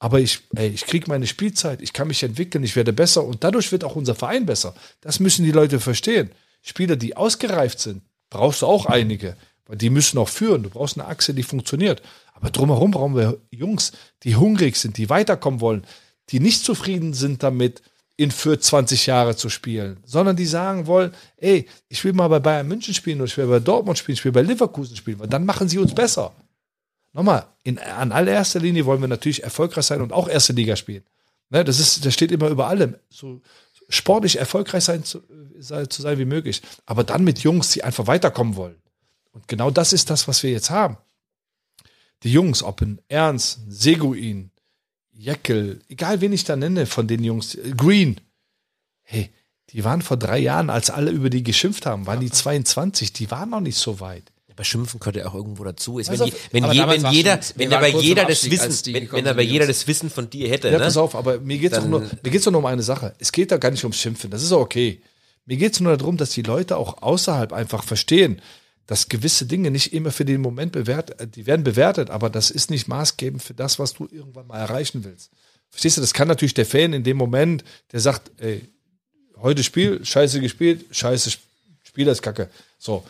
Aber ich, ey, ich kriege meine Spielzeit, ich kann mich entwickeln, ich werde besser und dadurch wird auch unser Verein besser. Das müssen die Leute verstehen. Spieler, die ausgereift sind, brauchst du auch einige, weil die müssen auch führen. Du brauchst eine Achse, die funktioniert. Aber drumherum brauchen wir Jungs, die hungrig sind, die weiterkommen wollen, die nicht zufrieden sind damit, in für 20 Jahre zu spielen, sondern die sagen wollen, ey, ich will mal bei Bayern München spielen oder ich will bei Dortmund spielen, ich will bei Leverkusen spielen, weil dann machen sie uns besser. Nochmal, in, an allererster Linie wollen wir natürlich erfolgreich sein und auch erste Liga spielen. Ne, das, ist, das steht immer über allem. So sportlich erfolgreich sein zu, zu sein wie möglich. Aber dann mit Jungs, die einfach weiterkommen wollen. Und genau das ist das, was wir jetzt haben die Jungs, ob in Ernst, Seguin, Jeckel, egal wen ich da nenne von den Jungs, Green, hey, die waren vor drei Jahren, als alle über die geschimpft haben, waren die 22, die waren noch nicht so weit. Aber schimpfen könnte auch irgendwo dazu. Ist, wenn, wenn, je, wenn jeder, schon, wenn aber jeder das Wissen, wenn, wenn aber jeder das Wissen von dir hätte. Ja, ne? pass auf, aber mir geht's doch nur, mir geht's doch nur um eine Sache. Es geht da gar nicht ums Schimpfen. Das ist auch okay. Mir geht's nur darum, dass die Leute auch außerhalb einfach verstehen, dass gewisse Dinge nicht immer für den Moment bewertet, äh, die werden bewertet, aber das ist nicht maßgebend für das, was du irgendwann mal erreichen willst. Verstehst du, das kann natürlich der Fan in dem Moment, der sagt, ey, heute Spiel, scheiße gespielt, scheiße Spieler ist kacke. So.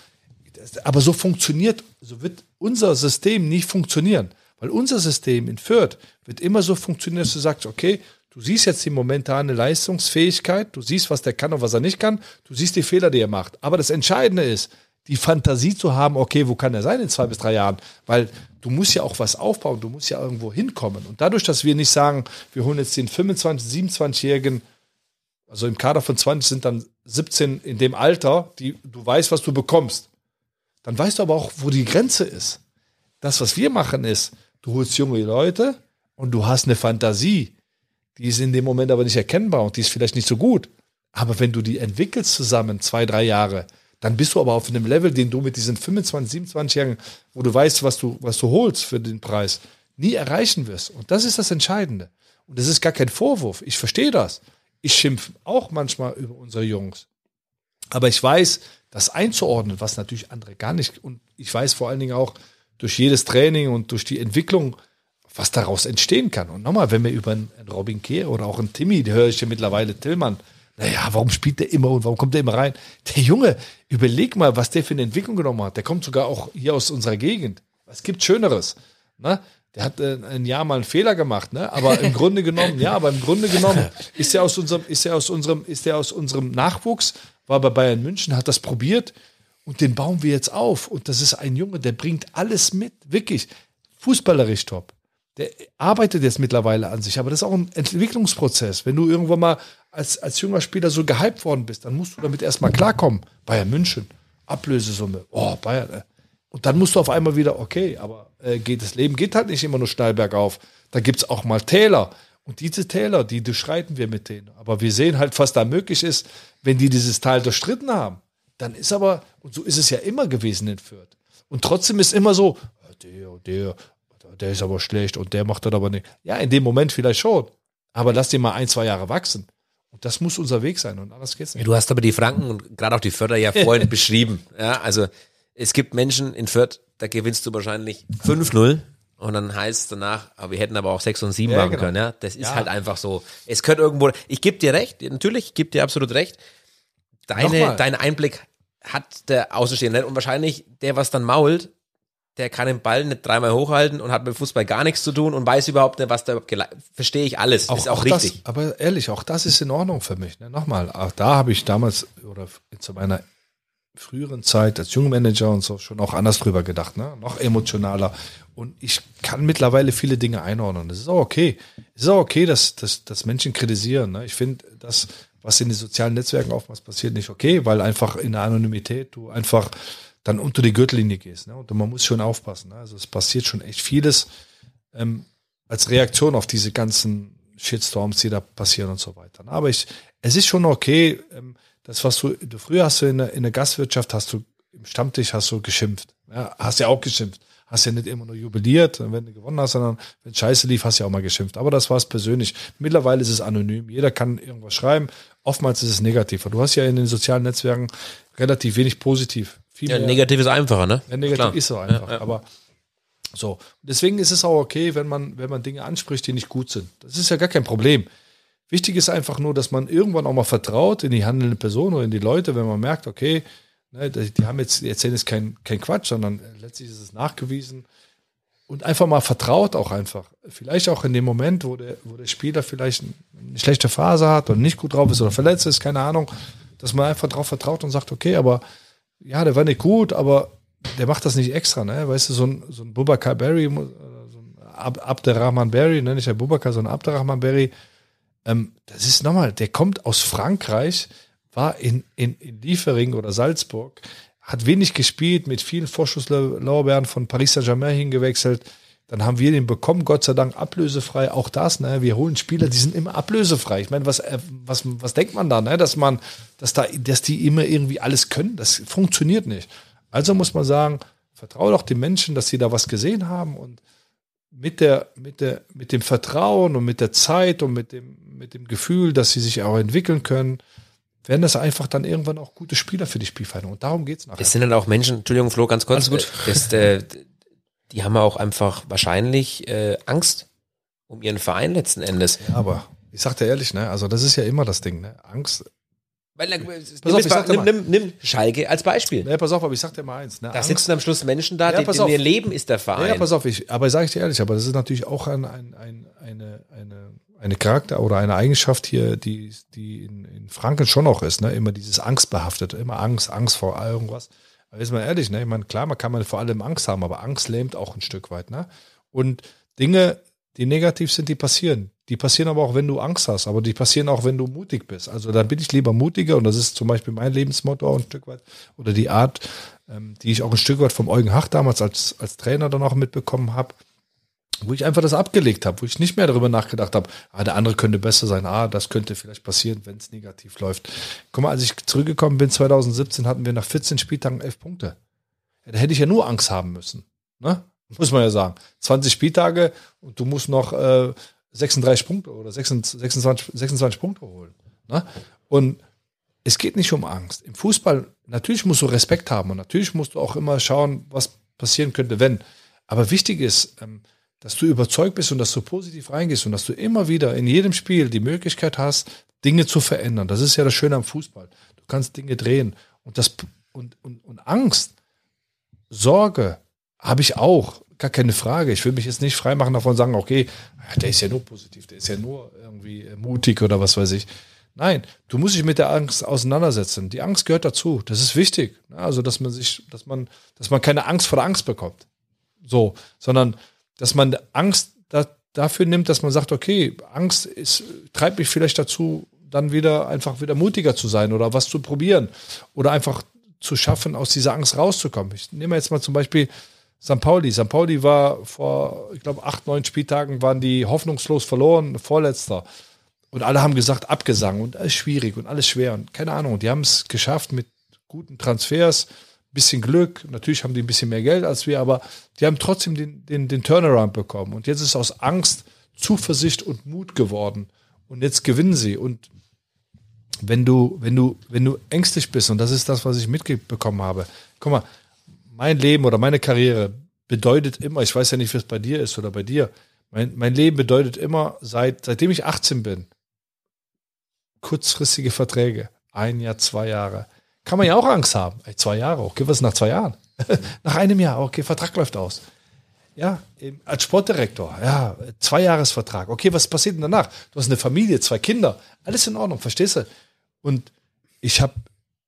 Aber so funktioniert, so wird unser System nicht funktionieren. Weil unser System in Fürth wird immer so funktionieren, dass du sagst, okay, du siehst jetzt die momentane Leistungsfähigkeit, du siehst, was der kann und was er nicht kann, du siehst die Fehler, die er macht. Aber das Entscheidende ist, die Fantasie zu haben, okay, wo kann er sein in zwei bis drei Jahren? Weil du musst ja auch was aufbauen, du musst ja irgendwo hinkommen. Und dadurch, dass wir nicht sagen, wir holen jetzt den 25, 27-Jährigen Also im Kader von 20 sind dann 17 in dem Alter, die du weißt, was du bekommst. Dann weißt du aber auch, wo die Grenze ist. Das, was wir machen, ist, du holst junge Leute und du hast eine Fantasie. Die ist in dem Moment aber nicht erkennbar und die ist vielleicht nicht so gut. Aber wenn du die entwickelst zusammen, zwei, drei Jahre, dann bist du aber auf einem Level, den du mit diesen 25, 27 Jahren, wo du weißt, was du, was du holst für den Preis, nie erreichen wirst. Und das ist das Entscheidende. Und das ist gar kein Vorwurf. Ich verstehe das. Ich schimpfe auch manchmal über unsere Jungs. Aber ich weiß, das einzuordnen, was natürlich andere gar nicht. Und ich weiß vor allen Dingen auch durch jedes Training und durch die Entwicklung, was daraus entstehen kann. Und nochmal, wenn wir über einen Robin Kehr oder auch einen Timmy, die höre ich ja mittlerweile Tillmann, naja, warum spielt der immer und warum kommt der immer rein? Der Junge, überleg mal, was der für eine Entwicklung genommen hat. Der kommt sogar auch hier aus unserer Gegend. Was gibt Schöneres? Ne? Der hat äh, ein Jahr mal einen Fehler gemacht, ne? Aber im Grunde genommen, ja, aber im Grunde genommen ist er aus unserem, ist er aus unserem, ist er aus unserem Nachwuchs, war bei Bayern München, hat das probiert und den bauen wir jetzt auf. Und das ist ein Junge, der bringt alles mit, wirklich. Fußballerisch top. Der arbeitet jetzt mittlerweile an sich, aber das ist auch ein Entwicklungsprozess. Wenn du irgendwann mal als, als junger Spieler so gehypt worden bist, dann musst du damit erstmal klarkommen. Bayern München, Ablösesumme, oh, Bayern. Und dann musst du auf einmal wieder, okay, aber äh, geht das Leben geht halt nicht immer nur steil bergauf. Da gibt es auch mal Täler. Und diese Täler, die durchschreiten wir mit denen. Aber wir sehen halt, was da möglich ist, wenn die dieses Tal durchstritten haben. Dann ist aber, und so ist es ja immer gewesen in Fürth. Und trotzdem ist immer so, der, der, der ist aber schlecht und der macht das aber nicht. Ja, in dem Moment vielleicht schon. Aber lass den mal ein, zwei Jahre wachsen. Und das muss unser Weg sein und anders geht's nicht. Du hast aber die Franken und gerade auch die Förder ja vorhin beschrieben. Ja, also es gibt Menschen in Fürth, da gewinnst du wahrscheinlich 5-0 und dann heißt es danach, aber wir hätten aber auch 6 und 7 Ja, machen genau. können. Ja, das ist Ja. halt einfach so. Es könnte irgendwo, ich gebe dir recht, natürlich, ich gebe dir absolut recht. Deine, Nochmal. dein Einblick hat der Außenstehende nicht und wahrscheinlich der, was dann mault, der kann den Ball nicht dreimal hochhalten und hat mit Fußball gar nichts zu tun und weiß überhaupt nicht, was da Verstehe ich alles. ist auch, richtig. Das, aber ehrlich, auch das ist in Ordnung für mich. Ne? Nochmal, auch da habe ich damals oder zu meiner früheren Zeit als Jungmanager und so schon auch anders drüber gedacht, ne? noch emotionaler. Und ich kann mittlerweile viele Dinge einordnen. Das ist auch okay. Es ist auch okay, dass, dass, dass Menschen kritisieren. Ne? Ich finde das, was in den sozialen Netzwerken oftmals passiert, nicht okay, weil einfach in der Anonymität du einfach dann unter die Gürtellinie gehst. Ne? Und man muss schon aufpassen. Ne? Also es passiert schon echt vieles ähm, als Reaktion auf diese ganzen Shitstorms, die da passieren und so weiter. Aber ich, es ist schon okay, ähm, das, was du, du früher hast du in der, in der Gastwirtschaft, hast du im Stammtisch hast du geschimpft. Ja, hast ja auch geschimpft. Hast ja nicht immer nur jubiliert, wenn du gewonnen hast, sondern wenn Scheiße lief, hast du ja auch mal geschimpft. Aber das war es persönlich. Mittlerweile ist es anonym. Jeder kann irgendwas schreiben. Oftmals ist es negativ. Du hast ja in den sozialen Netzwerken relativ wenig positiv. Viel Ja, mehr- negativ ist einfacher, ne? ja, negativ Klar. ist so einfach. Aber so. Deswegen ist es auch okay, wenn man, wenn man Dinge anspricht, die nicht gut sind. Das ist ja gar kein Problem. Wichtig ist einfach nur, dass man irgendwann auch mal vertraut in die handelnde Person oder in die Leute, wenn man merkt, okay, ne, die haben jetzt, die erzählen jetzt kein, kein Quatsch, sondern letztlich ist es nachgewiesen. Und einfach mal vertraut auch einfach. Vielleicht auch in dem Moment, wo der, wo der Spieler vielleicht eine schlechte Phase hat oder nicht gut drauf ist oder verletzt ist, keine Ahnung, dass man einfach drauf vertraut und sagt, okay, aber ja, der war nicht gut, aber der macht das nicht extra, ne? Weißt du, so ein, so ein Bubakar Berry, äh, so ein Ab Abderrahman Berry, ne? nicht der Bubakar, sondern Abderrahman Berry, ähm, das ist nochmal, der kommt aus Frankreich, war in, in, in Liefering oder Salzburg, hat wenig gespielt, mit vielen Vorschusslorbeeren von Paris Saint-Germain hingewechselt. Dann haben wir den bekommen, Gott sei Dank ablösefrei. Auch das, ne? Wir holen Spieler, die sind immer ablösefrei. Ich meine, was, äh, was, was denkt man da, ne? Dass man, dass da, dass die immer irgendwie alles können. Das funktioniert nicht. Also muss man sagen, vertraue doch den Menschen, dass sie da was gesehen haben und mit der, mit der, mit dem Vertrauen und mit der Zeit und mit dem, mit dem Gefühl, dass sie sich auch entwickeln können, werden das einfach dann irgendwann auch gute Spieler für die Spielvereinigung. Und darum geht's nachher. Es sind dann auch Menschen, Entschuldigung, Flo, ganz kurz. Alles gut. äh, Das, äh, die haben auch einfach wahrscheinlich äh, Angst um ihren Verein letzten Endes. Ja, aber ich sag dir ehrlich, ne, also das ist ja immer das Ding, ne? Angst. Weil, äh, auf, nimm, nimm, nimm, nimm Schalke als Beispiel. Ne, pass auf, aber ich sag dir mal eins, ne? Da Angst, sitzen am Schluss Menschen da, Ja, die, in ihr Leben ist der ja, Verein. ja, pass auf, ich, aber sage ich dir ehrlich, aber das ist natürlich auch ein, ein, ein, eine, eine, eine Charakter oder eine Eigenschaft hier, die, die in, in Franken schon noch ist, ne? Immer dieses Angstbehaftete, immer Angst, Angst vor irgendwas. Aber ist mal ehrlich, ne? Ich meine, klar, man kann man vor allem Angst haben, aber Angst lähmt auch ein Stück weit, ne? Und Dinge die negativ sind, die passieren. Die passieren aber auch, wenn du Angst hast, aber die passieren auch, wenn du mutig bist. Also da bin ich lieber mutiger und das ist zum Beispiel mein Lebensmotto auch ein Stück weit oder die Art, ähm, die ich auch ein Stück weit vom Eugen Hach damals als, als Trainer dann auch mitbekommen habe, wo ich einfach das abgelegt habe, wo ich nicht mehr darüber nachgedacht habe, ah, der andere könnte besser sein, ah, das könnte vielleicht passieren, wenn es negativ läuft. Guck mal, als ich zurückgekommen bin 2017, hatten wir nach 14 Spieltagen elf Punkte. Ja, da hätte ich ja nur Angst haben müssen. Ne? Muss man ja sagen. 20 Spieltage und du musst noch äh, 36 Punkte oder 26, 26, 26 Punkte holen. Ne? Und es geht nicht um Angst. Im Fußball, natürlich musst du Respekt haben und natürlich musst du auch immer schauen, was passieren könnte, wenn. Aber wichtig ist, ähm, dass du überzeugt bist und dass du positiv reingehst und dass du immer wieder in jedem Spiel die Möglichkeit hast, Dinge zu verändern. Das ist ja das Schöne am Fußball. Du kannst Dinge drehen. Und, das, und, und, und Angst, Sorge habe ich auch. Gar keine Frage. Ich will mich jetzt nicht freimachen davon sagen, okay, der ist ja nur positiv, der ist ja nur irgendwie mutig oder was weiß ich. Nein, du musst dich mit der Angst auseinandersetzen. Die Angst gehört dazu. Das ist wichtig. Also, dass man sich, dass man, dass man keine Angst vor der Angst bekommt. So, sondern dass man Angst da, dafür nimmt, dass man sagt, okay, Angst ist, treibt mich vielleicht dazu, dann wieder einfach wieder mutiger zu sein oder was zu probieren oder einfach zu schaffen, aus dieser Angst rauszukommen. Ich nehme jetzt mal zum Beispiel St. Pauli. St. Pauli war vor, ich glaube, acht, neun Spieltagen waren die hoffnungslos verloren, vorletzter. Und alle haben gesagt, Abgesang und alles schwierig und alles schwer und keine Ahnung. Die haben es geschafft mit guten Transfers, bisschen Glück. Natürlich haben die ein bisschen mehr Geld als wir, aber die haben trotzdem den, den, den Turnaround bekommen. Und jetzt ist aus Angst Zuversicht und Mut geworden. Und jetzt gewinnen sie. Und wenn du, wenn du, wenn du ängstlich bist, und das ist das, was ich mitbekommen habe, guck mal, mein Leben oder meine Karriere bedeutet immer, ich weiß ja nicht, wie es bei dir ist oder bei dir, mein, mein Leben bedeutet immer, seit, seitdem ich 18 bin, kurzfristige Verträge. Ein Jahr, zwei Jahre kann man ja auch Angst haben. Ey, zwei Jahre, okay, was ist nach zwei Jahren? nach einem Jahr, okay, Vertrag läuft aus. Ja, als Sportdirektor, ja, zwei Jahresvertrag. Okay, was passiert denn danach? Du hast eine Familie, zwei Kinder, alles in Ordnung, verstehst du? Und ich habe,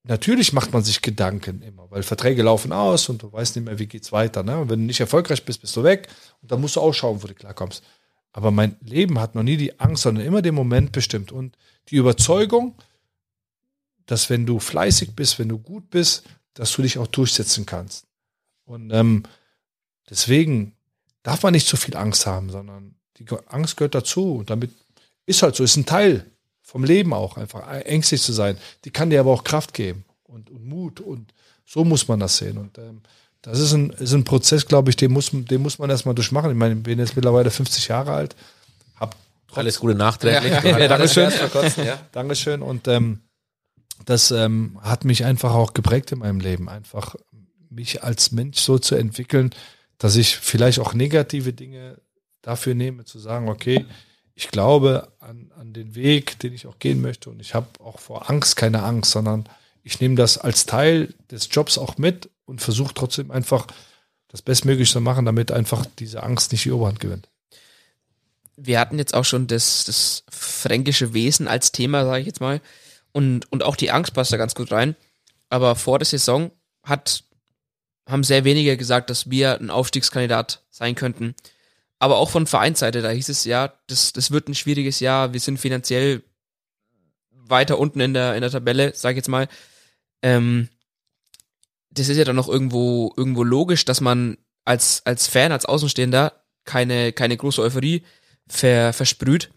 natürlich macht man sich Gedanken immer, weil Verträge laufen aus und du weißt nicht mehr, wie geht's weiter. Ne? Und wenn du nicht erfolgreich bist, bist du weg und dann musst du auch schauen, wo du klarkommst. Aber mein Leben hat noch nie die Angst, sondern immer den Moment bestimmt und die Überzeugung, dass wenn du fleißig bist, wenn du gut bist, dass du dich auch durchsetzen kannst. Und ähm, deswegen darf man nicht zu viel Angst haben, sondern die Angst gehört dazu. Und damit ist halt so, ist ein Teil vom Leben auch, einfach ängstlich zu sein. Die kann dir aber auch Kraft geben und, und Mut. Und so muss man das sehen. Und ähm, das ist ein, ist ein Prozess, glaube ich, den muss, den muss man erstmal durchmachen. Ich meine, ich bin jetzt mittlerweile 50 Jahre alt. Hab Alles Gute nachträglich. Ja, ja, Dankeschön. Ja. Dankeschön. Und ähm, das ähm, hat mich einfach auch geprägt in meinem Leben, einfach mich als Mensch so zu entwickeln, dass ich vielleicht auch negative Dinge dafür nehme, zu sagen, okay, ich glaube an, an den Weg, den ich auch gehen möchte und ich habe auch vor Angst keine Angst, sondern ich nehme das als Teil des Jobs auch mit und versuche trotzdem einfach das Bestmögliche zu machen, damit einfach diese Angst nicht die Oberhand gewinnt. Wir hatten jetzt auch schon das, das fränkische Wesen als Thema, sage ich jetzt mal. Und, und auch die Angst passt da ganz gut rein. Aber vor der Saison hat, haben sehr wenige gesagt, dass wir ein Aufstiegskandidat sein könnten. Aber auch von Vereinsseite, da hieß es ja, das, das wird ein schwieriges Jahr. Wir sind finanziell weiter unten in der, in der Tabelle, sag ich jetzt mal. Ähm, das ist ja dann noch irgendwo, irgendwo logisch, dass man als, als Fan, als Außenstehender keine, keine große Euphorie ver, versprüht.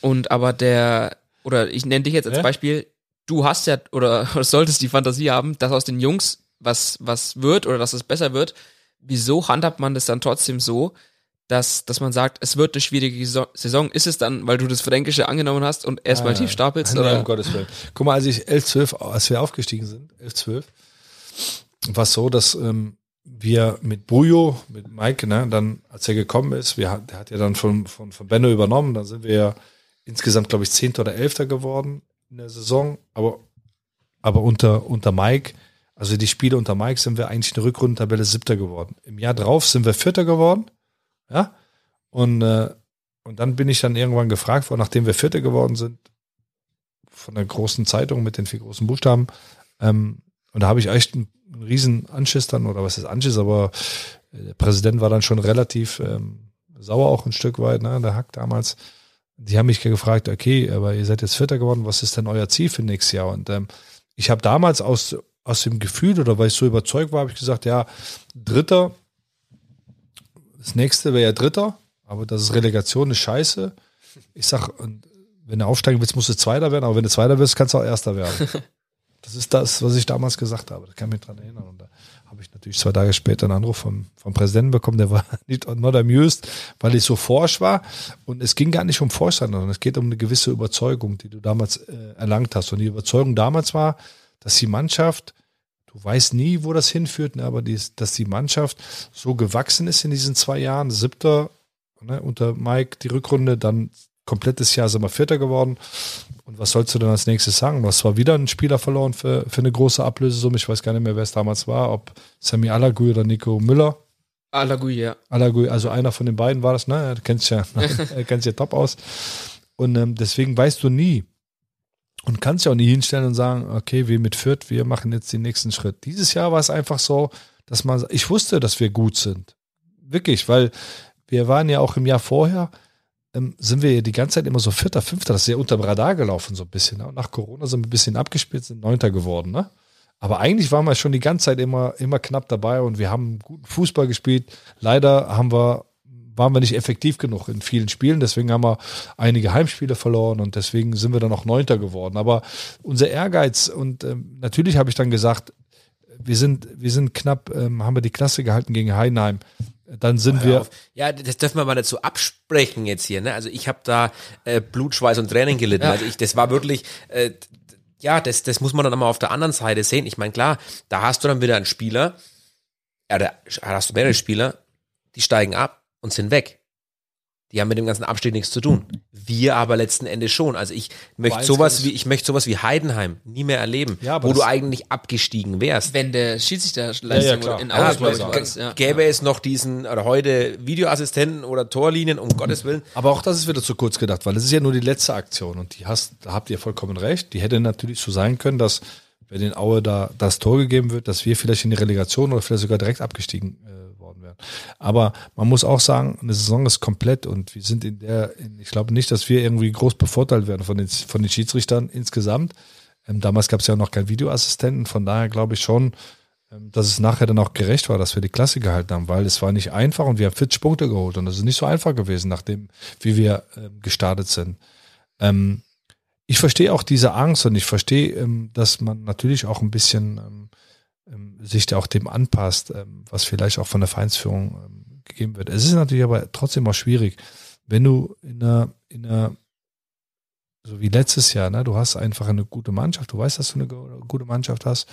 Und aber der, oder ich nenne dich jetzt als? Beispiel, du hast ja oder, oder solltest die Fantasie haben, dass aus den Jungs was, was wird oder dass es besser wird. Wieso handhabt man das dann trotzdem so, dass, dass man sagt, es wird eine schwierige Saison? Ist es dann, weil du das Fränkische angenommen hast und erstmal ah, tief stapelst? Nein, oder? um Gottes Willen. Guck mal, als ich 11, 12, als wir aufgestiegen sind, 11, 12, war es so, dass ähm, wir mit Bujo, mit Mike, ne, dann, als er gekommen ist, wir, der hat ja dann von, von, von Benno übernommen, dann sind wir ja insgesamt, glaube ich, Zehnter oder Elfter geworden in der Saison. Aber, aber unter, unter Mike, also die Spiele unter Mike, sind wir eigentlich in der Rückrundentabelle Siebter geworden. Im Jahr drauf sind wir Vierter geworden. Ja. Und, äh, und dann bin ich dann irgendwann gefragt worden, nachdem wir Vierter geworden sind, von der großen Zeitung mit den vier großen Buchstaben. Ähm, und da habe ich echt einen, einen riesen Anschiss dann, oder was ist Anschiss, aber der Präsident war dann schon relativ ähm, sauer auch ein Stück weit, ne? Der Hack damals, die haben mich gefragt, okay, aber ihr seid jetzt Vierter geworden, was ist denn euer Ziel für nächstes Jahr? Und ähm, ich habe damals aus, aus dem Gefühl oder weil ich so überzeugt war, habe ich gesagt, ja, Dritter, das nächste wäre ja Dritter, aber das ist Relegation, ist scheiße. Ich sag, und wenn du aufsteigen willst, musst du Zweiter werden, aber wenn du Zweiter wirst, kannst du auch Erster werden. Das ist das, was ich damals gesagt habe. Da kann ich mich dran erinnern. Und da habe ich natürlich zwei Tage später einen Anruf vom, vom Präsidenten bekommen, der war nicht not amused, weil ich so forsch war. Und es ging gar nicht um Forschsein, sondern es geht um eine gewisse Überzeugung, die du damals äh, erlangt hast. Und die Überzeugung damals war, dass die Mannschaft, du weißt nie, wo das hinführt, ne, aber die, dass die Mannschaft so gewachsen ist in diesen zwei Jahren. Siebter ne, unter Mike die Rückrunde, dann komplettes Jahr sind wir Vierter geworden. Und was sollst du denn als nächstes sagen? Du hast zwar wieder einen Spieler verloren für, für eine große Ablösesumme. Ich weiß gar nicht mehr, wer es damals war, ob Sammy Alagui oder Nico Müller. Alagui, ja. Alagui, also einer von den beiden war das, ne? Du kennst ja, kennst ja top aus. Und ähm, deswegen weißt du nie und kannst ja auch nie hinstellen und sagen, okay, wir mit Fürth, wir machen jetzt den nächsten Schritt. Dieses Jahr war es einfach so, dass man, ich wusste, dass wir gut sind. Wirklich, weil wir waren ja auch im Jahr vorher, ähm, sind wir die ganze Zeit immer so Vierter, Fünfter, das ist ja unter dem Radar gelaufen so ein bisschen. Ne? Und nach Corona sind wir ein bisschen abgespielt, sind Neunter geworden. Ne? Aber eigentlich waren wir schon die ganze Zeit immer, immer knapp dabei und wir haben guten Fußball gespielt. Leider haben wir, waren wir nicht effektiv genug in vielen Spielen, deswegen haben wir einige Heimspiele verloren und deswegen sind wir dann auch Neunter geworden. Aber unser Ehrgeiz und ähm, natürlich habe ich dann gesagt, wir sind, wir sind knapp, ähm, haben wir die Klasse gehalten gegen Heidenheim dann sind wir. Auf. Ja, das dürfen wir mal dazu absprechen jetzt hier. Ne? Also ich habe da äh, Blut, Schweiß und Tränen gelitten. Ja. Also ich, das war wirklich, äh, ja, das, das muss man dann mal auf der anderen Seite sehen. Ich meine, klar, da hast du dann wieder einen Spieler, ja, da hast du mehrere Spieler, die steigen ab und sind weg. Die haben mit dem ganzen Abstieg nichts zu tun. Wir aber letzten Endes schon. Also ich möchte sowas wie, ich möchte sowas wie Heidenheim nie mehr erleben, ja, wo du eigentlich abgestiegen wärst. Wenn der Schiedsrichterleistung ja, ja, in Augsburg ja, also, ja, gäbe es noch diesen, oder heute Videoassistenten oder Torlinien, um Gottes Willen. Aber auch das ist wieder zu kurz gedacht, weil es ist ja nur die letzte Aktion und die hast, da habt ihr vollkommen recht. Die hätte natürlich so sein können, dass wenn den Aue da das Tor gegeben wird, dass wir vielleicht in die Relegation oder vielleicht sogar direkt abgestiegen äh, aber man muss auch sagen, eine Saison ist komplett und wir sind in der, in, ich glaube nicht, dass wir irgendwie groß bevorteilt werden von den, von den Schiedsrichtern insgesamt. Ähm, damals gab es ja noch keinen Videoassistenten, von daher glaube ich schon, ähm, dass es nachher dann auch gerecht war, dass wir die Klasse gehalten haben, weil es war nicht einfach und wir haben 40 Punkte geholt und das ist nicht so einfach gewesen, nachdem, wie wir ähm, gestartet sind. Ähm, ich verstehe auch diese Angst und ich verstehe, ähm, dass man natürlich auch ein bisschen ähm, sich da auch dem anpasst, ähm, was vielleicht auch von der Vereinsführung ähm, gegeben wird. Es ist natürlich aber trotzdem auch schwierig, wenn du in einer, in einer so wie letztes Jahr, ne, du hast einfach eine gute Mannschaft, du weißt, dass du eine gute Mannschaft hast.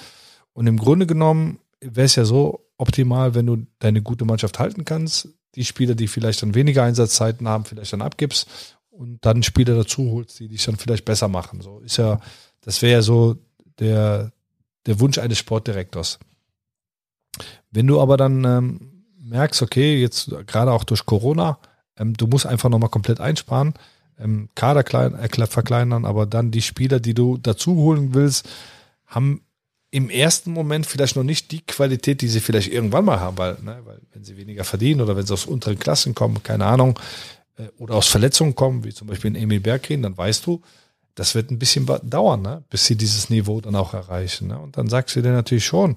Und im Grunde genommen wäre es ja so optimal, wenn du deine gute Mannschaft halten kannst, die Spieler, die vielleicht dann weniger Einsatzzeiten haben, vielleicht dann abgibst und dann Spieler dazu holst, die dich dann vielleicht besser machen. So ist ja, das wäre ja so der, der Wunsch eines Sportdirektors. Wenn du aber dann ähm, merkst, okay, jetzt gerade auch durch Corona, ähm, du musst einfach nochmal komplett einsparen, ähm, Kader klein, äh, verkleinern, aber dann die Spieler, die du dazu holen willst, haben im ersten Moment vielleicht noch nicht die Qualität, die sie vielleicht irgendwann mal haben, weil, ne, weil wenn sie weniger verdienen oder wenn sie aus unteren Klassen kommen, keine Ahnung, äh, oder aus Verletzungen kommen, wie zum Beispiel in Emil Berggren, dann weißt du, das wird ein bisschen dauern, ne? bis sie dieses Niveau dann auch erreichen. Ne? Und dann sagst du dir natürlich schon,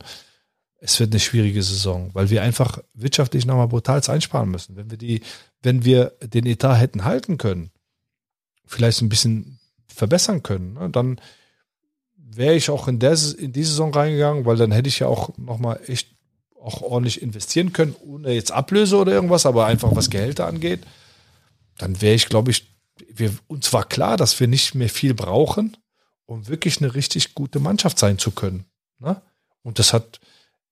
es wird eine schwierige Saison, weil wir einfach wirtschaftlich nochmal brutal einsparen müssen. Wenn wir die, wenn wir den Etat hätten halten können, vielleicht ein bisschen verbessern können, ne? dann wäre ich auch in, der, in die Saison reingegangen, weil dann hätte ich ja auch nochmal echt auch ordentlich investieren können, ohne jetzt Ablöse oder irgendwas, aber einfach was Gehälter angeht. Dann wäre ich, glaube ich, wir, uns war klar, dass wir nicht mehr viel brauchen, um wirklich eine richtig gute Mannschaft sein zu können. Ne? Und das hat,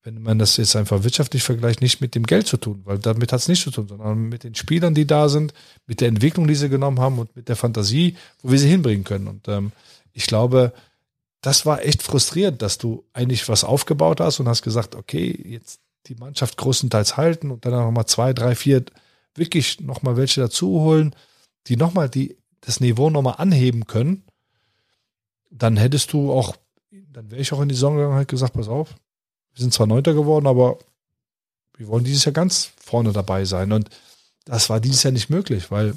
wenn man das jetzt einfach wirtschaftlich vergleicht, nicht mit dem Geld zu tun, weil damit hat es nichts zu tun, sondern mit den Spielern, die da sind, mit der Entwicklung, die sie genommen haben und mit der Fantasie, wo wir sie hinbringen können. Und ähm, ich glaube, das war echt frustrierend, dass du eigentlich was aufgebaut hast und hast gesagt, okay, jetzt die Mannschaft größtenteils halten und dann nochmal zwei, drei, vier wirklich nochmal welche dazu holen die nochmal die, das Niveau nochmal anheben können, dann hättest du auch, dann wäre ich auch in die Saison gegangen und gesagt, pass auf, wir sind zwar Neunter geworden, aber wir wollen dieses Jahr ganz vorne dabei sein. Und das war dieses Jahr nicht möglich, weil,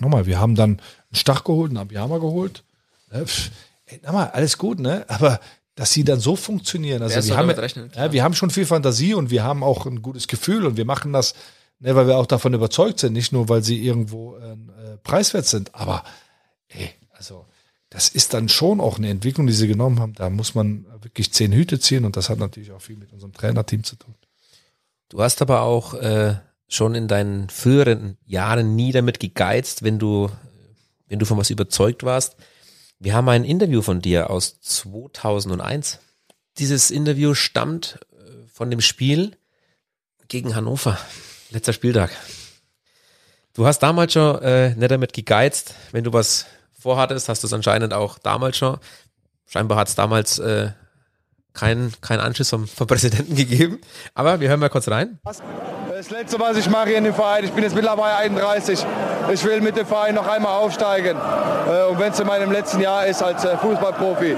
nochmal, wir haben dann einen Stach geholt, einen Abiyama geholt. Pff, ey, nochmal, alles gut, ne? Aber dass sie dann so funktionieren, also wir haben, rechnen? ja, wir haben schon viel Fantasie und wir haben auch ein gutes Gefühl und wir machen das, ne, weil wir auch davon überzeugt sind, nicht nur, weil sie irgendwo äh, äh, preiswert sind, aber ey, also das ist dann schon auch eine Entwicklung, die sie genommen haben. Da muss man wirklich zehn Hüte ziehen und das hat natürlich auch viel mit unserem Trainerteam zu tun. Du hast aber auch äh, schon in deinen früheren Jahren nie damit gegeizt, wenn du, wenn du von was überzeugt warst. Wir haben ein Interview von dir aus 2001. Dieses Interview stammt äh, von dem Spiel gegen Hannover, letzter Spieltag. Du hast damals schon äh, nicht damit gegeizt, wenn du was vorhattest, hast du es anscheinend auch damals schon. Scheinbar hat es damals äh, keinen kein Anschiss vom, vom Präsidenten gegeben. Aber wir hören mal kurz rein. Das Letzte, was ich mache hier in dem Verein, ich bin jetzt mittlerweile 31, ich will mit dem Verein noch einmal aufsteigen. Äh, Und wenn es in meinem letzten Jahr ist als äh, Fußballprofi.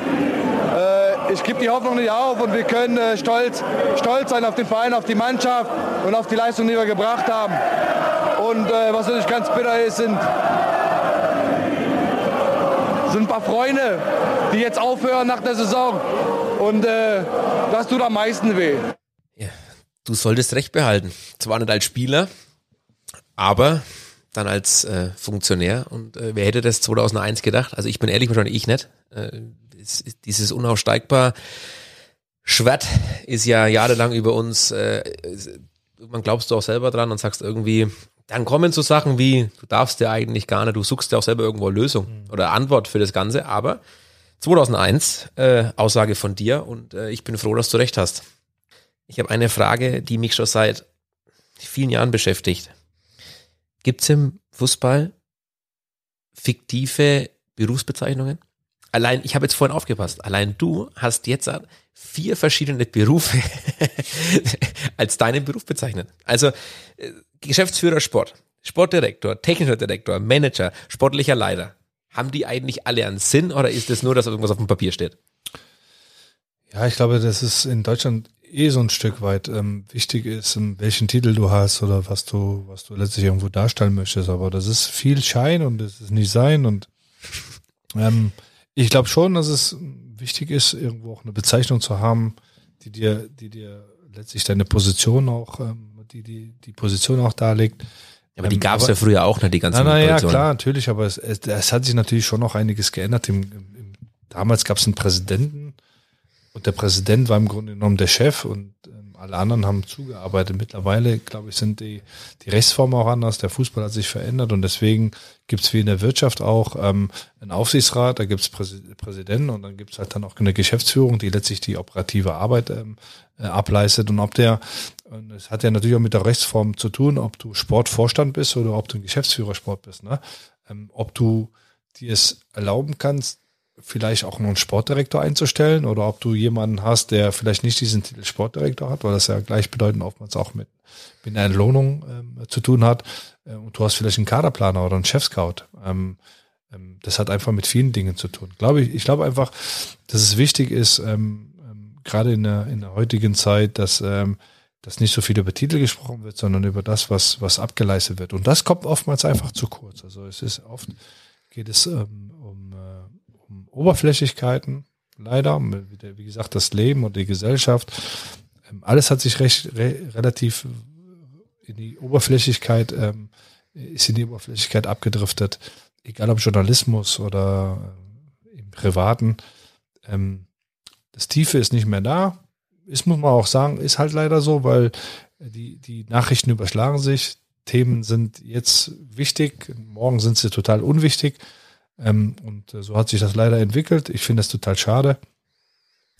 Ich gebe die Hoffnung nicht auf und wir können äh, stolz, stolz sein auf den Verein, auf die Mannschaft und auf die Leistung, die wir gebracht haben. Und äh, was natürlich ganz bitter ist, sind, sind ein paar Freunde, die jetzt aufhören nach der Saison. Und äh, das tut am meisten weh. Ja, du solltest Recht behalten. Zwar nicht als Spieler, aber dann als äh, Funktionär. Und äh, wer hätte das 2001 gedacht? Also ich bin ehrlich, wahrscheinlich ich nicht. Äh, ist dieses unaussteigbar Schwert ist ja jahrelang über uns, äh, man glaubst du auch selber dran und sagst irgendwie, dann kommen so Sachen wie, du darfst ja eigentlich gar nicht, du suchst ja auch selber irgendwo Lösung oder Antwort für das Ganze, aber 2001, äh, Aussage von dir und äh, ich bin froh, dass du recht hast. Ich habe eine Frage, die mich schon seit vielen Jahren beschäftigt. Gibt es im Fußball fiktive Berufsbezeichnungen? Allein, ich habe jetzt vorhin aufgepasst, allein du hast jetzt vier verschiedene Berufe als deinen Beruf bezeichnet. Also äh, Geschäftsführer Sport, Sportdirektor, technischer Direktor, Manager, sportlicher Leiter. Haben die eigentlich alle einen Sinn oder ist es nur, dass irgendwas auf dem Papier steht? Ja, ich glaube, das ist in Deutschland eh so ein Stück weit ähm, wichtig ist, ähm, welchen Titel du hast oder was du, was du letztlich irgendwo darstellen möchtest. Aber das ist viel Schein und das ist nicht sein. Und ähm, ich glaube schon, dass es wichtig ist, irgendwo auch eine Bezeichnung zu haben, die dir, die dir letztlich deine Position auch, ähm, die, die, die Position auch darlegt. Aber die Ähm, gab es ja früher auch nicht, die ganzen Na, na ja, klar, natürlich, aber es, es, es hat sich natürlich schon noch einiges geändert. Im, im, damals gab es einen Präsidenten und der Präsident war im Grunde genommen der Chef und alle anderen haben zugearbeitet. Mittlerweile, glaube ich, sind die, die Rechtsformen auch anders. Der Fußball hat sich verändert und deswegen gibt es wie in der Wirtschaft auch ähm, einen Aufsichtsrat, da gibt es Präsi Präsidenten und dann gibt es halt dann auch eine Geschäftsführung, die letztlich die operative Arbeit ähm, äh, ableistet. Und ob der, und es hat ja natürlich auch mit der Rechtsform zu tun, ob du Sportvorstand bist oder ob du ein Geschäftsführer Sport bist. Ne? Ähm, ob du dir es erlauben kannst, vielleicht auch noch einen Sportdirektor einzustellen oder ob du jemanden hast, der vielleicht nicht diesen Titel Sportdirektor hat, weil das ja gleichbedeutend oftmals auch mit, mit einer Entlohnung ähm, zu tun hat. Äh, und du hast vielleicht einen Kaderplaner oder einen Chefscout. Ähm, ähm, das hat einfach mit vielen Dingen zu tun. Glaube ich, ich glaube einfach, dass es wichtig ist, ähm, ähm, gerade in der, in der heutigen Zeit, dass, ähm, dass nicht so viel über Titel gesprochen wird, sondern über das, was, was abgeleistet wird. Und das kommt oftmals einfach zu kurz. Also es ist oft, geht es ähm, um, äh, Oberflächlichkeiten, leider, wie, gesagt, das Leben und die Gesellschaft. Ähm, alles hat sich recht, re, relativ in die Oberflächlichkeit, ähm, ist in die Oberflächlichkeit abgedriftet, egal ob Journalismus oder äh, im Privaten. Ähm, das Tiefe ist nicht mehr da. Ist, muss man auch sagen, ist halt leider so, weil die, die Nachrichten überschlagen sich. Themen sind jetzt wichtig, morgen sind sie total unwichtig. Ähm, und äh, so hat sich das leider entwickelt. Ich finde das total schade.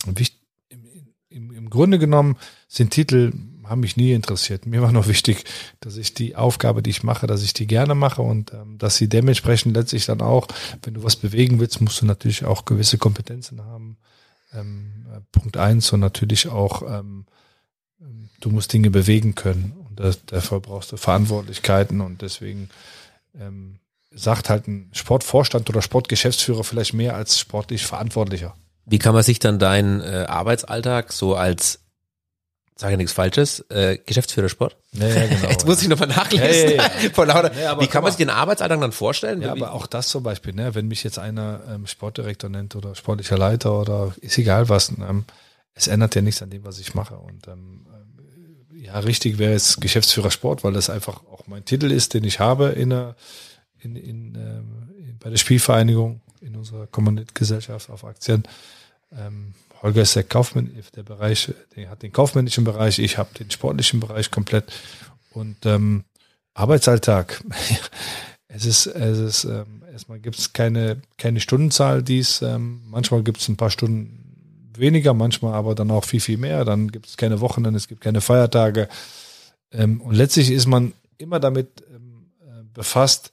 Und wich- im, im, Im Grunde genommen sind Titel, haben mich nie interessiert. Mir war nur wichtig, dass ich die Aufgabe, die ich mache, dass ich die gerne mache und ähm, dass sie dementsprechend letztlich dann auch, wenn du was bewegen willst, musst du natürlich auch gewisse Kompetenzen haben. Ähm, äh, Punkt eins und natürlich auch, ähm, du musst Dinge bewegen können und das, dafür brauchst du Verantwortlichkeiten und deswegen ähm, sagt halt ein Sportvorstand oder Sportgeschäftsführer vielleicht mehr als sportlich Verantwortlicher. Wie kann man sich dann deinen äh, Arbeitsalltag so als sage nichts Falsches, äh, Geschäftsführer Sport. Ja, ja, genau. Jetzt muss ich nochmal nachlesen. Ja, Vor lauter, wie kann man sich den Arbeitsalltag dann vorstellen? Ja, aber auch das zum Beispiel, ne, wenn mich jetzt einer ähm, Sportdirektor nennt oder sportlicher Leiter oder ist egal was, ähm, es ändert ja nichts an dem, was ich mache. Und ähm, ähm, ja, richtig wäre es Geschäftsführer Sport, weil das einfach auch mein Titel ist, den ich habe in der, in, in, ähm, in, bei der Spielvereinigung in unserer Kommunitgesellschaft auf Aktien. Ähm, Holger ist der Kaufmann, der Bereich, der hat den kaufmännischen Bereich, ich habe den sportlichen Bereich komplett. Und ähm, Arbeitsalltag. Es ist, es ist, ähm, erstmal gibt es keine, keine Stundenzahl, die es, ähm, manchmal gibt es ein paar Stunden weniger, manchmal aber dann auch viel, viel mehr. Dann gibt es keine Wochenende, es gibt keine Feiertage. Ähm, und letztlich ist man immer damit ähm, äh, befasst,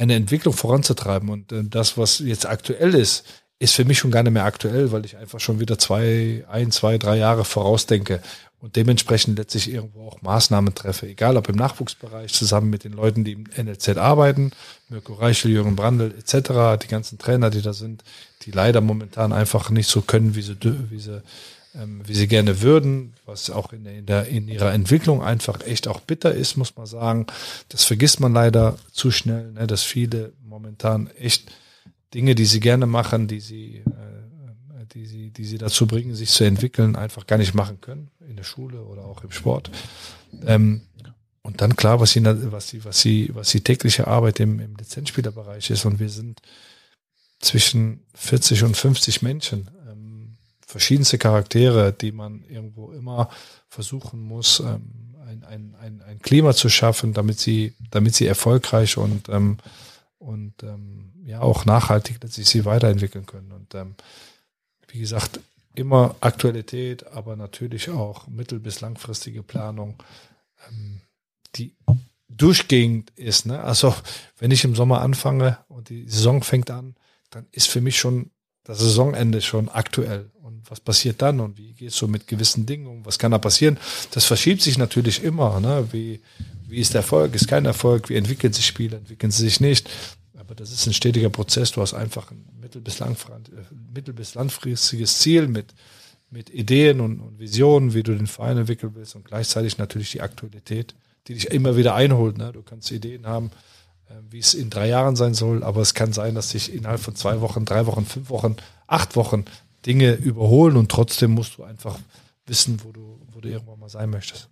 eine Entwicklung voranzutreiben. Und äh, das, was jetzt aktuell ist, ist für mich schon gar nicht mehr aktuell, weil ich einfach schon wieder zwei, ein, zwei, drei Jahre vorausdenke und dementsprechend letztlich irgendwo auch Maßnahmen treffe. Egal ob im Nachwuchsbereich, zusammen mit den Leuten, die im NLZ arbeiten, Mirko Reichel, Jürgen Brandl etc., die ganzen Trainer, die da sind, die leider momentan einfach nicht so können, wie sie, wie sie, ähm, wie sie gerne würden, was auch in, der, in, der, in ihrer Entwicklung einfach echt auch bitter ist, muss man sagen. Das vergisst man leider zu schnell, ne, dass viele momentan echt Dinge, die sie gerne machen, die sie, äh, die sie, die sie dazu bringen, sich zu entwickeln, einfach gar nicht machen können in der Schule oder auch im Sport. Ähm, und dann klar, was sie, was sie, was sie, was die tägliche Arbeit im, im Lizenzspielerbereich ist. Und wir sind zwischen 40 und 50 Menschen, verschiedenste Charaktere, die man irgendwo immer versuchen muss, ähm, ein, ein, ein, ein Klima zu schaffen, damit sie, damit sie erfolgreich und ähm, und ähm, ja auch nachhaltig letztlich sie weiterentwickeln können. Und ähm, wie gesagt, immer Aktualität, aber natürlich auch mittel- bis langfristige Planung, ähm, die durchgehend ist. Ne? Also wenn ich im Sommer anfange und die Saison fängt an, dann ist für mich schon das Saisonende schon aktuell. Was passiert dann und wie es so mit gewissen Dingen um? Was kann da passieren? Das verschiebt sich natürlich immer. Ne? Wie, wie ist der Erfolg? Ist kein Erfolg? Wie entwickeln sich Spiele? Entwickeln sie sich nicht? Aber das ist ein stetiger Prozess. Du hast einfach ein mittel- bis, äh, mittel bis langfristiges Ziel mit, mit Ideen und, und Visionen, wie du den Verein entwickeln willst und gleichzeitig natürlich die Aktualität, die dich immer wieder einholt. Ne? Du kannst Ideen haben, äh, wie es in drei Jahren sein soll, aber es kann sein, dass sich innerhalb von zwei Wochen, drei Wochen, fünf Wochen, acht Wochen Dinge überholen und trotzdem musst du einfach wissen, wo du, wo du irgendwann mal sein möchtest.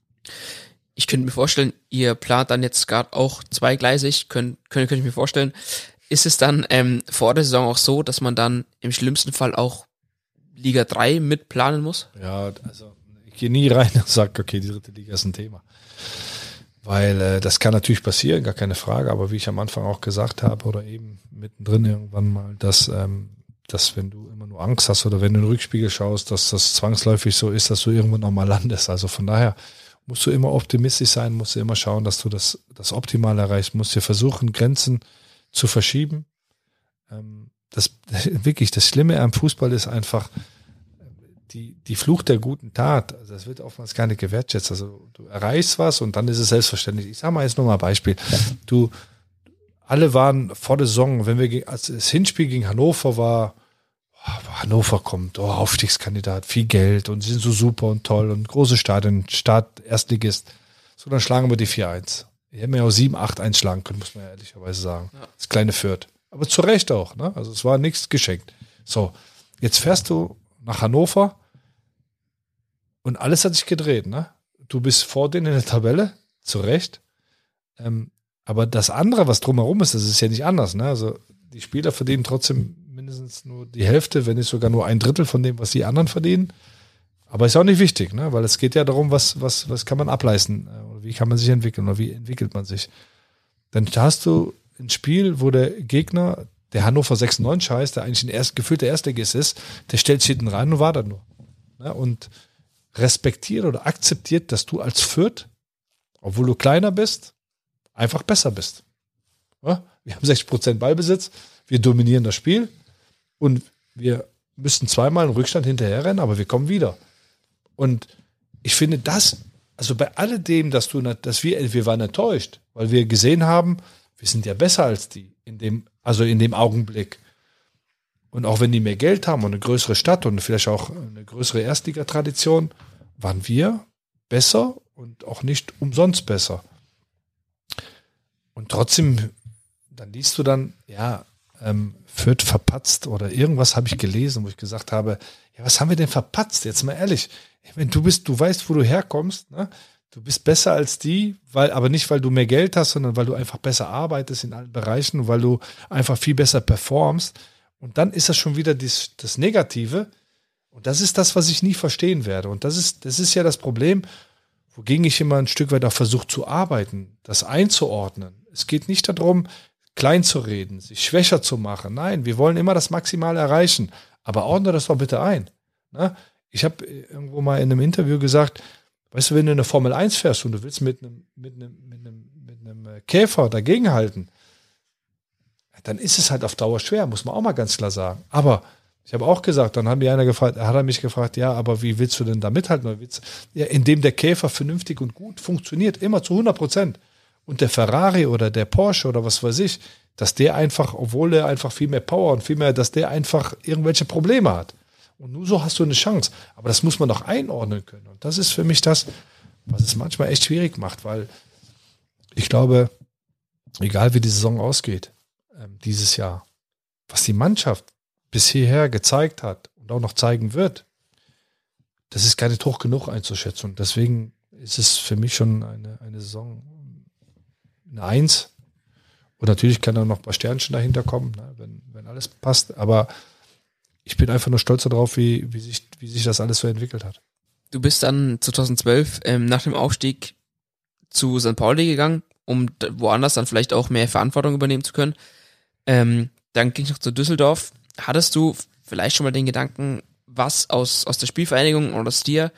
Ich könnte mir vorstellen, ihr plant dann jetzt gerade auch zweigleisig, könnt, könnt, könnte ich mir vorstellen. Ist es dann ähm, vor der Saison auch so, dass man dann im schlimmsten Fall auch Liga 3 mitplanen muss? Ja, also ich gehe nie rein und sage, okay, die dritte Liga ist ein Thema. Weil äh, das kann natürlich passieren, gar keine Frage, aber wie ich am Anfang auch gesagt habe oder eben mittendrin irgendwann mal, dass, ähm, dass wenn du immer nur Angst hast oder wenn du in den Rückspiegel schaust, dass das zwangsläufig so ist, dass du irgendwann nochmal landest. Also von daher musst du immer optimistisch sein, musst du immer schauen, dass du das, das Optimale erreichst, musst dir versuchen, Grenzen zu verschieben. Ähm, das wirklich, das Schlimme am Fußball ist einfach, die, die Fluch der guten Tat, also das wird oftmals gar nicht gewertschätzt. Also du erreichst was und dann ist es selbstverständlich. Ich sage mal jetzt nur mal ein Beispiel. Du, alle waren vor der Saison, wenn wir, als das Hinspiel gegen Hannover war, oh, Hannover kommt, oh, Aufstiegskandidat, viel Geld und sie sind so super und toll und große Stadien, Start, Erstligist. So, dann schlagen wir die 4-1. Die hätten wir ja auch 7-8 einschlagen können, muss man ja ehrlicherweise sagen. Das kleine Fürth. Aber zu Recht auch, ne? Also es war nichts geschenkt. So, jetzt fährst du nach Hannover und alles hat sich gedreht, ne? Du bist vor denen in der Tabelle, zu Recht. Ähm, aber das andere, was drumherum ist, das ist ja nicht anders, ne? Also die Spieler verdienen trotzdem mindestens nur die Hälfte, wenn nicht sogar nur ein Drittel von dem, was die anderen verdienen. Aber ist auch nicht wichtig, ne? Weil es geht ja darum, was, was, was kann man ableisten, äh, oder wie kann man sich entwickeln, oder wie entwickelt man sich. Dann hast du ein Spiel, wo der Gegner, der Hannover 96 heißt, der eigentlich ein erst, gefühlter Erstligist ist, der stellt sich hinten rein und wartet nur. Ne? Und respektiert oder akzeptiert, dass du als Fürth, obwohl du kleiner bist, einfach besser bist. Wir haben 60% Ballbesitz, wir dominieren das Spiel und wir müssten zweimal einen Rückstand hinterherrennen, aber wir kommen wieder. Und ich finde das, also bei alledem, dass du, dass wir, wir waren enttäuscht, weil wir gesehen haben, wir sind ja besser als die in dem, also in dem Augenblick. Und auch wenn die mehr Geld haben und eine größere Stadt und vielleicht auch eine größere Erstligatradition waren wir besser und auch nicht umsonst besser. Und trotzdem, dann liest du dann, ja, ähm, Fürth verpatzt oder irgendwas habe ich gelesen, wo ich gesagt habe, ja, was haben wir denn verpatzt? Jetzt mal ehrlich. Wenn du bist, du weißt, wo du herkommst, ne? Du bist besser als die, weil, aber nicht, weil du mehr Geld hast, sondern weil du einfach besser arbeitest in allen Bereichen, weil du einfach viel besser performst. Und dann ist das schon wieder dies, das Negative. Und das ist das, was ich nie verstehen werde. Und das ist, das ist ja das Problem, wogegen ich immer ein Stück weit auch versuche zu arbeiten, das einzuordnen. Es geht nicht darum, klein zu reden, sich schwächer zu machen. Nein, wir wollen immer das Maximale erreichen. Aber ordne das doch bitte ein. Ne? Ich habe irgendwo mal in einem Interview gesagt, weißt du, wenn du eine Formel 1 fährst und du willst mit einem, mit einem, mit einem, mit einem äh, Käfer dagegenhalten, dann ist es halt auf Dauer schwer, muss man auch mal ganz klar sagen. Aber ich habe auch gesagt, dann hat mir einer gefragt, hat er mich gefragt, ja, aber wie willst du denn da mithalten? Ja, indem der Käfer vernünftig und gut funktioniert, immer zu 100 Prozent. Und der Ferrari oder der Porsche oder was weiß ich, dass der einfach, obwohl er einfach viel mehr Power und viel mehr, dass der einfach irgendwelche Probleme hat. Und nur so hast du eine Chance. Aber das muss man doch einordnen können. Und das ist für mich das, was es manchmal echt schwierig macht, weil ich glaube, egal wie die Saison ausgeht, ähm, dieses Jahr, was die Mannschaft bis hierher gezeigt hat und auch noch zeigen wird, das ist gar nicht hoch genug einzuschätzen. Und deswegen ist es für mich schon eine, eine Saison eine Eins. Und natürlich kann da noch ein paar Sternchen dahinter kommen, ne, wenn, wenn alles passt. Aber ich bin einfach nur stolz darauf, wie, wie, sich, wie sich das alles so entwickelt hat. Du bist dann 2012 ähm, nach dem Aufstieg zu St. Pauli gegangen, um woanders dann vielleicht auch mehr Verantwortung übernehmen zu können. Ähm, dann ging ich noch zu Düsseldorf. Hattest du vielleicht schon mal den Gedanken, was aus, aus der Spielvereinigung oder aus dir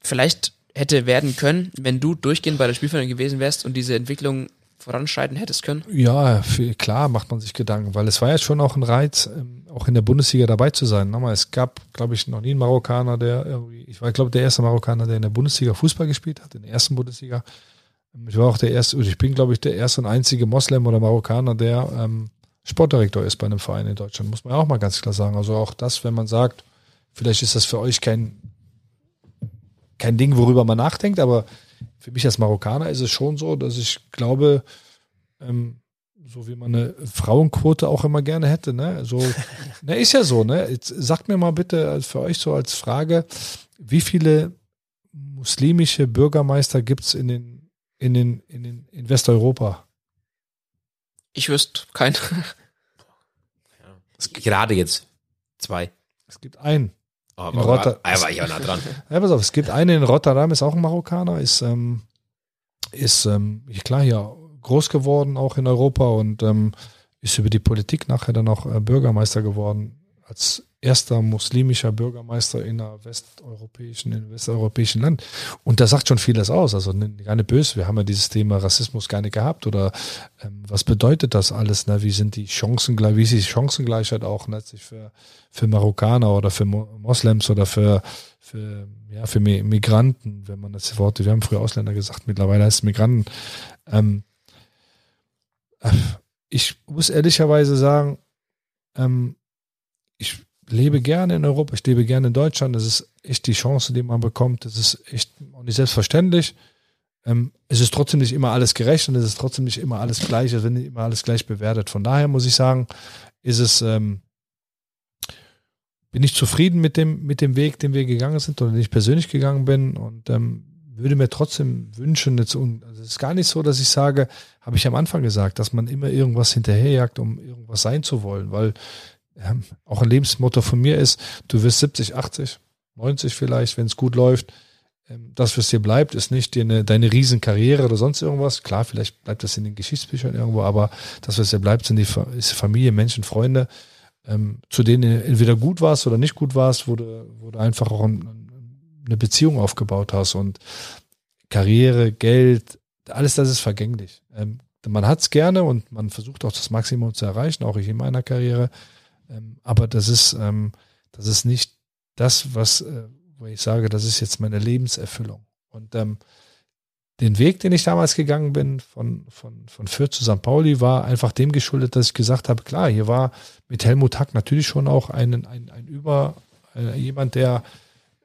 vielleicht hätte werden können, wenn du durchgehend bei der Spielvereinigung gewesen wärst und diese Entwicklung voranschreiten hättest können? Ja, viel, klar macht man sich Gedanken, weil es war ja schon auch ein Reiz, ähm, auch in der Bundesliga dabei zu sein. Nochmal, es gab, glaube ich, noch nie einen Marokkaner, der irgendwie, ich war, glaube der erste Marokkaner, der in der Bundesliga Fußball gespielt hat, in der ersten Bundesliga. Ich war auch der erste, ich bin, glaube ich, der erste und einzige Moslem oder Marokkaner, der ähm, Sportdirektor ist bei einem Verein in Deutschland, muss man auch mal ganz klar sagen. Also auch das, wenn man sagt, vielleicht ist das für euch kein, kein Ding, worüber man nachdenkt, aber für mich als Marokkaner ist es schon so, dass ich glaube, ähm, so wie man eine Frauenquote auch immer gerne hätte, ne? So, ne, ist ja so, ne? Jetzt sagt mir mal bitte für euch so als Frage, wie viele muslimische Bürgermeister gibt es in den, in den, in den, in Westeuropa? Ich wüsste keinen. Gerade jetzt. Zwei. Es gibt einen. In Rotter- aber war ich auch nah dran. Ja, pass auf, es gibt einen in Rotterdam, ist auch ein Marokkaner, ist, ähm, ist ähm, klar hier groß geworden, auch in Europa und ähm, ist über die Politik nachher dann auch äh, Bürgermeister geworden, als erster muslimischer Bürgermeister in einer westeuropäischen, in einem westeuropäischen Land. Und da sagt schon vieles aus. Also ne, gar nicht böse, wir haben ja dieses Thema Rassismus gar nicht gehabt. Oder ähm, was bedeutet das alles? Ne? Wie sind die Chancengleich, wie ist die Chancengleichheit auch letztlich für, für Marokkaner oder für Mo Moslems oder für, für, ja, für Mi- Migranten, wenn man das Wort, wir haben früher Ausländer gesagt, mittlerweile heißt es Migranten. Ähm, äh, ich muss ehrlicherweise sagen, ähm, ich lebe gerne in Europa, ich lebe gerne in Deutschland. Das ist echt die Chance, die man bekommt. Das ist echt auch nicht selbstverständlich. Ähm, es ist trotzdem nicht immer alles gerecht und es ist trotzdem nicht immer alles gleich, es wird nicht immer alles gleich bewertet. Von daher muss ich sagen, ist es, ähm, bin ich zufrieden mit dem, mit dem Weg, den wir gegangen sind oder den ich persönlich gegangen bin und ähm, würde mir trotzdem wünschen, jetzt, also es ist gar nicht so, dass ich sage, habe ich am Anfang gesagt, dass man immer irgendwas hinterherjagt, um irgendwas sein zu wollen, weil ähm, auch ein Lebensmotto von mir ist, du wirst 70, 80, 90 vielleicht, wenn es gut läuft. Ähm, das, was dir bleibt, ist nicht dir eine, deine Riesenkarriere oder sonst irgendwas. Klar, vielleicht bleibt das in den Geschichtsbüchern irgendwo, aber das, was dir bleibt, sind die ist Familie, Menschen, Freunde, ähm, zu denen du entweder gut warst oder nicht gut warst, wo du, wo du einfach auch ein, eine Beziehung aufgebaut hast und Karriere, Geld, alles das ist vergänglich. Ähm, man hat es gerne und man versucht auch das Maximum zu erreichen, auch ich in meiner Karriere. Ähm, aber das ist, ähm, das ist nicht das, was, äh, wo ich sage, das ist jetzt meine Lebenserfüllung. Und ähm, den Weg, den ich damals gegangen bin, von, von, von Fürth zu St. Pauli, war einfach dem geschuldet, dass ich gesagt habe, klar, hier war mit Helmut Hack natürlich schon auch ein, ein, ein Über, äh, jemand, der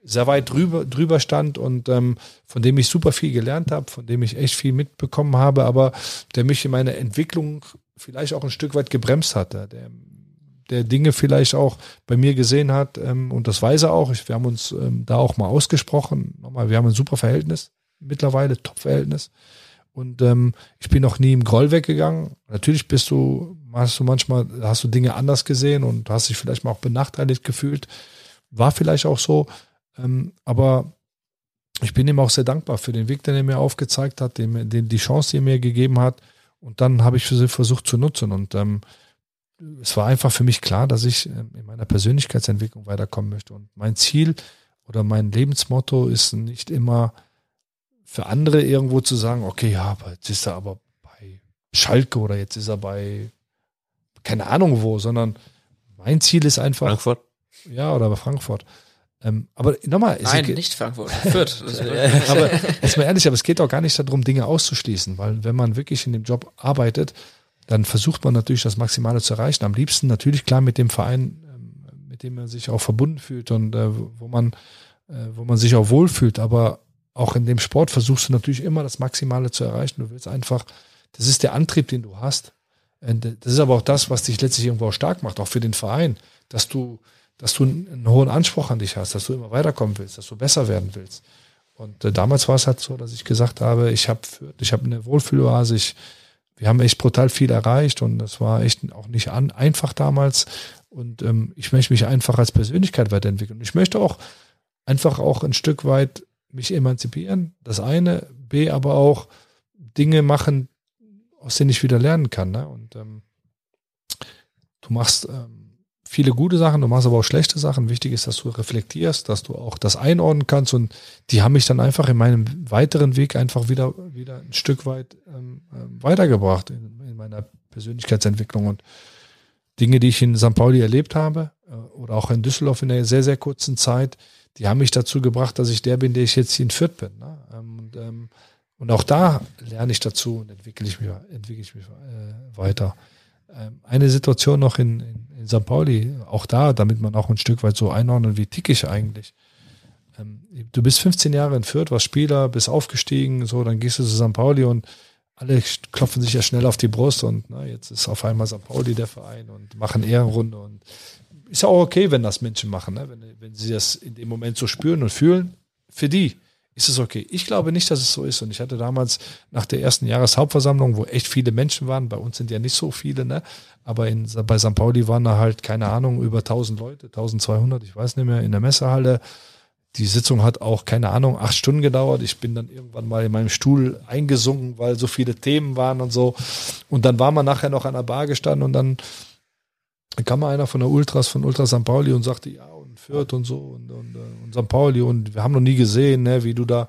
sehr weit drüber, drüber stand und ähm, von dem ich super viel gelernt habe, von dem ich echt viel mitbekommen habe, aber der mich in meiner Entwicklung vielleicht auch ein Stück weit gebremst hatte, der, der Dinge vielleicht auch bei mir gesehen hat ähm, und das weiß er auch. Ich, wir haben uns ähm, da auch mal ausgesprochen. Nochmal, wir haben ein super Verhältnis mittlerweile, Top-Verhältnis. Und ähm, ich bin noch nie im Groll weggegangen. Natürlich bist du, hast du manchmal, hast du Dinge anders gesehen und hast dich vielleicht mal auch benachteiligt gefühlt. War vielleicht auch so. Ähm, aber ich bin ihm auch sehr dankbar für den Weg, den er mir aufgezeigt hat, den, den, die Chance, die er mir gegeben hat. Und dann habe ich für sie versucht zu nutzen. Und ähm, es war einfach für mich klar, dass ich ähm, in meiner Persönlichkeitsentwicklung weiterkommen möchte. Und mein Ziel oder mein Lebensmotto ist nicht immer für andere irgendwo zu sagen, okay, ja, aber jetzt ist er aber bei Schalke oder jetzt ist er bei keine Ahnung wo, sondern mein Ziel ist einfach. Frankfurt? Ja, oder bei Frankfurt. Ähm, aber nochmal. Nein, nicht Frankfurt. Fürth. aber jetzt mal ehrlich, aber es geht auch gar nicht darum, Dinge auszuschließen, weil wenn man wirklich in dem Job arbeitet, dann versucht man natürlich das Maximale zu erreichen. Am liebsten natürlich klar mit dem Verein, ähm, mit dem man sich auch verbunden fühlt und äh, wo man, äh, wo man sich auch wohlfühlt. Aber auch in dem Sport versuchst du natürlich immer das Maximale zu erreichen. Du willst einfach, das ist der Antrieb, den du hast. Das ist aber auch das, was dich letztlich irgendwo auch stark macht, auch für den Verein, dass du, dass du einen hohen Anspruch an dich hast, dass du immer weiterkommen willst, dass du besser werden willst. Und äh, damals war es halt so, dass ich gesagt habe, ich habe ich habe eine Wohlfühloase, ich, wir haben echt brutal viel erreicht und das war echt auch nicht an, einfach damals. Und ähm, ich möchte mich einfach als Persönlichkeit weiterentwickeln. Ich möchte auch einfach auch ein Stück weit mich emanzipieren, das eine, B, aber auch Dinge machen, aus denen ich wieder lernen kann. Ne? Und ähm, du machst ähm, viele gute Sachen, du machst aber auch schlechte Sachen. Wichtig ist, dass du reflektierst, dass du auch das einordnen kannst. Und die haben mich dann einfach in meinem weiteren Weg einfach wieder, wieder ein Stück weit ähm, ähm weitergebracht in, in, meiner Persönlichkeitsentwicklung. Und Dinge, die ich in St. Pauli erlebt habe äh, oder auch in Düsseldorf in einer sehr, sehr kurzen Zeit, die haben mich dazu gebracht, dass ich der bin, der ich jetzt hier in Fürth bin. Ne? Ähm, und, ähm, und auch da lerne ich dazu und entwickle ich mich, entwickle ich mich äh, weiter. Ähm, eine Situation noch in, in, in St. Pauli, auch da, damit man auch ein Stück weit so einordnet, wie tick ich eigentlich. Ähm, du bist 15 Jahre in Fürth, warst Spieler, bist aufgestiegen, so, dann gehst du zu St. Pauli und alle klopfen sich ja schnell auf die Brust und na, jetzt ist auf einmal St. Pauli der Verein und machen Ehrenrunde und ist ja auch okay, wenn das Menschen machen, ne? wenn, wenn sie das in dem Moment so spüren und fühlen. Für die ist es okay. Ich glaube nicht, dass es so ist. Und ich hatte damals nach der ersten Jahreshauptversammlung, wo echt viele Menschen waren, bei uns sind ja nicht so viele, ne? aber in, bei St. Pauli waren da halt, keine Ahnung, über 1000 Leute, 1200, ich weiß nicht mehr, in der Messehalle. Die Sitzung hat auch, keine Ahnung, acht Stunden gedauert. Ich bin dann irgendwann mal in meinem Stuhl eingesunken, weil so viele Themen waren und so. Und dann war man nachher noch an der Bar gestanden und dann kam mal einer von der Ultras, von Ultra St. Pauli und sagte, ja, Fürth und so und, und, äh, und St. Pauli und wir haben noch nie gesehen, ne, wie du da.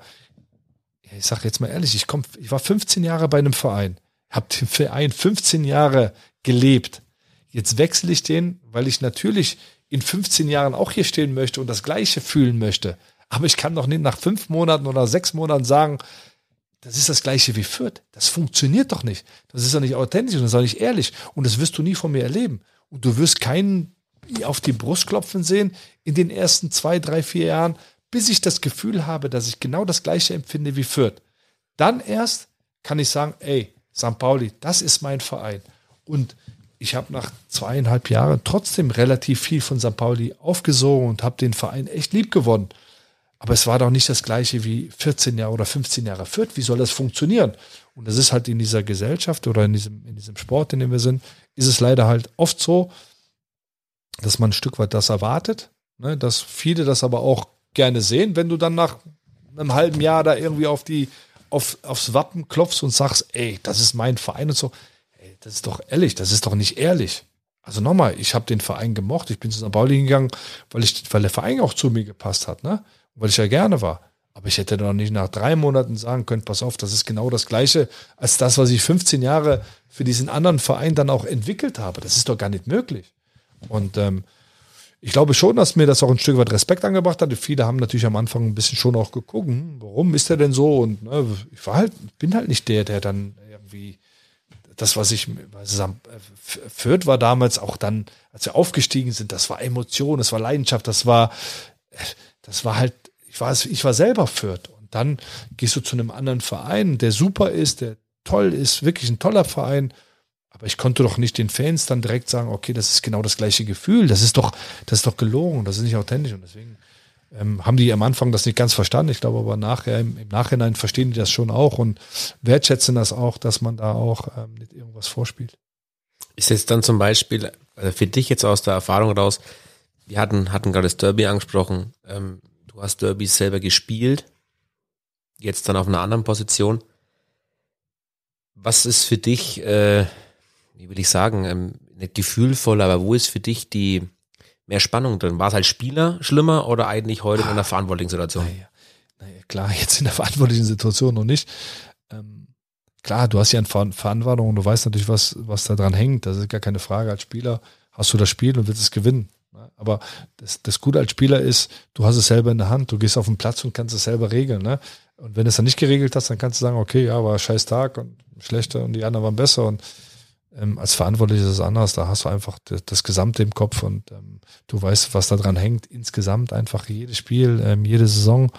Ich sag jetzt mal ehrlich, ich komm, ich war 15 Jahre bei einem Verein, habe den Verein 15 Jahre gelebt. Jetzt wechsle ich den, weil ich natürlich in 15 Jahren auch hier stehen möchte und das Gleiche fühlen möchte. Aber ich kann doch nicht nach fünf Monaten oder sechs Monaten sagen, das ist das Gleiche wie Fürth. Das funktioniert doch nicht. Das ist doch nicht authentisch und das ist doch nicht ehrlich. Und das wirst du nie von mir erleben. Und du wirst keinen auf die Brust klopfen sehen in den ersten zwei, drei, vier Jahren, bis ich das Gefühl habe, dass ich genau das Gleiche empfinde wie Fürth. Dann erst kann ich sagen, ey, St. Pauli, das ist mein Verein. Und ich habe nach zweieinhalb Jahren trotzdem relativ viel von St. Pauli aufgesogen und habe den Verein echt lieb gewonnen. Aber es war doch nicht das gleiche wie 14 Jahre oder 15 Jahre Fürth. Wie soll das funktionieren? Und das ist halt in dieser Gesellschaft oder in diesem, in diesem Sport, in dem wir sind, ist es leider halt oft so, dass man ein Stück weit das erwartet, ne, dass viele das aber auch gerne sehen, wenn du dann nach einem halben Jahr da irgendwie auf die, auf, aufs Wappen klopfst und sagst, ey, das ist mein Verein und so. Ey, das ist doch ehrlich, das ist doch nicht ehrlich. Also nochmal, ich habe den Verein gemocht, ich bin zu St. Pauli gegangen, weil ich, weil der Verein auch zu mir gepasst hat, ne? Weil ich ja gerne war. Aber ich hätte doch nicht nach drei Monaten sagen können, pass auf, das ist genau das Gleiche als das, was ich 15 Jahre für diesen anderen Verein dann auch entwickelt habe. Das ist doch gar nicht möglich. Und ähm, ich glaube schon, dass mir das auch ein Stück weit Respekt angebracht hat. Viele haben natürlich am Anfang ein bisschen schon auch geguckt, hm, warum ist der denn so? Und ne, ich war halt, bin halt nicht der, der dann irgendwie das, was ich was Fürth war damals auch dann, als wir aufgestiegen sind, das war Emotion, das war Leidenschaft, das war das war halt, ich war, ich war selber Fürth. Und dann gehst du zu einem anderen Verein, der super ist, der toll ist, wirklich ein toller Verein. Aber ich konnte doch nicht den Fans dann direkt sagen, okay, das ist genau das gleiche Gefühl. Das ist doch, das ist doch gelogen, das ist nicht authentisch. Und deswegen ähm, haben die am Anfang das nicht ganz verstanden. Ich glaube aber nachher, im, im, Nachhinein verstehen die das schon auch und wertschätzen das auch, dass man da auch ähm, nicht irgendwas vorspielt. Ist jetzt dann zum Beispiel also für dich jetzt aus der Erfahrung raus, wir hatten, hatten gerade das Derby angesprochen, ähm, du hast Derby selber gespielt, jetzt dann auf einer anderen Position. Was ist für dich, äh, wie will ich sagen, ähm, nicht gefühlvoll, aber wo ist für dich die mehr Spannung drin? War es als Spieler schlimmer oder eigentlich heute in einer verantwortlichen Situation? Naja, naja, klar, jetzt in der verantwortlichen Situation noch nicht. Ähm, klar, du hast ja eine Verantwortung und du weißt natürlich, was, was da dran hängt. Das ist gar keine Frage. Als Spieler hast du das Spiel und willst es gewinnen. Ne? Aber das, das Gute als Spieler ist, du hast es selber in der Hand. Du gehst auf den Platz und kannst es selber regeln. Ne? Und wenn du es dann nicht geregelt hast, dann kannst du sagen, okay, ja, war ein scheiß Tag und schlechter und die anderen waren besser. Und ähm, als Verantwortlich ist es anders. Da hast du einfach das, das Gesamte im Kopf und ähm, du weißt, was da dran hängt. Insgesamt einfach jedes Spiel, ähm, jede Saison.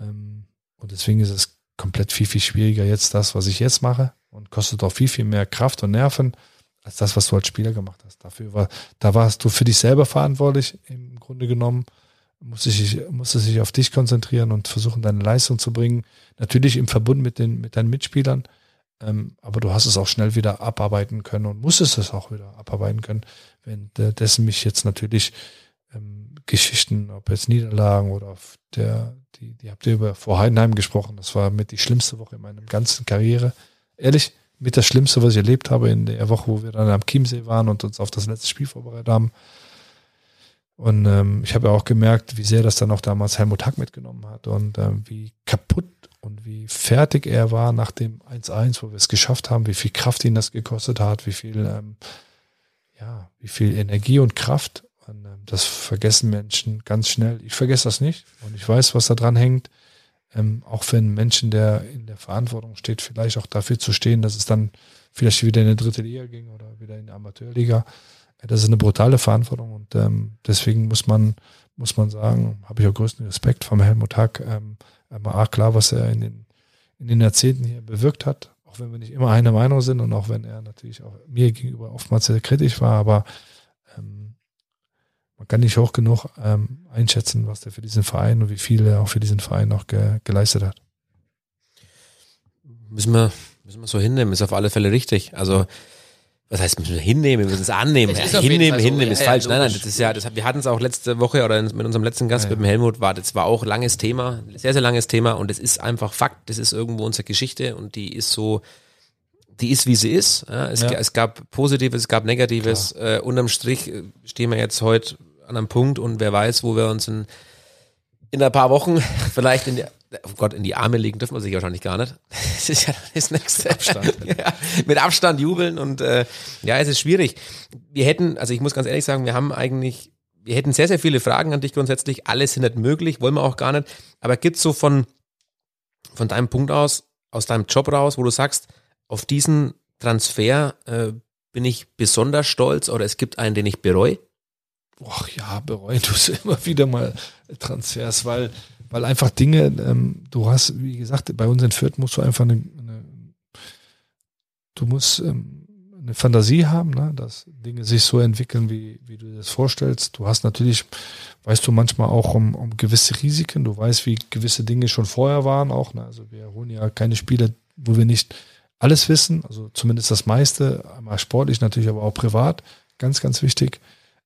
Ähm, und deswegen ist es komplett viel, viel schwieriger jetzt das, was ich jetzt mache und kostet auch viel, viel mehr Kraft und Nerven als das, was du als Spieler gemacht hast. Dafür war, da warst du für dich selber verantwortlich im Grunde genommen musste sich, musste sich auf dich konzentrieren und versuchen, deine Leistung zu bringen. Natürlich im Verbund mit den, mit deinen Mitspielern. Ähm, aber du hast es auch schnell wieder abarbeiten können und musstest es auch wieder abarbeiten können. Währenddessen mich jetzt natürlich ähm, Geschichten, ob jetzt Niederlagen oder auf der, die, die habt ihr über vor Heidenheim gesprochen. Das war mit die schlimmste Woche in meiner ganzen Karriere. Ehrlich, mit das Schlimmste, was ich erlebt habe in der Woche, wo wir dann am Chiemsee waren und uns auf das letzte Spiel vorbereitet haben. Und ähm, ich habe ja auch gemerkt, wie sehr das dann auch damals Helmut Hack mitgenommen hat und ähm, wie kaputt und wie fertig er war nach dem 1-1, wo wir es geschafft haben, wie viel Kraft ihn das gekostet hat, wie viel, ähm, ja, wie viel Energie und Kraft. Und ähm, das vergessen Menschen ganz schnell. Ich vergesse das nicht und ich weiß, was da dran hängt. Ähm, auch wenn Menschen, der in der Verantwortung steht, vielleicht auch dafür zu stehen, dass es dann vielleicht wieder in eine dritte Liga ging oder wieder in die Amateurliga das ist eine brutale Verantwortung und ähm, deswegen muss man, muss man sagen, habe ich auch größten Respekt vom Helmut Hack. Ähm, A, klar, was er in den, in den Jahrzehnten hier bewirkt hat, auch wenn wir nicht immer einer Meinung sind und auch wenn er natürlich auch mir gegenüber oftmals sehr kritisch war, aber ähm, man kann nicht hoch genug ähm, einschätzen, was der für diesen Verein und wie viel er auch für diesen Verein noch ge geleistet hat. Müssen wir, müssen wir so hinnehmen, ist auf alle Fälle richtig. Also was heißt müssen wir hinnehmen, wir müssen es annehmen. Es ja, hinnehmen, hinnehmen so, ist ja, falsch. Ja, nein, nein, das ist ja, das, wir hatten es auch letzte Woche oder mit unserem letzten Gast, mit dem Helmut, war das war auch langes Thema, sehr, sehr langes Thema und es ist einfach Fakt, das ist irgendwo unsere Geschichte und die ist so, die ist wie sie ist. Es, es gab Positives, es gab Negatives. Äh, unterm Strich äh, stehen wir jetzt heute an einem Punkt und wer weiß, wo wir uns in, in ein paar Wochen vielleicht in der oh Gott, in die Arme legen dürfen wir sich wahrscheinlich gar nicht. Das ist ja das nächste. Abstand. ja, mit Abstand jubeln und äh, ja, es ist schwierig. Wir hätten, also ich muss ganz ehrlich sagen, wir haben eigentlich, wir hätten sehr, sehr viele Fragen an dich grundsätzlich. Alles sind nicht möglich, wollen wir auch gar nicht. Aber gibt's so von, von deinem Punkt aus, aus deinem Job raus, wo du sagst, auf diesen Transfer äh, bin ich besonders stolz oder es gibt einen, den ich bereue? Ach ja, bereuen tust du immer wieder mal Transfers, weil weil einfach Dinge, ähm, du hast, wie gesagt, bei uns in Fürth musst du einfach eine, eine du musst ähm, eine Fantasie haben, ne, dass Dinge sich so entwickeln, wie, wie du dir das vorstellst. Du hast natürlich, weißt du manchmal auch um, um gewisse Risiken, du weißt, wie gewisse Dinge schon vorher waren auch. Ne? Also wir holen ja keine Spiele, wo wir nicht alles wissen, also zumindest das meiste, einmal sportlich natürlich, aber auch privat, ganz, ganz wichtig.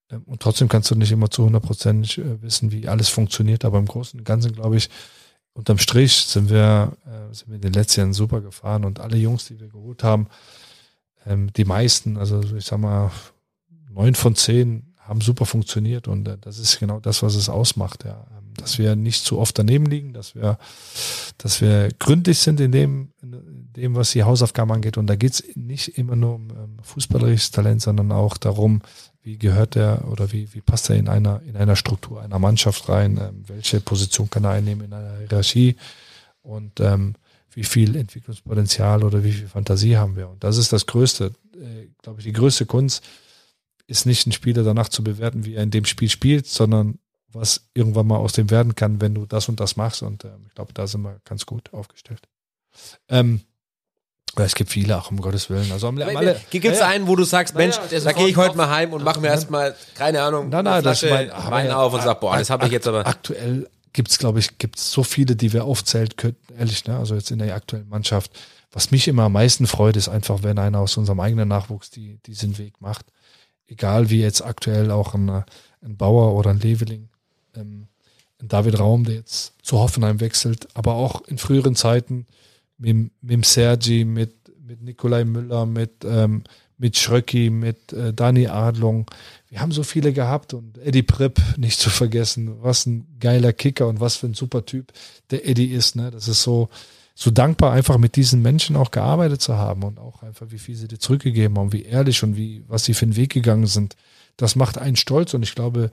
Ähm, und trotzdem kannst du nicht immer zu 100 Prozent äh, wissen, wie alles funktioniert. Aber im Großen und Ganzen, glaube ich, unterm Strich sind wir, äh, sind wir in den letzten Jahren super gefahren und alle Jungs, die wir geholt haben, ähm, die meisten, also ich sag mal, neun von zehn haben super funktioniert und äh, das ist genau das, was es ausmacht, ja. Ähm, dass wir nicht zu oft daneben liegen, dass wir, dass wir gründlich sind in dem, in dem, was die Hausaufgaben angeht. Und da geht's nicht immer nur um fußballerisches Talent, sondern auch darum, wie gehört er oder wie, wie passt er in einer, in einer Struktur einer Mannschaft rein, ähm, welche Position kann er einnehmen in einer Hierarchie und ähm, wie viel Entwicklungspotenzial oder wie viel Fantasie haben wir. Und das ist das Größte, äh, glaube ich, die größte Kunst ist nicht ein Spieler danach zu bewerten, wie er in dem Spiel spielt, sondern was irgendwann mal aus dem werden kann, wenn du das und das machst. Und ähm, ich glaube, da sind wir ganz gut aufgestellt. Ähm, es gibt viele, auch um Gottes Willen. Also am, am alle, Gibt es ja, einen, wo du sagst, Mensch, ja, da gehe ich heute mal heim und mache mir erstmal, keine Ahnung, Nein, nein, das Flasche mein- Wein ja, auf und sag, boah, das habe ich jetzt aber. Aktuell gibt's glaube ich, gibt's so viele, die wir aufzählen könnten, ehrlich, ne? Also jetzt in der aktuellen Mannschaft. Was mich immer am meisten freut, ist einfach, wenn einer aus unserem eigenen Nachwuchs die, diesen Weg macht. Egal wie jetzt aktuell auch ein, äh, ein Bauer oder ein Leveling, ähm, ein David Raum, der jetzt zu Hoffenheim wechselt, aber auch in früheren Zeiten mit, mit Sergi, mit, mit Nikolai Müller, mit, ähm, mit Schröcki, mit äh, Dani Adlung. Wir haben so viele gehabt und Eddie Pripp nicht zu vergessen. Was ein geiler Kicker und was für ein super Typ der Eddie ist. Ne? Das ist so, so dankbar, einfach mit diesen Menschen auch gearbeitet zu haben und auch einfach, wie viel sie dir zurückgegeben haben, wie ehrlich und wie, was sie für einen Weg gegangen sind. Das macht einen stolz und ich glaube,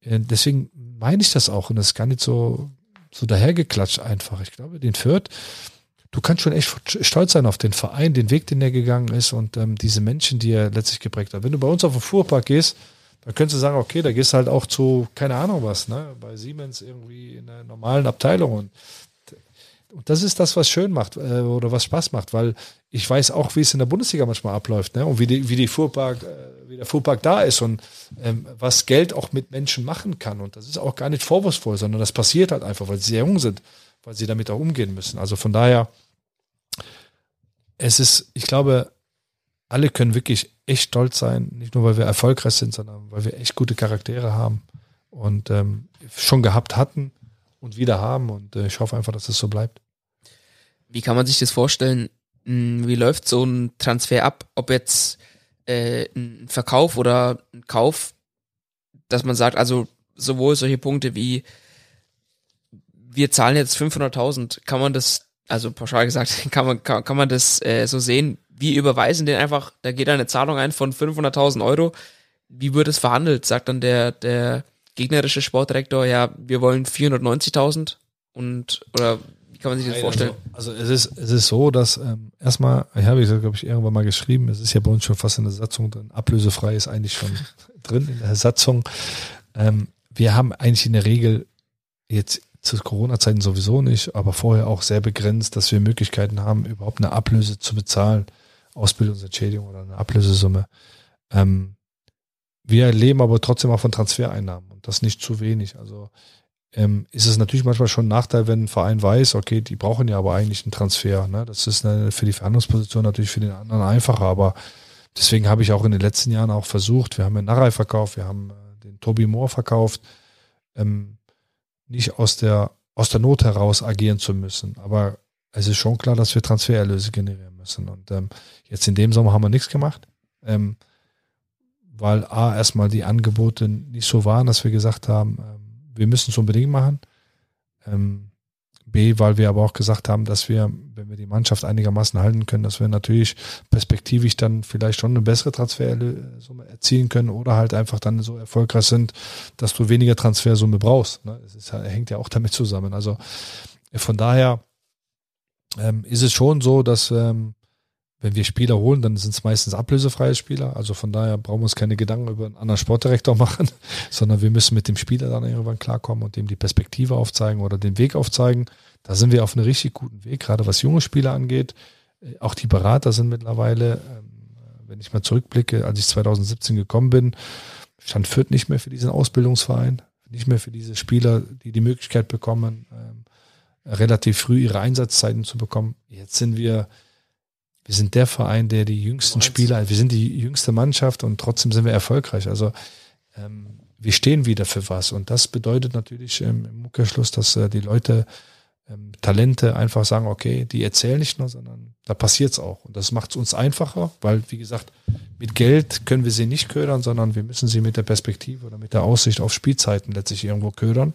äh, deswegen meine ich das auch und das ist gar nicht so, so dahergeklatscht einfach. Ich glaube, den Fürth, du kannst schon echt stolz sein auf den Verein, den Weg, den er gegangen ist und ähm, diese Menschen, die er letztlich geprägt hat. Wenn du bei uns auf den Fuhrpark gehst, dann könntest du sagen, okay, da gehst du halt auch zu, keine Ahnung was, ne, bei Siemens irgendwie in einer normalen Abteilung und und das ist das, was schön macht äh, oder was Spaß macht, weil ich weiß auch, wie es in der Bundesliga manchmal abläuft, ne? Und wie die, wie die Fuhrpark, äh, wie der Fuhrpark da ist und ähm, was Geld auch mit Menschen machen kann. Und das ist auch gar nicht vorwurfsvoll, sondern das passiert halt einfach, weil sie sehr jung sind, weil sie damit auch umgehen müssen. Also von daher, es ist, ich glaube, alle können wirklich echt stolz sein, nicht nur weil wir erfolgreich sind, sondern weil wir echt gute Charaktere haben und ähm, schon gehabt hatten und wieder haben. Und äh, ich hoffe einfach, dass es so bleibt. Wie kann man sich das vorstellen? Hm, Wie läuft so ein Transfer ab? Ob jetzt äh, ein Verkauf oder ein Kauf, dass man sagt, also sowohl solche Punkte wie wir zahlen jetzt 500.000, kann man das, also pauschal gesagt, kann man kann, kann man das äh, so sehen? Wir überweisen den einfach, da geht eine Zahlung ein von 500.000 Euro. Wie wird es verhandelt? Sagt dann der der gegnerische Sportdirektor, ja, wir wollen 490.000 und oder wie kann man sich das vorstellen? Also, also es ist es ist so, dass ähm, erstmal, ich habe ich glaube ich irgendwann mal geschrieben, es ist ja bei uns schon fast in der Satzung drin, ablösefrei ist eigentlich schon drin in der Satzung. Ähm, wir haben eigentlich in der Regel jetzt zu Corona-Zeiten sowieso nicht, aber vorher auch sehr begrenzt, dass wir Möglichkeiten haben, überhaupt eine Ablöse zu bezahlen, Ausbildungsentschädigung oder eine Ablösesumme. Ähm, wir leben aber trotzdem auch von Transfereinnahmen und das nicht zu wenig. Also ähm, ist es natürlich manchmal schon ein Nachteil, wenn ein Verein weiß, okay, die brauchen ja aber eigentlich einen Transfer. Ne? Das ist eine, für die Verhandlungsposition natürlich für den anderen einfacher, aber deswegen habe ich auch in den letzten Jahren auch versucht, wir haben den Narei verkauft, wir haben äh, den Tobi Moore verkauft, ähm, nicht aus der, aus der Not heraus agieren zu müssen. Aber es ist schon klar, dass wir Transfererlöse generieren müssen. Und ähm, jetzt in dem Sommer haben wir nichts gemacht. Ähm, weil A, erstmal die Angebote nicht so waren, dass wir gesagt haben, ähm, wir müssen es unbedingt machen. Ähm, B, weil wir aber auch gesagt haben, dass wir, wenn wir die Mannschaft einigermaßen halten können, dass wir natürlich perspektivisch dann vielleicht schon eine bessere Transfersumme erzielen können oder halt einfach dann so erfolgreich sind, dass du weniger Transfersumme brauchst. Ne? Es hängt ja auch damit zusammen. Also äh, von daher ähm, ist es schon so, dass ähm, wenn wir Spieler holen, dann sind es meistens ablösefreie Spieler. Also von daher brauchen wir uns keine Gedanken über einen anderen Sportdirektor machen, sondern wir müssen mit dem Spieler dann irgendwann klarkommen und dem die Perspektive aufzeigen oder den Weg aufzeigen. Da sind wir auf einem richtig guten Weg, gerade was junge Spieler angeht. Äh, Auch die Berater sind mittlerweile, ähm, wenn ich mal zurückblicke, als ich 2017 gekommen bin, stand Fürth nicht mehr für diesen Ausbildungsverein, nicht mehr für diese Spieler, die die Möglichkeit bekommen, ähm, relativ früh ihre Einsatzzeiten zu bekommen. Jetzt sind wir wir sind der Verein, der die jüngsten Spieler, wir sind die jüngste Mannschaft und trotzdem sind wir erfolgreich. Also ähm, wir stehen wieder für was und das bedeutet natürlich ähm, im Umkehrschluss, dass äh, die Leute ähm, Talente einfach sagen, okay, die erzählen nicht nur, sondern da passiert's auch und das macht es uns einfacher, weil wie gesagt mit Geld können wir sie nicht ködern, sondern wir müssen sie mit der Perspektive oder mit der Aussicht auf Spielzeiten letztlich irgendwo ködern.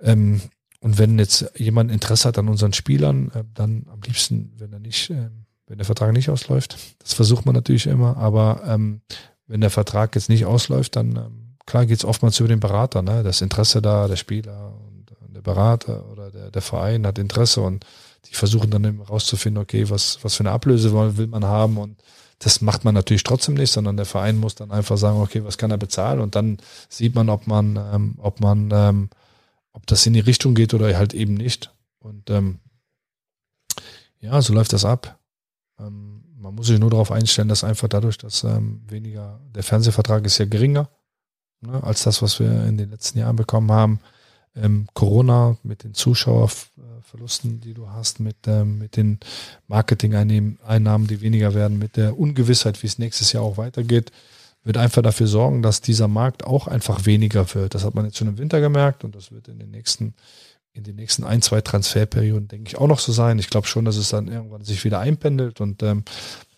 Ähm, und wenn jetzt jemand Interesse hat an unseren Spielern, äh, dann am liebsten, wenn er nicht, äh, wenn der Vertrag nicht ausläuft. Das versucht man natürlich immer, aber ähm, wenn der Vertrag jetzt nicht ausläuft, dann ähm, klar geht's oftmals über den Berater, ne? Das Interesse da, der Spieler und, der Berater oder der, der Verein hat Interesse und die versuchen dann rauszufinden, okay, was, was für eine Ablöse will will man haben und das macht man natürlich trotzdem nicht, sondern der Verein muss dann einfach sagen, okay, was kann er bezahlen? Und dann sieht man, ob man, ähm, ob man, ähm, ob das in die Richtung geht oder halt eben nicht. Und ähm, ja, so läuft das ab. Ähm, man muss sich nur darauf einstellen, dass einfach dadurch, dass ähm, weniger, der Fernsehvertrag ist ja geringer ne, als das, was wir in den letzten Jahren bekommen haben. Ähm, Corona mit den Zuschauerverlusten, die du hast, mit, ähm, mit den Marketing-Einnahmen, die weniger werden, mit der Ungewissheit, wie es nächstes Jahr auch weitergeht, wird einfach dafür sorgen, dass dieser Markt auch einfach weniger wird. Das hat man jetzt schon im Winter gemerkt und das wird in den nächsten in den nächsten ein, zwei Transferperioden, denke ich, auch noch so sein. Ich glaube schon, dass es dann irgendwann sich wieder einpendelt und ähm,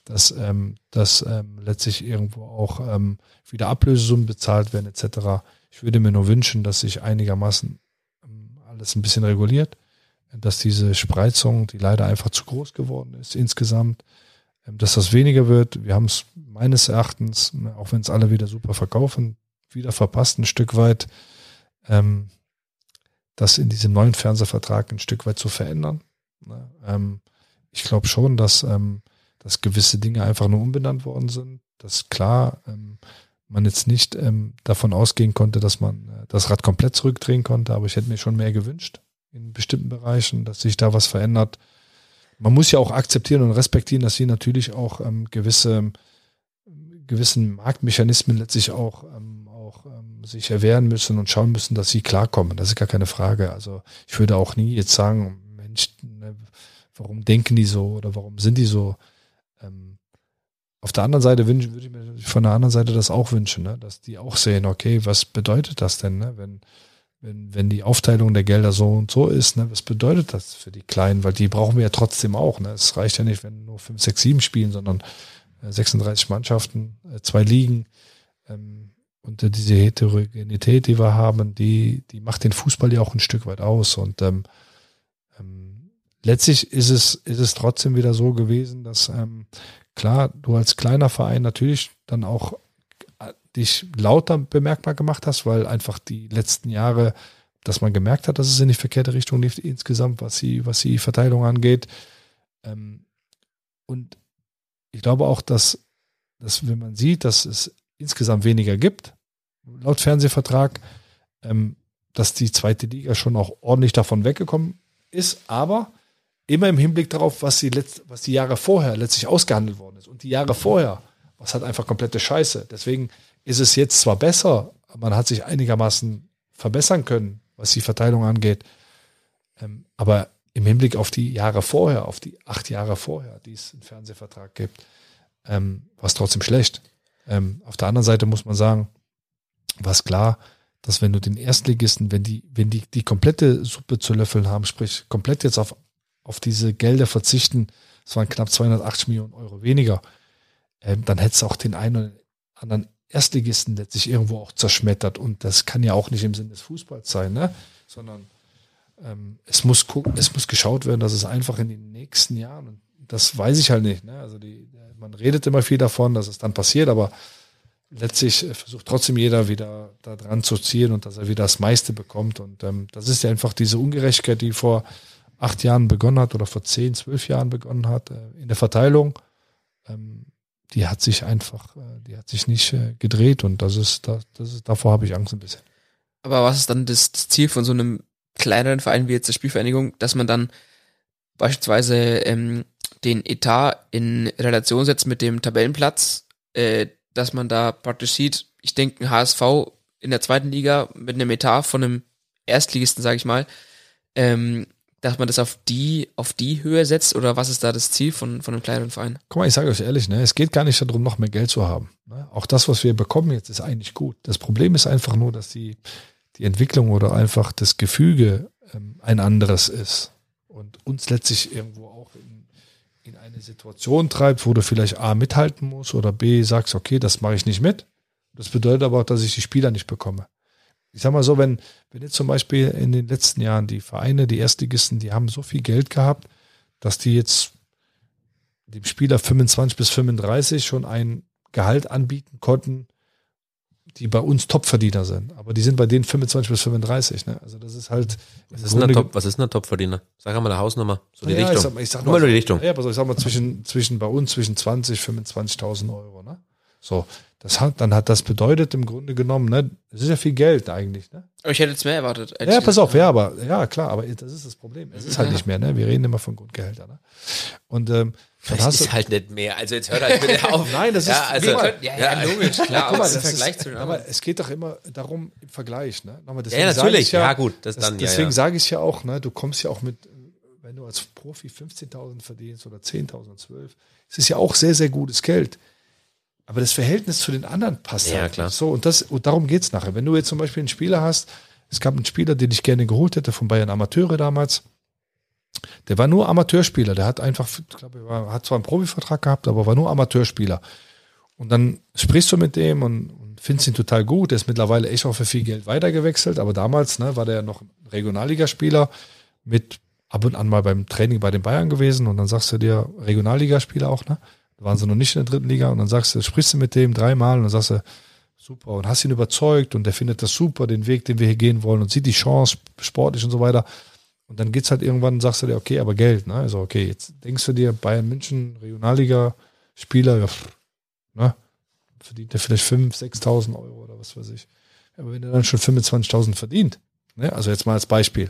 dass, ähm, dass ähm, letztlich irgendwo auch ähm, wieder Ablösesummen bezahlt werden etc. Ich würde mir nur wünschen, dass sich einigermaßen ähm, alles ein bisschen reguliert, dass diese Spreizung, die leider einfach zu groß geworden ist insgesamt, dass das weniger wird. Wir haben es meines Erachtens, auch wenn es alle wieder super verkaufen, wieder verpasst ein Stück weit. Ähm, das in diesem neuen Fernsehvertrag ein Stück weit zu verändern. Ne? Ähm, ich glaube schon, dass, ähm, dass gewisse Dinge einfach nur umbenannt worden sind. Dass klar ähm, man jetzt nicht ähm, davon ausgehen konnte, dass man äh, das Rad komplett zurückdrehen konnte, aber ich hätte mir schon mehr gewünscht in bestimmten Bereichen, dass sich da was verändert. Man muss ja auch akzeptieren und respektieren, dass sie natürlich auch ähm, gewisse gewissen Marktmechanismen letztlich auch ähm, auch ähm, sich erwehren müssen und schauen müssen, dass sie klarkommen. Das ist gar keine Frage. Also ich würde auch nie jetzt sagen, Mensch, ne, warum denken die so oder warum sind die so? Ähm, auf der anderen Seite wünschen, würde ich mir von der anderen Seite das auch wünschen, ne? dass die auch sehen, okay, was bedeutet das denn, ne? wenn, wenn, wenn die Aufteilung der Gelder so und so ist, ne? was bedeutet das für die Kleinen? Weil die brauchen wir ja trotzdem auch. Ne? Es reicht ja nicht, wenn nur 5, 6, 7 spielen, sondern 36 äh, Mannschaften, äh, zwei Ligen. Ähm, und diese Heterogenität, die wir haben, die, die macht den Fußball ja auch ein Stück weit aus. Und ähm, ähm, letztlich ist es, ist es trotzdem wieder so gewesen, dass ähm, klar, du als kleiner Verein natürlich dann auch äh, dich lauter bemerkbar gemacht hast, weil einfach die letzten Jahre, dass man gemerkt hat, dass es in die verkehrte Richtung lief insgesamt, was die, was die Verteilung angeht. Ähm, und ich glaube auch, dass, dass wenn man sieht, dass es insgesamt weniger gibt, laut Fernsehvertrag, ähm, dass die zweite Liga schon auch ordentlich davon weggekommen ist, aber immer im Hinblick darauf, was die, letzt, was die Jahre vorher letztlich ausgehandelt worden ist. Und die Jahre vorher, was halt einfach komplette Scheiße. Deswegen ist es jetzt zwar besser, man hat sich einigermaßen verbessern können, was die Verteilung angeht, ähm, aber im Hinblick auf die Jahre vorher, auf die acht Jahre vorher, die es einen Fernsehvertrag gibt, ähm, war es trotzdem schlecht. Ähm, auf der anderen Seite muss man sagen, war es klar, dass wenn du den Erstligisten, wenn die, wenn die die komplette Suppe zu löffeln haben, sprich komplett jetzt auf, auf diese Gelder verzichten, es waren knapp 280 Millionen Euro weniger, ähm, dann hätte es auch den einen oder anderen Erstligisten letztlich irgendwo auch zerschmettert. Und das kann ja auch nicht im Sinne des Fußballs sein, ne? sondern ähm, es, muss gucken, es muss geschaut werden, dass es einfach in den nächsten Jahren, und das weiß ich halt nicht, ne? also die, man redet immer viel davon, dass es dann passiert, aber letztlich äh, versucht trotzdem jeder wieder da dran zu ziehen und dass er wieder das meiste bekommt. Und ähm, das ist ja einfach diese Ungerechtigkeit, die vor acht Jahren begonnen hat oder vor zehn, zwölf Jahren begonnen hat äh, in der Verteilung. Ähm, die hat sich einfach, äh, die hat sich nicht äh, gedreht und das ist, das, das ist, davor habe ich Angst ein bisschen. Aber was ist dann das Ziel von so einem kleineren Verein wie jetzt der Spielvereinigung, dass man dann beispielsweise ähm, den Etat in Relation setzt mit dem Tabellenplatz, äh, dass man da praktisch sieht, ich denke, ein HSV in der zweiten Liga mit einem Etat von einem Erstligisten, sage ich mal, ähm, dass man das auf die, auf die Höhe setzt oder was ist da das Ziel von, von einem kleineren Verein? Guck mal, ich sage euch ehrlich, ne, es geht gar nicht darum, noch mehr Geld zu haben. Ne? Auch das, was wir bekommen jetzt, ist eigentlich gut. Das Problem ist einfach nur, dass die, die Entwicklung oder einfach das Gefüge ähm, ein anderes ist und uns letztlich irgendwo auch in eine Situation treibt, wo du vielleicht A mithalten musst oder B sagst, okay, das mache ich nicht mit. Das bedeutet aber auch, dass ich die Spieler nicht bekomme. Ich sag mal so, wenn, wenn jetzt zum Beispiel in den letzten Jahren die Vereine, die Erstligisten, die haben so viel Geld gehabt, dass die jetzt dem Spieler 25 bis 35 schon ein Gehalt anbieten konnten, die bei uns Topverdiener sind. Aber die sind bei denen 25 bis 35. Ne? Also das ist halt. Was ist, denn ein Top, was ist ein Topverdiener? Sag mal eine Hausnummer. So die ja, Richtung. Ich sag, mal- ich sag Nur mal nur die Richtung. Ja, aber so, ich sag mal, zwischen, zwischen bei uns zwischen 20 25.000 Euro. Ne? So, das hat, dann hat das bedeutet im Grunde genommen, ne, das ist ja viel Geld eigentlich. Ne? Ich hätte jetzt mehr erwartet. Ja, pass auf, ja, aber ja, klar, aber das ist das Problem. Es ist halt nicht mehr, ne? Wir reden immer von Grundgehältern. Ne? Und ähm, Das ist du, halt nicht mehr. Also jetzt hört halt bitte auf. Nein, das ist- ja, also, mal, Ja, ja, logisch, klar. Guck mal, das Vergleich ist, zu aber es geht doch immer darum im Vergleich. Ne? Nochmal, Ja, natürlich. ich Ja, gut, das das, dann, ja, deswegen ja. sage ich ja auch, ne, du kommst ja auch mit, wenn du als Profi 15.000 verdienst oder 10.000, 12, es ist ja auch sehr, sehr gutes Geld. Aber das Verhältnis zu den anderen passt Ja, halt klar. nicht. So, und, das, und darum geht es nachher. Wenn du jetzt zum Beispiel einen Spieler hast, es gab einen Spieler, den ich gerne geholt hätte von Bayern Amateure damals. Der war nur Amateurspieler. Der hat einfach, ich glaube, er war, hat zwar einen Profivertrag gehabt, aber war nur Amateurspieler. Und dann sprichst du mit dem und, und findest ihn total gut. Der ist mittlerweile echt auch für viel Geld weitergewechselt. Aber damals ne, war der ja noch ein Regionalligaspieler mit ab und an mal beim Training bei den Bayern gewesen. Und dann sagst du dir, Regionalligaspieler auch, ne? Waren sie noch nicht in der dritten Liga. Und dann sagst du, sprichst du mit dem dreimal und dann sagst du, super. Und hast ihn überzeugt und der findet das super, den Weg, den wir hier gehen wollen und sieht die Chance sportlich und so weiter. Und dann geht's halt irgendwann, sagst du dir, okay, aber Geld, ne? Also, okay, jetzt denkst du dir, Bayern München, Regionalliga-Spieler, ja, pff, ne? Verdient er vielleicht 5.000, 6.000 Euro oder was weiß ich. Aber wenn er dann schon 25.000 verdient, ne? Also jetzt mal als Beispiel.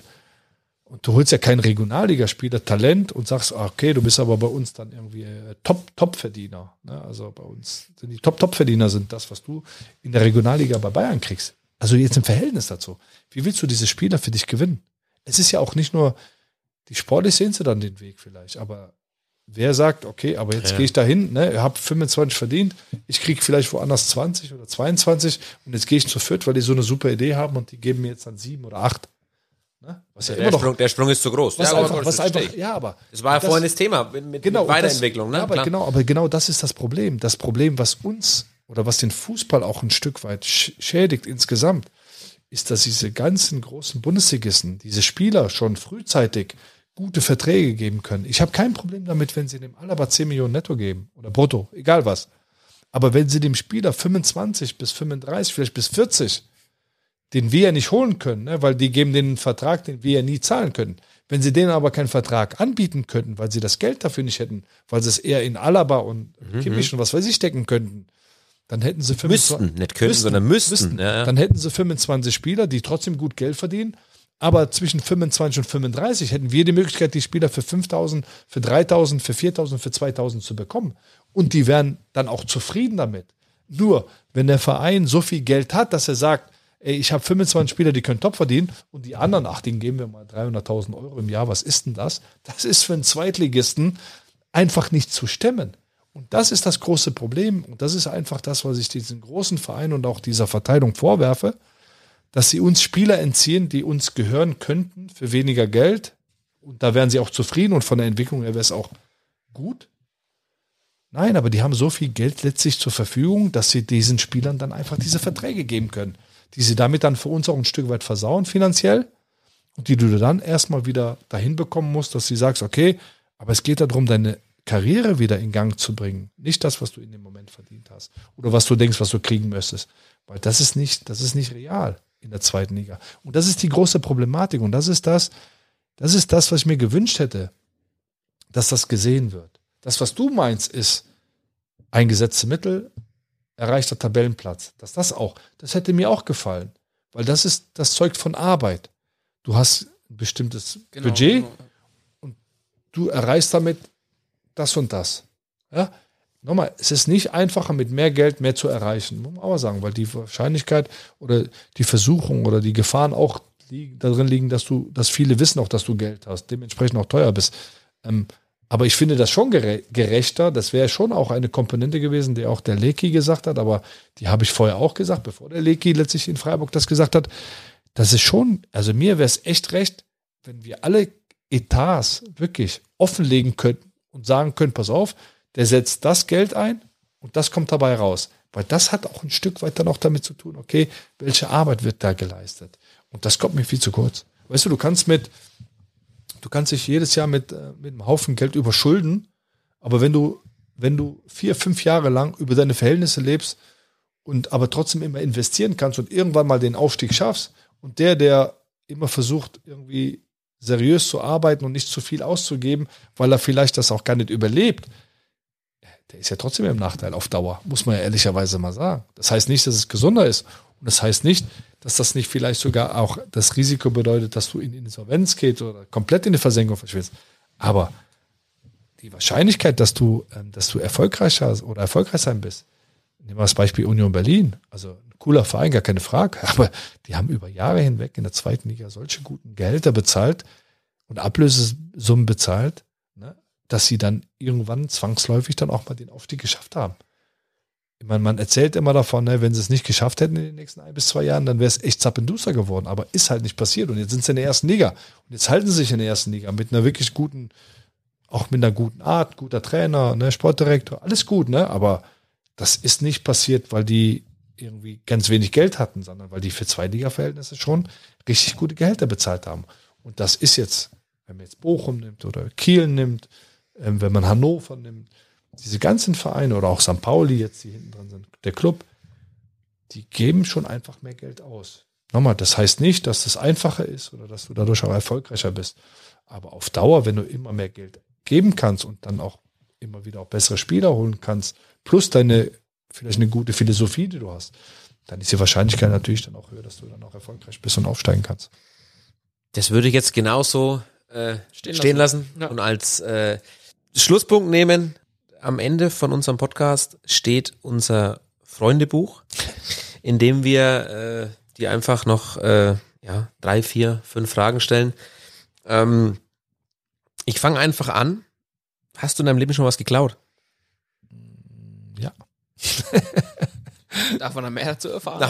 Und du holst ja keinen Regionalligaspieler Talent und sagst, ah, okay, du bist aber bei uns dann irgendwie äh, Top, Top-Verdiener. Ne? Also bei uns sind die Top, Top-Verdiener sind das, was du in der Regionalliga bei Bayern kriegst. Also jetzt im Verhältnis dazu. Wie willst du diese Spieler für dich gewinnen? Es ist ja auch nicht nur, die sportlich sehen sie dann den Weg vielleicht, aber wer sagt, okay, aber jetzt Ja. gehe ich dahin, ne, ihr habt 25 verdient, ich kriege vielleicht woanders 20 oder 22 und jetzt gehe ich zu Fürth, weil die so eine super Idee haben und die geben mir jetzt dann sieben oder acht. Ne? Was ja, der, immer noch Sprung, der Sprung ist zu groß. was Ja, aber einfach, gut, was einfach, ja, aber. Das war ja das- vorhin das Thema mit, mit, genau, mit Weiterentwicklung. das, ne? ja, aber Klar. genau, aber genau das ist das Problem. Das Problem, was uns oder was den Fußball auch ein Stück weit sch- schädigt insgesamt, ist, dass diese ganzen großen Bundesligisten, diese Spieler schon frühzeitig gute Verträge geben können. Ich habe kein Problem damit, wenn sie dem Alaba 10 Millionen netto geben oder brutto, egal was. Aber wenn sie dem Spieler 25 bis 35, vielleicht bis 40, den wir ja nicht holen können, ne? weil die geben den einen Vertrag, den wir ja nie zahlen können. Wenn sie denen aber keinen Vertrag anbieten könnten, weil sie das Geld dafür nicht hätten, weil sie es eher in Alaba und Kimmich und was weiß ich stecken könnten, dann hätten sie 25, Mhm, Müssten, nicht können, sondern müssten. Ja, ja. Dann hätten sie 25 Spieler, die trotzdem gut Geld verdienen. Aber zwischen 25 und 35 hätten wir die Möglichkeit, die Spieler für 5.000, für 3.000, für 4.000, für 2.000 zu bekommen. Und die wären dann auch zufrieden damit. Nur, wenn der Verein so viel Geld hat, dass er sagt, ey, ich habe 25 Spieler, die können top verdienen und die anderen, ach, denen geben wir mal 300.000 Euro im Jahr, was ist denn das? Das ist für einen Zweitligisten einfach nicht zu stemmen. Und das ist das große Problem. Und das ist einfach das, was ich diesen großen Vereinen und auch dieser Verteilung vorwerfe, dass sie uns Spieler entziehen, die uns gehören könnten für weniger Geld. Und da wären sie auch zufrieden und von der Entwicklung her wäre es auch gut. Nein, aber die haben so viel Geld letztlich zur Verfügung, dass sie diesen Spielern dann einfach diese Verträge geben können, die sie damit dann für uns auch ein Stück weit versauen finanziell und die du dann erstmal wieder dahin bekommen musst, dass du sagst, okay, aber es geht darum, deine Karriere wieder in Gang zu bringen. Nicht das, was du in dem Moment verdient hast oder was du denkst, was du kriegen müsstest. Weil das ist nicht, das ist nicht real in der zweiten Liga. Und das ist die große Problematik. Und das ist das, das ist das, was ich mir gewünscht hätte, dass das gesehen wird. Das, was du meinst, ist eingesetzte Mittel, erreichter Tabellenplatz. Dass das auch, das hätte mir auch gefallen. Weil das ist, das zeugt von Arbeit. Du hast ein bestimmtes Genau, Budget, genau. du erreichst damit das und das. Ja? Nochmal, es ist nicht einfacher, mit mehr Geld mehr zu erreichen, muss man aber sagen, weil die Wahrscheinlichkeit oder die Versuchung oder die Gefahren auch darin liegen, dass du, dass viele wissen auch, dass du Geld hast, dementsprechend auch teuer bist. Ähm, aber ich finde das schon gere gerechter. Das wäre schon auch eine Komponente gewesen, die auch der Leki gesagt hat, aber die habe ich vorher auch gesagt, bevor der Leki letztlich in Freiburg das gesagt hat. Das ist schon, also mir wäre es echt recht, wenn wir alle Etats wirklich offenlegen könnten und sagen können, pass auf, der setzt das Geld ein und das kommt dabei raus. Weil das hat auch ein Stück weit dann auch damit zu tun, okay, welche Arbeit wird da geleistet? Und das kommt mir viel zu kurz. Weißt du, du kannst mit, du kannst dich jedes Jahr mit, äh, mit einem Haufen Geld überschulden, aber wenn du, wenn du vier, fünf Jahre lang über deine Verhältnisse lebst und aber trotzdem immer investieren kannst und irgendwann mal den Aufstieg schaffst und der, der immer versucht, irgendwie seriös zu arbeiten und nicht zu viel auszugeben, weil er vielleicht das auch gar nicht überlebt, der ist ja trotzdem im Nachteil auf Dauer, muss man ja ehrlicherweise mal sagen. Das heißt nicht, dass es gesunder ist. Und das heißt nicht, dass das nicht vielleicht sogar auch das Risiko bedeutet, dass du in Insolvenz gehst oder komplett in die Versenkung verschwindest. Aber die Wahrscheinlichkeit, dass du, ähm, dass du erfolgreicher oder erfolgreich sein bist, nehmen wir das Beispiel Union Berlin, also ein cooler Verein, gar keine Frage, aber die haben über Jahre hinweg in der zweiten Liga solche guten Gehälter bezahlt und Ablösesummen bezahlt, ne, dass sie dann irgendwann zwangsläufig dann auch mal den Aufstieg geschafft haben. Ich meine, man erzählt immer davon, ne, wenn sie es nicht geschafft hätten in den nächsten ein bis zwei Jahren, dann wäre es echt zappenduster geworden. Aber ist halt nicht passiert. Und jetzt sind sie in der ersten Liga. Und jetzt halten sie sich in der ersten Liga mit einer wirklich guten, auch mit einer guten Art, guter Trainer, ne, Sportdirektor, alles gut, ne? Aber das ist nicht passiert, weil die irgendwie ganz wenig Geld hatten, sondern weil die für Zweitliga-Verhältnisse schon richtig gute Gehälter bezahlt haben. Und das ist jetzt, wenn man jetzt Bochum nimmt oder Kiel nimmt, ähm, wenn man Hannover nimmt, diese ganzen Vereine oder auch St. Pauli jetzt, die hinten dran sind, der Club, die geben schon einfach mehr Geld aus. Nochmal, das heißt nicht, dass das einfacher ist oder dass du dadurch auch erfolgreicher bist. Aber auf Dauer, wenn du immer mehr Geld geben kannst und dann auch immer wieder auch bessere Spieler holen kannst, plus deine, vielleicht eine gute Philosophie, die du hast, dann ist die Wahrscheinlichkeit natürlich dann auch höher, dass du dann auch erfolgreich bist und aufsteigen kannst. Das würde ich jetzt genauso äh, stehen, stehen lassen, Ja. und als äh, Schlusspunkt nehmen. Am Ende von unserem Podcast steht unser Freundebuch, in dem wir äh, die einfach noch äh, ja, drei, vier, fünf Fragen stellen. Ähm, ich fange einfach an. Hast du in deinem Leben schon was geklaut? Ja. Darf man da mehr dazu erfahren?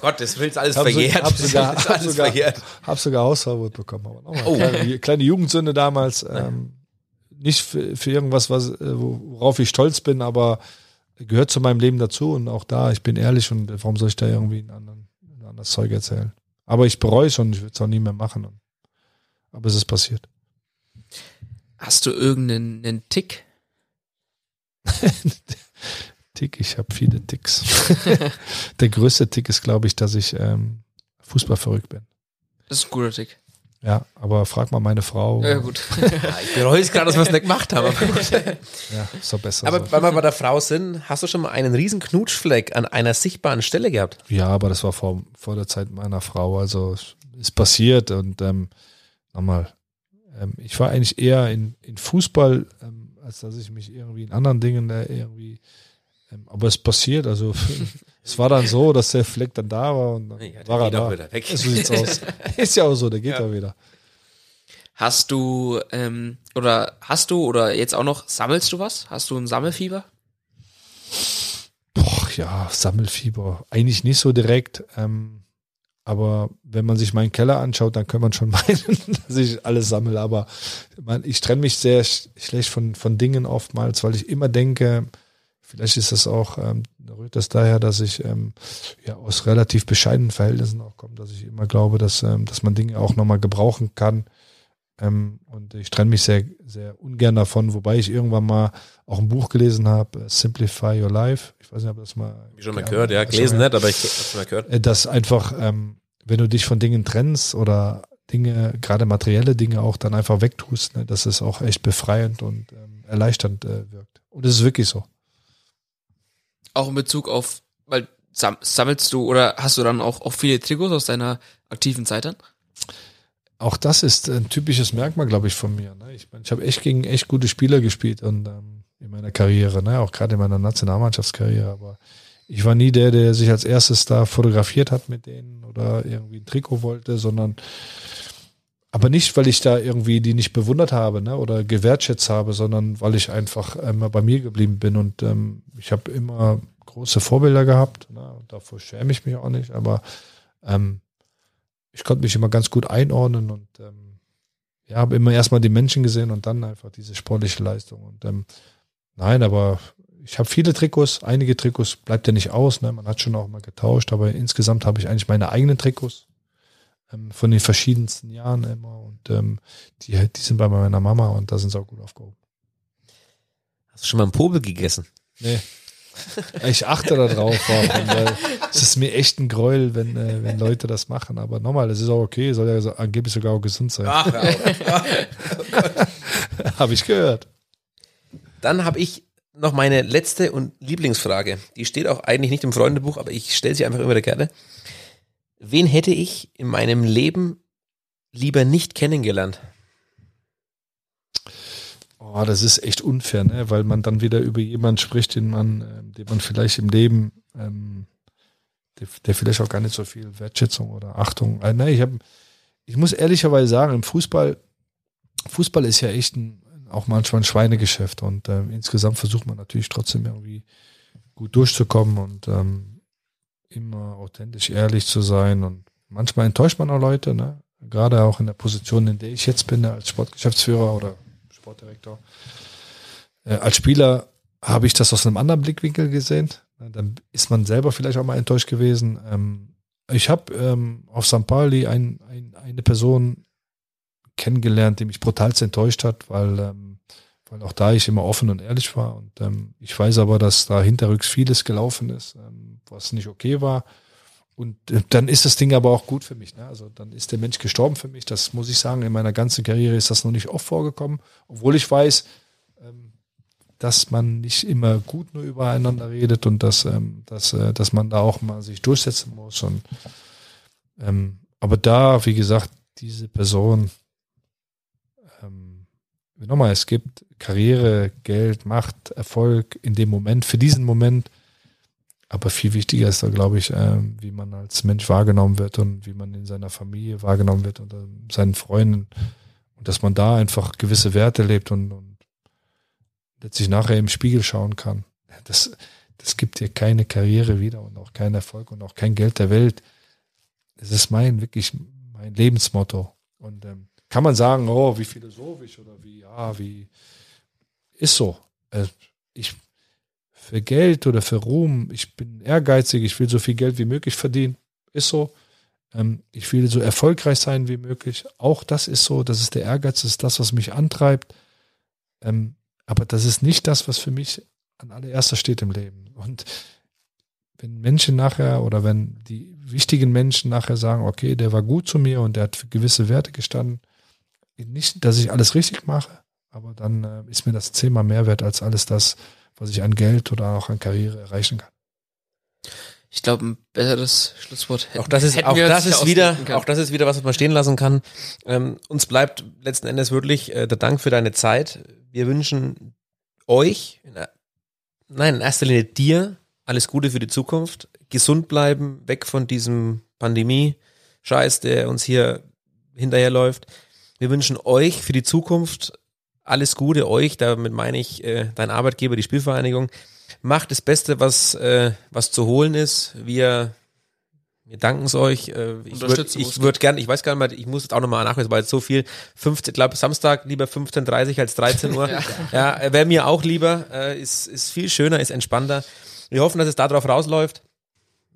Gott, das will alles Hab so- verjährt. hab sogar- hab alles sogar- verjährt. Hab sogar Hausverbot bekommen. Aber nochmal, Oh. kleine, kleine Jugendsünde damals. Ähm, nicht für, für irgendwas, was, äh, worauf ich stolz bin, aber gehört zu meinem Leben dazu. Und auch da, ich bin ehrlich und warum soll ich da irgendwie ein, anderen, ein anderes Zeug erzählen? Aber ich bereue es und ich würde es auch nie mehr machen. Aber es ist passiert. Hast du irgendeinen einen Tick? Tick, ich habe viele Ticks. Der größte Tick ist, glaube ich, dass ich ähm, Fußball verrückt bin. Das ist ein guter Tick. Ja, aber frag mal meine Frau. Ja, gut. Ich bereue es gerade, dass wir es nicht gemacht haben. Ja, ist doch besser. aber so. weil wir bei der Frau sind, hast du schon mal einen riesen Knutschfleck an einer sichtbaren Stelle gehabt? Ja, aber das war vor, vor der Zeit meiner Frau. Also es ist passiert und ähm, nochmal, ähm, ich war eigentlich eher in, in Fußball, ähm, als dass ich mich irgendwie in anderen Dingen da irgendwie, ähm, aber es passiert. Also es war dann so, dass der Fleck dann da war und dann Ja, der war er da. wieder weg. So sieht's aus. Ist ja auch so, der geht da wieder. Hast du, ähm, oder hast du, oder jetzt auch noch, sammelst du was? Hast du ein Sammelfieber? Boah, ja, Sammelfieber. Eigentlich nicht so direkt. Ähm, aber wenn man sich meinen Keller anschaut, dann kann man schon meinen, dass ich alles sammle. Aber man, ich trenne mich sehr sch schlecht von, von Dingen oftmals, weil ich immer denke, vielleicht ist das auch, ähm, rührt das daher, dass ich ähm, ja aus relativ bescheidenen Verhältnissen auch komme, dass ich immer glaube, dass, ähm, dass man Dinge auch nochmal gebrauchen kann. Ähm, und ich trenne mich sehr, sehr ungern davon, wobei ich irgendwann mal auch ein Buch gelesen habe, äh, Simplify Your Life. Ich weiß nicht, ob das mal. Wie schon mal gehört, ja, gelesen nicht, aber ich hab's mal gehört. Äh, Dass einfach, ähm, wenn du dich von Dingen trennst oder Dinge, gerade materielle Dinge auch dann einfach wegtust, ne, dass es auch echt befreiend und ähm, erleichternd äh, wirkt. Und es ist wirklich so. Auch in Bezug auf, weil sam sammelst du oder hast du dann auch, auch viele Trikots aus deiner aktiven Zeit dann? Auch das ist ein typisches Merkmal, glaube ich, von mir. Ne? Ich, mein, ich habe echt gegen echt gute Spieler gespielt und ähm, in meiner Karriere, ne? auch gerade in meiner Nationalmannschaftskarriere. Aber ich war nie der, der sich als erstes da fotografiert hat mit denen oder irgendwie ein Trikot wollte, sondern aber nicht, weil ich da irgendwie die nicht bewundert habe ne? oder gewertschätzt habe, sondern weil ich einfach immer bei mir geblieben bin und ähm, ich habe immer große Vorbilder gehabt. Ne? Davor schäme ich mich auch nicht, aber ähm, ich konnte mich immer ganz gut einordnen und ähm, ja, habe immer erstmal die Menschen gesehen und dann einfach diese sportliche Leistung. Und ähm, nein, aber ich habe viele Trikots, einige Trikots bleibt ja nicht aus, ne? Man hat schon auch mal getauscht, aber insgesamt habe ich eigentlich meine eigenen Trikots ähm, von den verschiedensten Jahren immer und ähm, die, die sind bei meiner Mama und da sind sie auch gut aufgehoben. Hast du schon mal einen Popel gegessen? Nee. Ich achte da drauf, auch, und, weil es ist mir echt ein Gräuel, wenn, äh, wenn Leute das machen. Aber nochmal, das ist auch okay, soll ja so, angeblich sogar auch gesund sein. Ach, ja. Habe ich gehört. Dann habe ich noch meine letzte und Lieblingsfrage. Die steht auch eigentlich nicht im Freundebuch, aber ich stelle sie einfach immer gerne. Wen hätte ich in meinem Leben lieber nicht kennengelernt? Oh, das ist echt unfair, ne? weil man dann wieder über jemanden spricht, den man, ähm, den man vielleicht im Leben, ähm, der, der vielleicht auch gar nicht so viel Wertschätzung oder Achtung. Äh, ne, ich habe, ich muss ehrlicherweise sagen, im Fußball, Fußball ist ja echt ein, auch manchmal ein Schweinegeschäft und ähm, insgesamt versucht man natürlich trotzdem irgendwie gut durchzukommen und ähm, immer authentisch ehrlich zu sein und manchmal enttäuscht man auch Leute, ne? Gerade auch in der Position, in der ich jetzt bin, als Sportgeschäftsführer oder Sportdirektor. Äh, als Spieler habe ich das aus einem anderen Blickwinkel gesehen. Dann ist man selber vielleicht auch mal enttäuscht gewesen. Ähm, ich habe ähm, auf St. Pauli ein, ein, eine Person kennengelernt, die mich brutal enttäuscht hat, weil, ähm, weil auch da ich immer offen und ehrlich war. Und ähm, ich weiß aber, dass da hinterrücks vieles gelaufen ist, ähm, was nicht okay war. Und äh, dann ist das Ding aber auch gut für mich. Ne? Also dann ist der Mensch gestorben für mich. Das muss ich sagen. In meiner ganzen Karriere ist das noch nicht oft vorgekommen, obwohl ich weiß, ähm, dass man nicht immer gut nur übereinander redet und dass, ähm, dass, äh, dass man da auch mal sich durchsetzen muss. Und, ähm, aber da, wie gesagt, diese Person, nochmal, es gibt Karriere, Geld, Macht, Erfolg in dem Moment, für diesen Moment aber viel wichtiger ist da, glaube ich, äh, wie man als Mensch wahrgenommen wird und wie man in seiner Familie wahrgenommen wird und seinen Freunden. Und dass man da einfach gewisse Werte lebt und, und letztlich nachher im Spiegel schauen kann. Das, das gibt dir keine Karriere wieder und auch keinen Erfolg und auch kein Geld der Welt. Das ist mein, wirklich mein Lebensmotto. Und ähm, kann man sagen, oh, wie philosophisch oder wie, ja, wie, ist so. Äh, ich für Geld oder für Ruhm. Ich bin ehrgeizig, ich will so viel Geld wie möglich verdienen. Ist so. Ähm, ich will so erfolgreich sein wie möglich. Auch das ist so. Das ist der Ehrgeiz, das ist das, was mich antreibt. Ähm, aber das ist nicht das, was für mich an allererster steht im Leben. Und wenn Menschen nachher oder wenn die wichtigen Menschen nachher sagen, okay, der war gut zu mir und der hat für gewisse Werte gestanden, nicht, dass ich alles richtig mache, aber dann äh, ist mir das zehnmal mehr wert als alles das, was ich an Geld oder auch an Karriere erreichen kann. Ich glaube, ein besseres Schlusswort hätten, auch das ist, hätten auch wir das uns ist nicht wieder, können. auch das ist wieder was, was man stehen lassen kann. Ähm, uns bleibt letzten Endes wirklich äh, der Dank für deine Zeit. Wir wünschen euch, in, nein, in erster Linie dir, alles Gute für die Zukunft. Gesund bleiben, weg von diesem Pandemie-Scheiß, der uns hier hinterherläuft. Wir wünschen euch für die Zukunft alles Gute, euch, damit meine ich äh, dein Arbeitgeber, die Spielvereinigung. Macht das Beste, was, äh, was zu holen ist. Wir, wir danken es euch. Äh, ich würde ich würd gerne, ich weiß gar nicht mal, ich muss jetzt auch nochmal nachlesen, weil jetzt so viel, 15, glaube Samstag lieber 15.30 als 13 Uhr. ja, äh, wäre mir auch lieber, äh, ist, ist viel schöner, ist entspannter. Wir hoffen, dass es darauf rausläuft.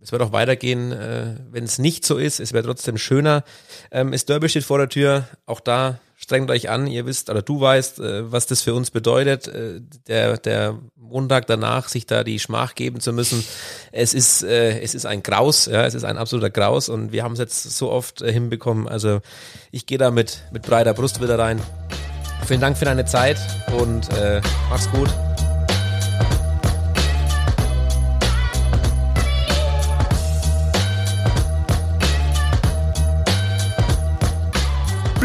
Es wird auch weitergehen, äh, wenn es nicht so ist. Es wäre trotzdem schöner. Ähm, das Derby steht vor der Tür. Auch da strengt euch an. Ihr wisst oder du weißt, äh, was das für uns bedeutet. Äh, der, der Montag danach, sich da die Schmach geben zu müssen. Es ist, äh, es ist ein Graus. Ja, es ist ein absoluter Graus. Und wir haben es jetzt so oft hinbekommen. Also ich gehe da mit, mit breiter Brust wieder rein. Vielen Dank für deine Zeit und äh, mach's gut.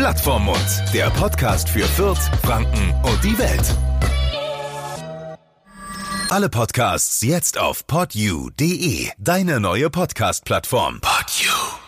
Blatt vorm Mund, der Podcast für Fürth, Franken und die Welt. Alle Podcasts jetzt auf podyou.de, deine neue Podcast-Plattform. Podyou.